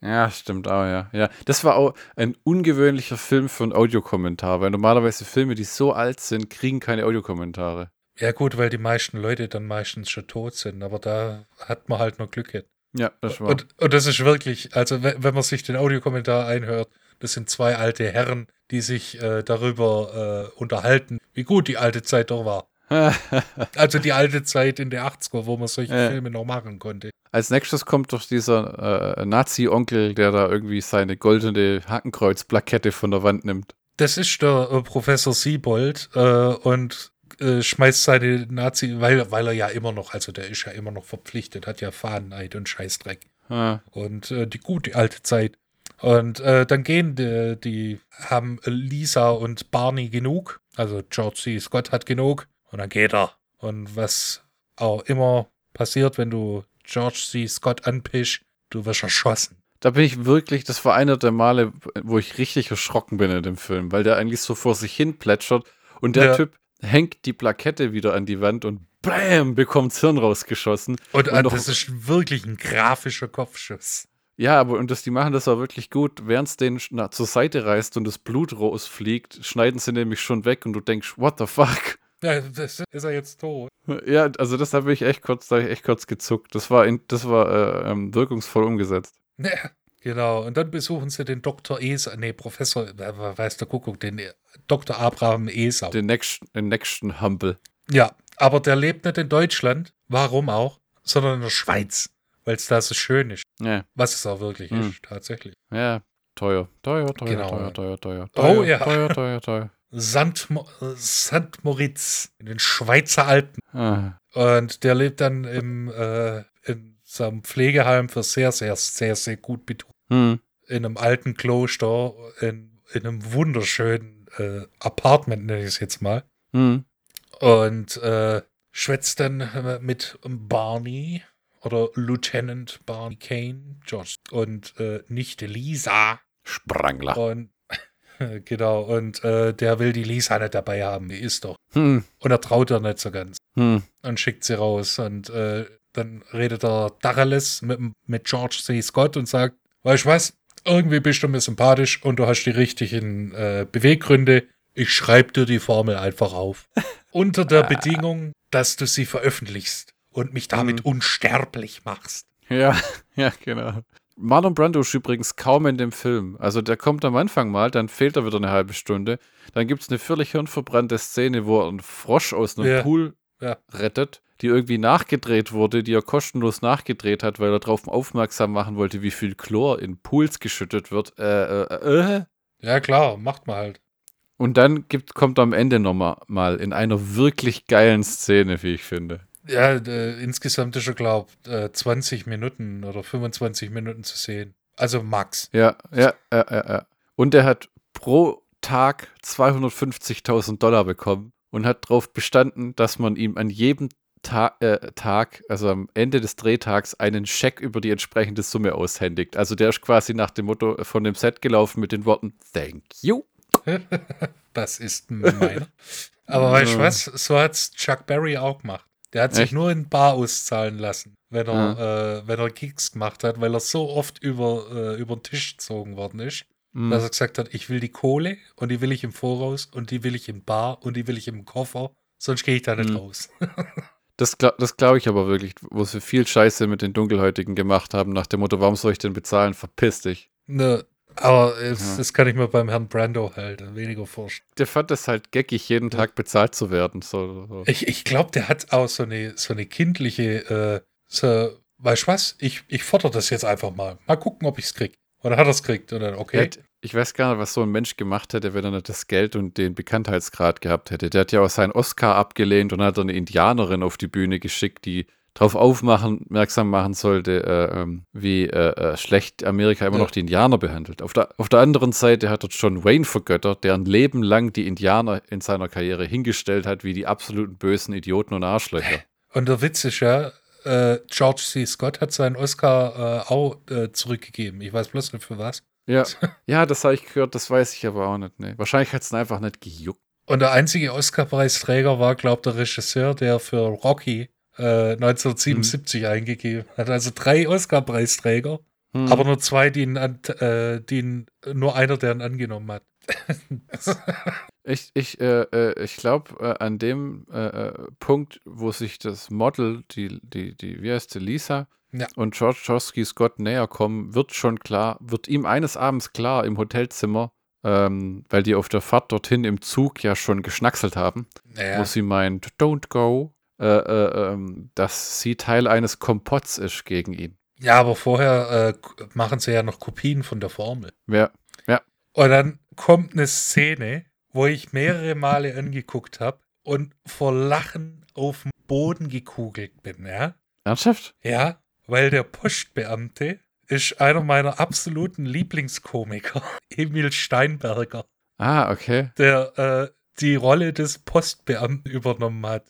Speaker 1: Ja, stimmt auch, ja. ja. Das war auch ein ungewöhnlicher Film für einen Audiokommentar, weil normalerweise Filme, die so alt sind, kriegen keine Audiokommentare.
Speaker 2: Ja, gut, weil die meisten Leute dann meistens schon tot sind. Aber da hat man halt noch Glück gehabt.
Speaker 1: Ja, das war.
Speaker 2: Und, und das ist wirklich, also we- wenn man sich den Audiokommentar einhört, das sind zwei alte Herren, die sich äh, darüber äh, unterhalten, wie gut die alte Zeit doch war. Also die alte Zeit in der 80er, wo man solche
Speaker 1: Ja.
Speaker 2: Filme noch machen konnte.
Speaker 1: Als nächstes kommt doch dieser äh, Nazi-Onkel, der da irgendwie seine goldene Hakenkreuz-Plakette von der Wand nimmt.
Speaker 2: Das ist der äh, Professor Siebold äh, und äh, schmeißt seine Nazi, weil, weil er ja immer noch, also der ist ja immer noch verpflichtet, hat ja Fahneneid und Scheißdreck.
Speaker 1: Ah,
Speaker 2: und äh, die gute alte Zeit. Und äh, dann gehen die, die, haben Lisa und Barney genug. Also George C. Scott hat genug. Und dann geht er. Und was auch immer passiert, wenn du George C. Scott anpischst, du wirst erschossen.
Speaker 1: da bin ich wirklich, das war einer der Male, wo ich richtig erschrocken bin in dem Film, weil der eigentlich so vor sich hin plätschert und der
Speaker 2: Ja.
Speaker 1: Typ hängt die Plakette wieder an die Wand und BAM, bekommt's Hirn rausgeschossen.
Speaker 2: Und, äh,
Speaker 1: noch-
Speaker 2: das ist wirklich ein grafischer Kopfschuss.
Speaker 1: Ja, aber und das, die machen das auch wirklich gut. Während es den na, zur Seite reißt und das Blut rausfliegt, schneiden sie nämlich schon weg und du denkst, what the fuck?
Speaker 2: Ja, das ist er jetzt tot.
Speaker 1: Ja, also das habe ich echt kurz, da ich echt kurz gezuckt. Das war, in, das war äh, ähm, wirkungsvoll umgesetzt.
Speaker 2: Ja, genau. Und dann besuchen sie den Dr. Esau, nee, Professor, weiß der Kuckuck, den äh, Dr. Abraham Esau.
Speaker 1: Den nächsten, den nächsten Humble.
Speaker 2: Ja, aber der lebt nicht in Deutschland, warum auch, sondern in der Schweiz, weil es da so schön ist.
Speaker 1: Ja,
Speaker 2: Was es auch wirklich
Speaker 1: Hm.
Speaker 2: ist, tatsächlich.
Speaker 1: ja, teuer, teuer, teuer,
Speaker 2: Genau.
Speaker 1: teuer, teuer, teuer,
Speaker 2: Oh,
Speaker 1: teuer,
Speaker 2: ja.
Speaker 1: teuer, teuer, teuer.
Speaker 2: St. Mo St. Moritz in den Schweizer Alpen.
Speaker 1: Ah,
Speaker 2: Und der lebt dann im, äh, in seinem Pflegeheim für sehr, sehr, sehr, sehr gut.
Speaker 1: Hm,
Speaker 2: In einem alten Kloster, in, in einem wunderschönen äh, Apartment, nenne ich es jetzt mal.
Speaker 1: hm.
Speaker 2: Und äh, schwätzt dann äh, mit Barney oder Lieutenant Barney Kane, George und äh, Nichte Lisa.
Speaker 1: Sprangler.
Speaker 2: Und genau, und äh, der will die Lisa nicht dabei haben, die ist doch.
Speaker 1: Hm,
Speaker 2: Und er traut ihr nicht so ganz
Speaker 1: hm.
Speaker 2: und schickt sie raus. Und äh, dann redet der Dareles mit, mit George C. Scott und sagt, weißt du was, irgendwie bist du mir sympathisch und du hast die richtigen äh, Beweggründe. Ich schreibe dir die Formel einfach auf. Unter der Bedingung, dass du sie veröffentlichst und mich damit
Speaker 1: Mhm.
Speaker 2: unsterblich machst.
Speaker 1: Ja, ja, genau. Marlon Brando ist übrigens kaum in dem Film. Also der kommt am Anfang mal, dann fehlt er wieder eine halbe Stunde. Dann gibt es eine völlig hirnverbrannte Szene, wo er einen Frosch aus einem
Speaker 2: Ja,
Speaker 1: Pool
Speaker 2: ja.
Speaker 1: rettet, die irgendwie nachgedreht wurde, die er kostenlos nachgedreht hat, weil er darauf aufmerksam machen wollte, wie viel Chlor in Pools geschüttet wird. Äh, äh, äh.
Speaker 2: Ja, klar, macht man halt.
Speaker 1: Und dann gibt, kommt am Ende nochmal mal in einer wirklich geilen Szene, wie ich finde.
Speaker 2: Ja, äh, insgesamt ist er, glaube ich, äh, 20 Minuten oder 25 Minuten zu sehen. Also Max.
Speaker 1: Ja, ja, ja, ja, ja. Und er hat pro Tag 250.000 Dollar bekommen und hat darauf bestanden, dass man ihm an jedem Ta äh, Tag, also am Ende des Drehtags, einen Scheck über die entsprechende Summe aushändigt. Also der ist quasi nach dem Motto von dem Set gelaufen mit den Worten Thank you.
Speaker 2: Das ist meiner. Aber weißt du was? So hat's Chuck Berry auch gemacht. Der hat sich
Speaker 1: Echt?
Speaker 2: nur in Bar auszahlen lassen, wenn er, äh, wenn er Kicks gemacht hat, weil er so oft über, äh, über den Tisch gezogen worden ist,
Speaker 1: Hm.
Speaker 2: dass er gesagt hat, ich will die Kohle und die will ich im Voraus und die will ich im Bar und die will ich im Koffer, sonst gehe ich da nicht
Speaker 1: Hm.
Speaker 2: raus.
Speaker 1: Das, das glaube ich aber wirklich, wo sie viel Scheiße mit den Dunkelhäutigen gemacht haben, nach dem Motto, warum soll ich denn bezahlen? Verpiss dich.
Speaker 2: ne, aber es,
Speaker 1: Ja.
Speaker 2: das kann ich mir beim Herrn Brando halt weniger vorstellen.
Speaker 1: Der fand es halt geckig, jeden Tag bezahlt zu werden. So, so.
Speaker 2: Ich, ich glaube, der hat auch so eine, so eine kindliche, äh, so, weißt du was? Ich, ich fordere das jetzt einfach mal. Mal gucken, ob ich es krieg. Oder hat er es kriegt? Oder okay.
Speaker 1: Hätt- Ich weiß gar nicht, was so ein Mensch gemacht hätte, wenn er nicht das Geld und den Bekanntheitsgrad gehabt hätte. Der hat ja auch seinen Oscar abgelehnt und hat eine Indianerin auf die Bühne geschickt, die darauf aufmachen, merksam machen sollte, äh, ähm, wie äh, äh, schlecht Amerika immer
Speaker 2: Ja.
Speaker 1: noch die Indianer behandelt. Auf der, auf der anderen Seite hat er John Wayne vergöttert, der ein Leben lang die Indianer in seiner Karriere hingestellt hat, wie die absoluten bösen Idioten und Arschlöcher.
Speaker 2: Und der Witz ist ja, äh, George C. Scott hat seinen Oscar äh, auch äh, zurückgegeben. Ich weiß bloß nicht für was.
Speaker 1: Ja, ja das habe ich gehört, das weiß ich aber auch nicht. Nee. Wahrscheinlich hat es einfach nicht gejuckt.
Speaker 2: Und der einzige Oscar-Preisträger war, glaube ich, der Regisseur, der für Rocky äh, 1977 eingegeben hat. Also drei Oscar-Preisträger,
Speaker 1: Hm.
Speaker 2: aber nur zwei, die ihn, an, äh, die ihn, nur einer, der ihn angenommen hat.
Speaker 1: Ich, ich, äh, äh, ich glaube, äh, an dem äh, äh, Punkt, wo sich das Model, die, die, die, wie heißt sie, Lisa
Speaker 2: Ja.
Speaker 1: und George Chosky Scott näher kommen, wird schon klar, wird ihm eines Abends klar im Hotelzimmer, ähm, weil die auf der Fahrt dorthin im Zug ja schon geschnackselt haben,
Speaker 2: Naja.
Speaker 1: wo sie meint, don't go, äh, äh, ähm, dass sie Teil eines Kompotts ist gegen ihn.
Speaker 2: Ja, aber vorher machen sie ja noch Kopien von der Formel.
Speaker 1: Wer,
Speaker 2: Und dann kommt eine Szene, wo ich mehrere Male angeguckt habe und vor Lachen auf dem Boden gekugelt bin, ja?
Speaker 1: ernsthaft?
Speaker 2: Ja, weil der Postbeamte ist einer meiner absoluten Lieblingskomiker, Emil Steinberger.
Speaker 1: Ah, okay.
Speaker 2: Der, äh, die Rolle des Postbeamten übernommen hat.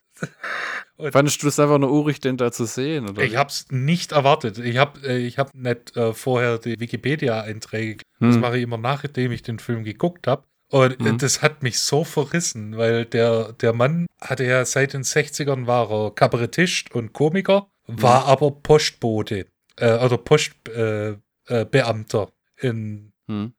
Speaker 1: Und Fandest du es einfach nur urig, den da zu sehen? Oder?
Speaker 2: Ich habe es nicht erwartet. Ich habe äh, ich hab nicht äh, vorher die Wikipedia-Einträge. Hm. Das mache ich immer nachdem ich den Film geguckt habe. Und äh, hm. das hat mich so verrissen, weil der, der Mann hatte ja seit den 60ern war er Kabarettist und Komiker, war hm. aber Postbote äh, oder Postbeamter äh, in hm.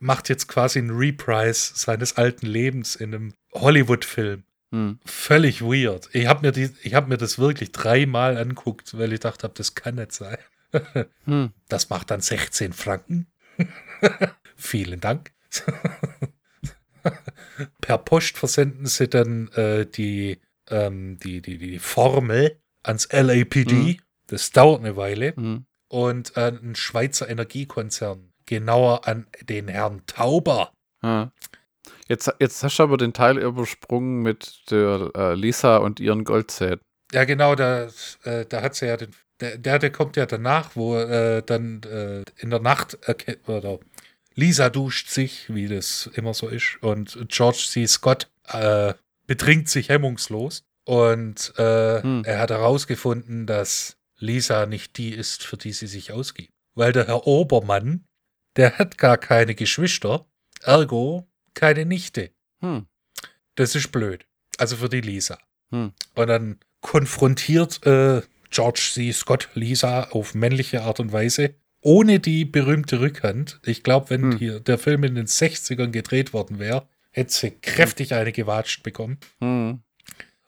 Speaker 2: Macht jetzt quasi einen Reprise seines alten Lebens in einem Hollywood-Film. Hm. Völlig weird. Ich habe mir, die, hab mir das wirklich dreimal anguckt, weil ich dachte, das kann nicht sein. hm. Das macht dann 16 Franken. Vielen Dank. per Post versenden sie dann äh, die, ähm, die, die, die Formel ans LAPD. Mhm. Das dauert eine Weile. Mhm. Und an einen Schweizer Energiekonzern. Genauer an den Herrn Tauber.
Speaker 1: Mhm. Jetzt, jetzt hast du aber den Teil übersprungen mit der äh, Lisa und ihren Goldzähnen.
Speaker 2: Ja, genau, da, äh, da hat sie ja den. Der, der, der kommt ja danach, wo äh, dann äh, in der Nacht oder Lisa duscht sich, wie das immer so ist, und George C. Scott äh, betrinkt sich hemmungslos. Und äh, hm. er hat herausgefunden, dass Lisa nicht die ist, für die sie sich ausgibt. Weil der Herr Obermann, der hat gar keine Geschwister, ergo keine Nichte. Hm. Das ist blöd. Also für die Lisa. Hm. Und dann konfrontiert äh, George C. Scott Lisa auf männliche Art und Weise, ohne die berühmte Rückhand. Ich glaube, wenn hm. hier der Film in den 60ern gedreht worden wäre, hätte sie kräftig eine gewatscht bekommen. Hm.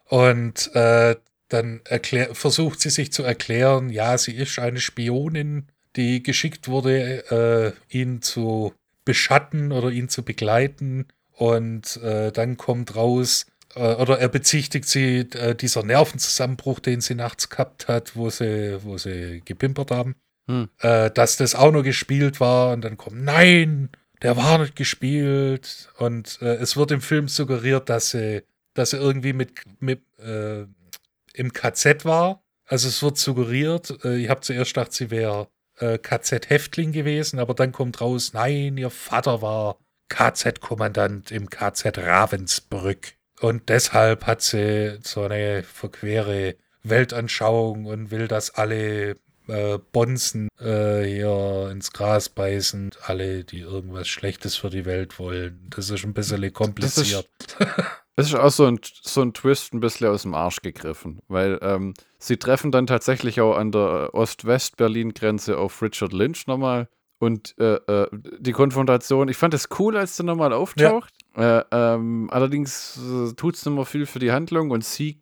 Speaker 2: Und äh, dann erklär, versucht sie sich zu erklären, ja, sie ist eine Spionin, die geschickt wurde, äh, ihn zu beschatten oder ihn zu begleiten. Und äh, dann kommt raus, äh, oder er bezichtigt sie äh, dieser Nervenzusammenbruch, den sie nachts gehabt hat, wo sie, wo sie gepimpert haben, hm. Äh, dass das auch noch gespielt war. Und dann kommt, nein, der war nicht gespielt. Und äh, es wird im Film suggeriert, dass sie, dass sie irgendwie mit, mit im KZ war. Also es wird suggeriert, ich habe zuerst gedacht, sie wäre äh, KZ-Häftling gewesen, aber dann kommt raus, nein, ihr Vater war KZ-Kommandant im KZ Ravensbrück. Und deshalb hat sie so eine verquere Weltanschauung und will, dass alle äh, Bonzen äh, hier ins Gras beißen, alle, die irgendwas Schlechtes für die Welt wollen. Das ist ein bisschen kompliziert.
Speaker 1: Das ist, das ist auch so ein, so ein Twist ein bisschen aus dem Arsch gegriffen, weil ähm, sie treffen dann tatsächlich auch an der Ost-West-Berlin-Grenze auf Richard Lynch nochmal. Und äh, äh, die Konfrontation, ich fand es cool, als der nochmal auftaucht. Ja. Äh, ähm, allerdings äh, tut es nicht mehr viel für die Handlung und sie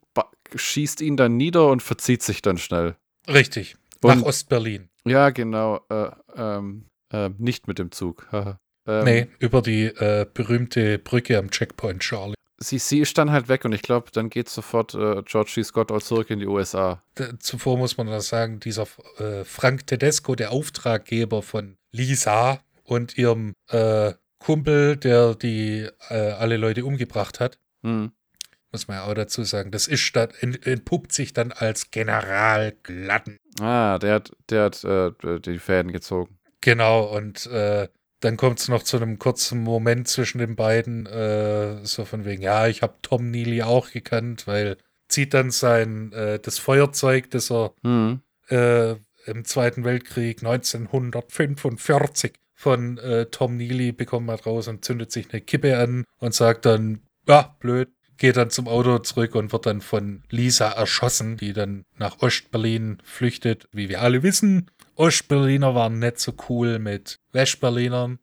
Speaker 1: schießt ihn dann nieder und verzieht sich dann schnell.
Speaker 2: Richtig. Nach Ostberlin.
Speaker 1: Ja, genau. Äh, ähm, äh, nicht mit dem Zug.
Speaker 2: ähm, nee, über die berühmte Brücke am Checkpoint Charlie
Speaker 1: sie, sie ist dann halt weg und ich glaube, dann geht sofort äh, George C. Scott auch zurück in die USA.
Speaker 2: Zuvor muss man das sagen, dieser äh, Frank Tedesco, der Auftraggeber von Lisa und ihrem äh, Kumpel, der die äh, alle Leute umgebracht hat, hm. muss man ja auch dazu sagen, das ist dann, entpuppt sich dann als General Glatten.
Speaker 1: Ah, der hat, der hat äh, die Fäden gezogen.
Speaker 2: Genau, und äh, dann kommt es noch zu einem kurzen Moment zwischen den beiden, äh, so von wegen, ja, ich habe Tom Neely auch gekannt, weil zieht dann sein, äh, das Feuerzeug, das er mhm. äh, im Zweiten Weltkrieg 1945 von äh, Tom Neely bekommen hat raus und zündet sich eine Kippe an und sagt dann, ja, blöd, geht dann zum Auto zurück und wird dann von Lisa erschossen, die dann nach Ostberlin flüchtet, wie wir alle wissen. Ostberliner waren nicht so cool mit Westberlinern.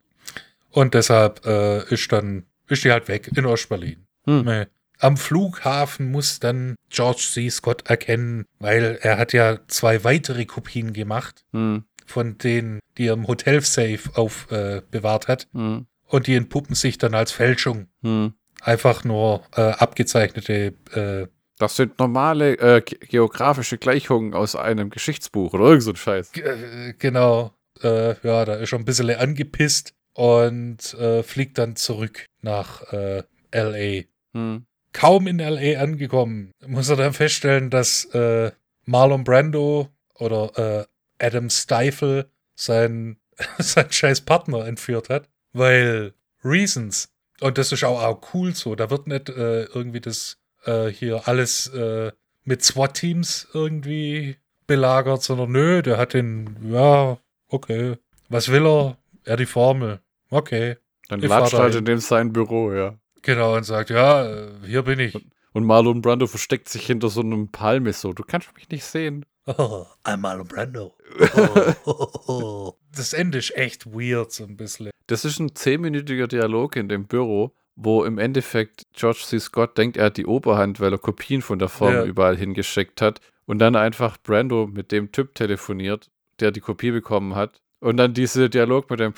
Speaker 2: Und deshalb äh, ist dann, ist die halt weg in Ostberlin. Hm. Am Flughafen muss dann George C. Scott erkennen, weil er hat ja zwei weitere Kopien gemacht hm. von denen, die er im Hotel-Safe aufbewahrt äh, hat. Hm. Und die entpuppen sich dann als Fälschung. Hm. Einfach nur äh, abgezeichnete äh,
Speaker 1: das sind normale äh, geografische Gleichungen aus einem Geschichtsbuch oder irgend so ein Scheiß. G
Speaker 2: äh, genau. Äh, ja, da ist schon ein bisschen angepisst und äh, fliegt dann zurück nach äh, L.A. Hm. Kaum in L.A. angekommen, muss er dann feststellen, dass äh, Marlon Brando oder Adam Stifle seinen, seinen scheiß Partner entführt hat, weil Reasons Und das ist auch, auch cool so. Da wird nicht irgendwie das äh, hier alles äh, mit SWAT-Teams irgendwie belagert, sondern nö, der hat den, ja, okay. Was will er? Er die Formel. Okay.
Speaker 1: Dann latscht halt in dem sein Büro, ja.
Speaker 2: Genau, und sagt, ja, äh, hier bin ich.
Speaker 1: Und Marlon Brando versteckt sich hinter so einem Palme so. Du kannst mich nicht sehen.
Speaker 2: Oh, I'm Marlon Brando. das Ende ist echt weird, so ein bisschen.
Speaker 1: Das ist ein zehnminütiger Dialog in dem Büro, wo im Endeffekt George C. Scott denkt, er hat die Oberhand, weil er Kopien von der Formel
Speaker 2: Ja.
Speaker 1: überall hingeschickt hat. Und dann einfach Brando mit dem Typ telefoniert, der die Kopie bekommen hat. Und dann dieser Dialog mit dem,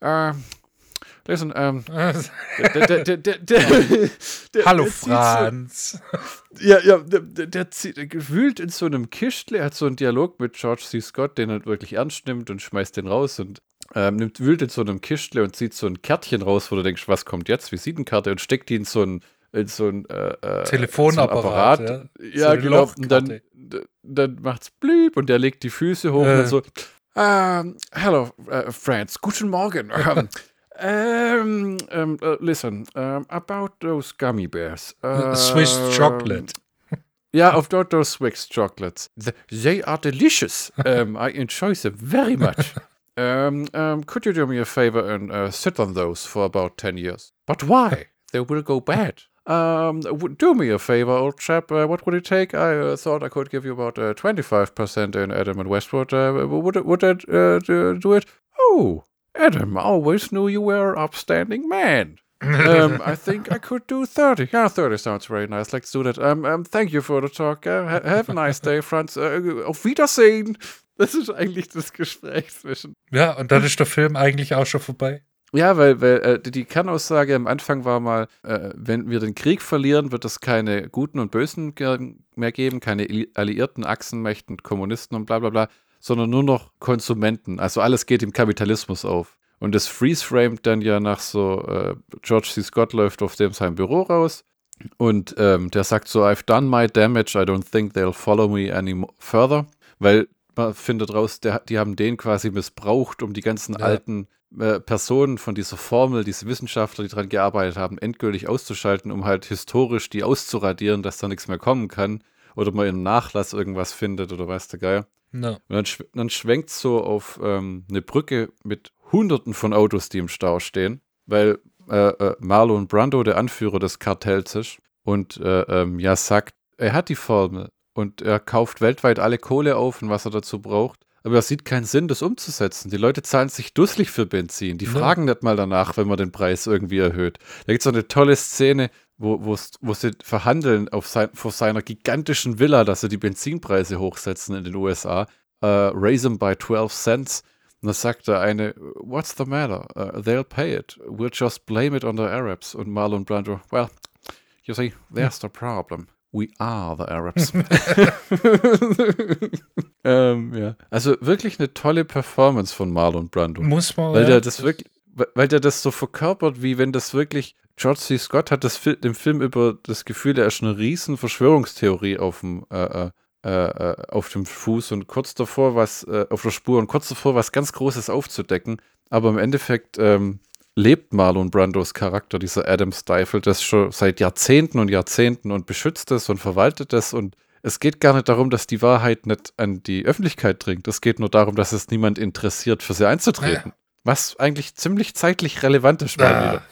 Speaker 1: äh, listen, ähm, der, der, der, der, der, der,
Speaker 2: Hallo
Speaker 1: zieht so-
Speaker 2: Franz.
Speaker 1: Ja, ja, der, zieht, der gewühlt in so einem Kistle, er hat so einen Dialog mit George C. Scott, den er wirklich ernst nimmt und schmeißt den raus und ähm, nimmt, wühlt in so einem Kistle und zieht so ein Kärtchen raus, wo du denkst, was kommt jetzt? Visitenkarte und steckt die in so ein, in so ein äh, äh,
Speaker 2: Telefonapparat,
Speaker 1: so ein
Speaker 2: ja.
Speaker 1: Ja,
Speaker 2: So
Speaker 1: genau. Und dann, dann macht's blieb und der legt die Füße hoch
Speaker 2: Äh.
Speaker 1: und so, ähm, hello, äh, friends, guten Morgen. Ähm, ähm, äh, listen, um, about those gummy bears.
Speaker 2: Swiss
Speaker 1: ähm,
Speaker 2: chocolate.
Speaker 1: Yeah, of tho- those Swiss chocolates. Th- they are delicious. um, I enjoy them very much. Um, um, could you do me a favor and uh, sit on those for about 10 years? But why? They will go bad. Um, w- do me a favor, old chap. Uh, what would it take? I uh, thought I could give you about uh, 25% in Adam and Westwood. Uh, would, it, would that uh, do do it? Oh, Adam, I always knew you were an upstanding man. um, I think I could do 30. Yeah, 30 sounds very nice. Let's do that. Um, um, thank you for the talk. Uh, ha have a nice day, Franz. Uh, auf Wiedersehen. Das ist eigentlich das Gespräch zwischen.
Speaker 2: Ja, und dann ist der Film eigentlich auch schon vorbei.
Speaker 1: Ja, weil, weil äh, die- Kernaussage am Anfang war mal, äh, wenn wir den Krieg verlieren, wird es keine Guten und Bösen mehr geben, keine Alli- alliierten Achsenmächten, Kommunisten und bla bla bla, sondern nur noch Konsumenten. Also alles geht im Kapitalismus auf. Und das freeze-framed dann ja nach so, äh, George C. Scott läuft auf dem sein Büro raus und ähm, der sagt so, I've done my damage, I don't think they'll follow me any further, weil man findet raus, der, die haben den quasi missbraucht, um die ganzen
Speaker 2: Ja.
Speaker 1: alten äh, Personen von dieser Formel, diese Wissenschaftler, die daran gearbeitet haben, endgültig auszuschalten, um halt historisch die auszuradieren, dass da nichts mehr kommen kann oder man im Nachlass irgendwas findet oder weiß der Geier.
Speaker 2: No.
Speaker 1: Und dann, schw dann schwenkt so auf ähm, eine Brücke mit Hunderten von Autos, die im Stau stehen, weil äh, äh, Marlon Brando der Anführer des Kartells ist und äh, ähm, ja sagt, er hat die Formel und er kauft weltweit alle Kohle auf und was er dazu braucht. Aber er sieht keinen Sinn, das umzusetzen. Die Leute zahlen sich dusselig für Benzin. Die
Speaker 2: Ja.
Speaker 1: fragen nicht mal danach, wenn man den Preis irgendwie erhöht. Da gibt es so eine tolle Szene, wo, wo sie verhandeln auf sein, vor seiner gigantischen Villa, dass sie die Benzinpreise hochsetzen in den USA. Uh, raise them by 12 cents. Und da sagt der eine, what's the matter? Uh, they'll pay it. We'll just blame it on the Arabs. Und Marlon Brando, well, you see, there's the problem. We are the Arabs. ähm, ja. Also wirklich eine tolle Performance von Marlon Brando.
Speaker 2: Muss man.
Speaker 1: Weil
Speaker 2: ja,
Speaker 1: der das wirklich, weil- der das so verkörpert, wie wenn das wirklich. George C. Scott hat das Fil dem Film über das Gefühl, er ist eine riesen Verschwörungstheorie auf dem, äh, äh, äh, auf dem Fuß und kurz davor was, äh, auf der Spur und kurz davor was ganz Großes aufzudecken. Aber im Endeffekt ähm, lebt Marlon Brandos Charakter, dieser Adam Stifle, das schon seit Jahrzehnten und Jahrzehnten und beschützt es und verwaltet es und es geht gar nicht darum, dass die Wahrheit nicht an die Öffentlichkeit dringt. Es geht nur darum, dass es niemand interessiert, für sie einzutreten. Was eigentlich ziemlich zeitlich relevant ist.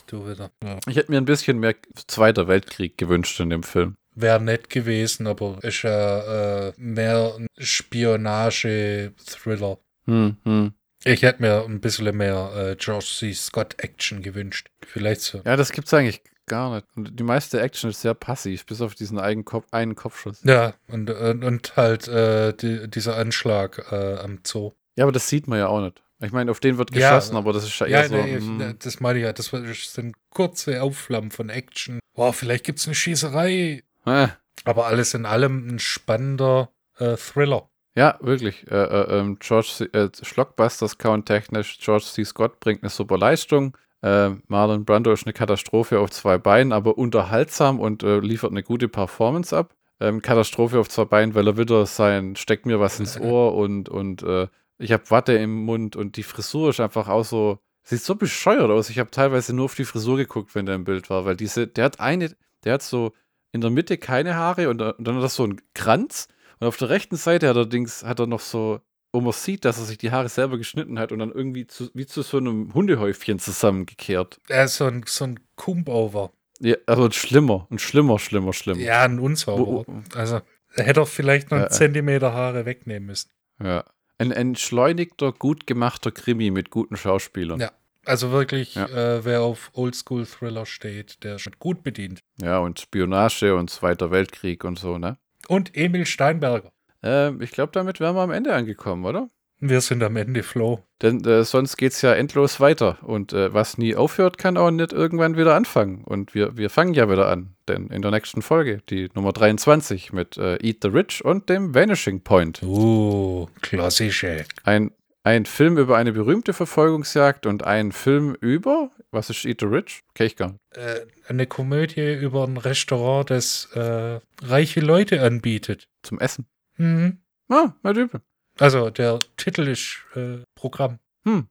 Speaker 2: du wieder. Ja.
Speaker 1: Ich hätte mir ein bisschen mehr Zweiter Weltkrieg gewünscht in dem Film.
Speaker 2: Wäre nett gewesen, aber ist ja äh, mehr ein Spionage-Thriller.
Speaker 1: Hm, hm.
Speaker 2: Ich hätte mir ein bisschen mehr äh, George C. Scott-Action gewünscht. Vielleicht so.
Speaker 1: Ja, das gibt's eigentlich gar nicht. Und die meiste Action ist sehr passiv, bis auf diesen einen, Kopf, einen Kopfschuss.
Speaker 2: Ja, und, und, und halt äh, die, dieser Anschlag äh, am Zoo.
Speaker 1: Ja, aber das sieht man ja auch nicht. Ich meine, auf den wird
Speaker 2: Ja.
Speaker 1: geschossen, aber das ist ja eher
Speaker 2: Ja,
Speaker 1: so.
Speaker 2: nee,
Speaker 1: hm.
Speaker 2: das meine ich ja. Das sind kurze Aufflammen von Action. Wow, vielleicht gibt es eine Schießerei.
Speaker 1: äh,
Speaker 2: Aber alles in allem ein spannender äh, Thriller.
Speaker 1: Ja, wirklich. Äh, äh, ähm, George C. Äh, Schlockbusters count-technisch. George C. Scott bringt eine super Leistung. Äh, Marlon Brando ist eine Katastrophe auf zwei Beinen, aber unterhaltsam und äh, liefert eine gute Performance ab. Ähm, Katastrophe auf zwei Beinen, weil er wieder sein steckt mir was ins Ohr und, und äh, ich habe Watte im Mund und die Frisur ist einfach auch so Sieht so bescheuert aus. Ich habe teilweise nur auf die Frisur geguckt, wenn der im Bild war, weil diese, der hat eine, der hat so in der Mitte keine Haare und, und dann hat er so einen Kranz und auf der rechten Seite hat er, Dings, hat er noch so, wo man sieht, dass er sich die Haare selber geschnitten hat und dann irgendwie zu, wie zu so einem Hundehäufchen zusammengekehrt.
Speaker 2: Er ist so ein, so ein Kump-Over.
Speaker 1: Ja, also schlimmer und schlimmer, schlimmer, schlimmer.
Speaker 2: Ja, ein Unsauberer. Also, er hätte auch vielleicht noch einen
Speaker 1: Ja, ja.
Speaker 2: Zentimeter Haare wegnehmen müssen.
Speaker 1: Ja. Ein entschleunigter, gut gemachter Krimi mit guten Schauspielern.
Speaker 2: Ja. Also wirklich,
Speaker 1: Ja.
Speaker 2: äh, wer auf Oldschool-Thriller steht, der ist schon gut bedient.
Speaker 1: Ja, und Spionage und Zweiter Weltkrieg und so, ne?
Speaker 2: Und Emil Steinberger.
Speaker 1: Ähm, ich glaube, damit wären wir am Ende angekommen, oder?
Speaker 2: Wir sind am Ende, Flo.
Speaker 1: Denn äh, sonst geht's ja endlos weiter. Und äh, was nie aufhört, kann auch nicht irgendwann wieder anfangen. Und wir, wir fangen ja wieder an. Denn in der nächsten Folge, die Nummer 23 mit äh, Eat the Rich und dem Vanishing Point.
Speaker 2: Uh, klassische.
Speaker 1: Ein, ein Film über eine berühmte Verfolgungsjagd und ein Film über, was ist Eat the Rich? Kenn ich gar nicht.
Speaker 2: Äh, eine Komödie über ein Restaurant, das äh, reiche Leute anbietet.
Speaker 1: Zum Essen.
Speaker 2: Mhm.
Speaker 1: Ah, na übel.
Speaker 2: Also, der Titel ist äh, Programm.
Speaker 1: Hm.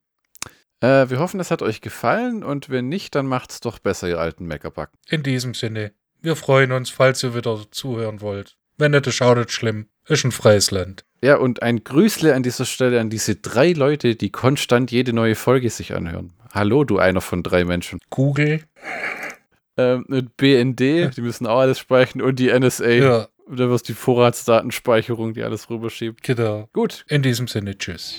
Speaker 1: Äh, wir hoffen, es hat euch gefallen und wenn nicht, dann macht's doch besser, ihr alten Meckerback.
Speaker 2: In diesem Sinne, wir freuen uns, falls ihr wieder zuhören wollt. Wenn nicht, ist schaut nicht schlimm. Ist ein freies Land.
Speaker 1: Ja, und ein Grüßle an dieser Stelle an diese drei Leute, die konstant jede neue Folge sich anhören. Hallo, du einer von drei Menschen.
Speaker 2: Google.
Speaker 1: Ähm, mit BND, die müssen auch alles speichern und die NSA.
Speaker 2: Ja,
Speaker 1: Da wirst die Vorratsdatenspeicherung, die alles rüberschiebt.
Speaker 2: genau.
Speaker 1: Gut,
Speaker 2: In diesem Sinne, tschüss.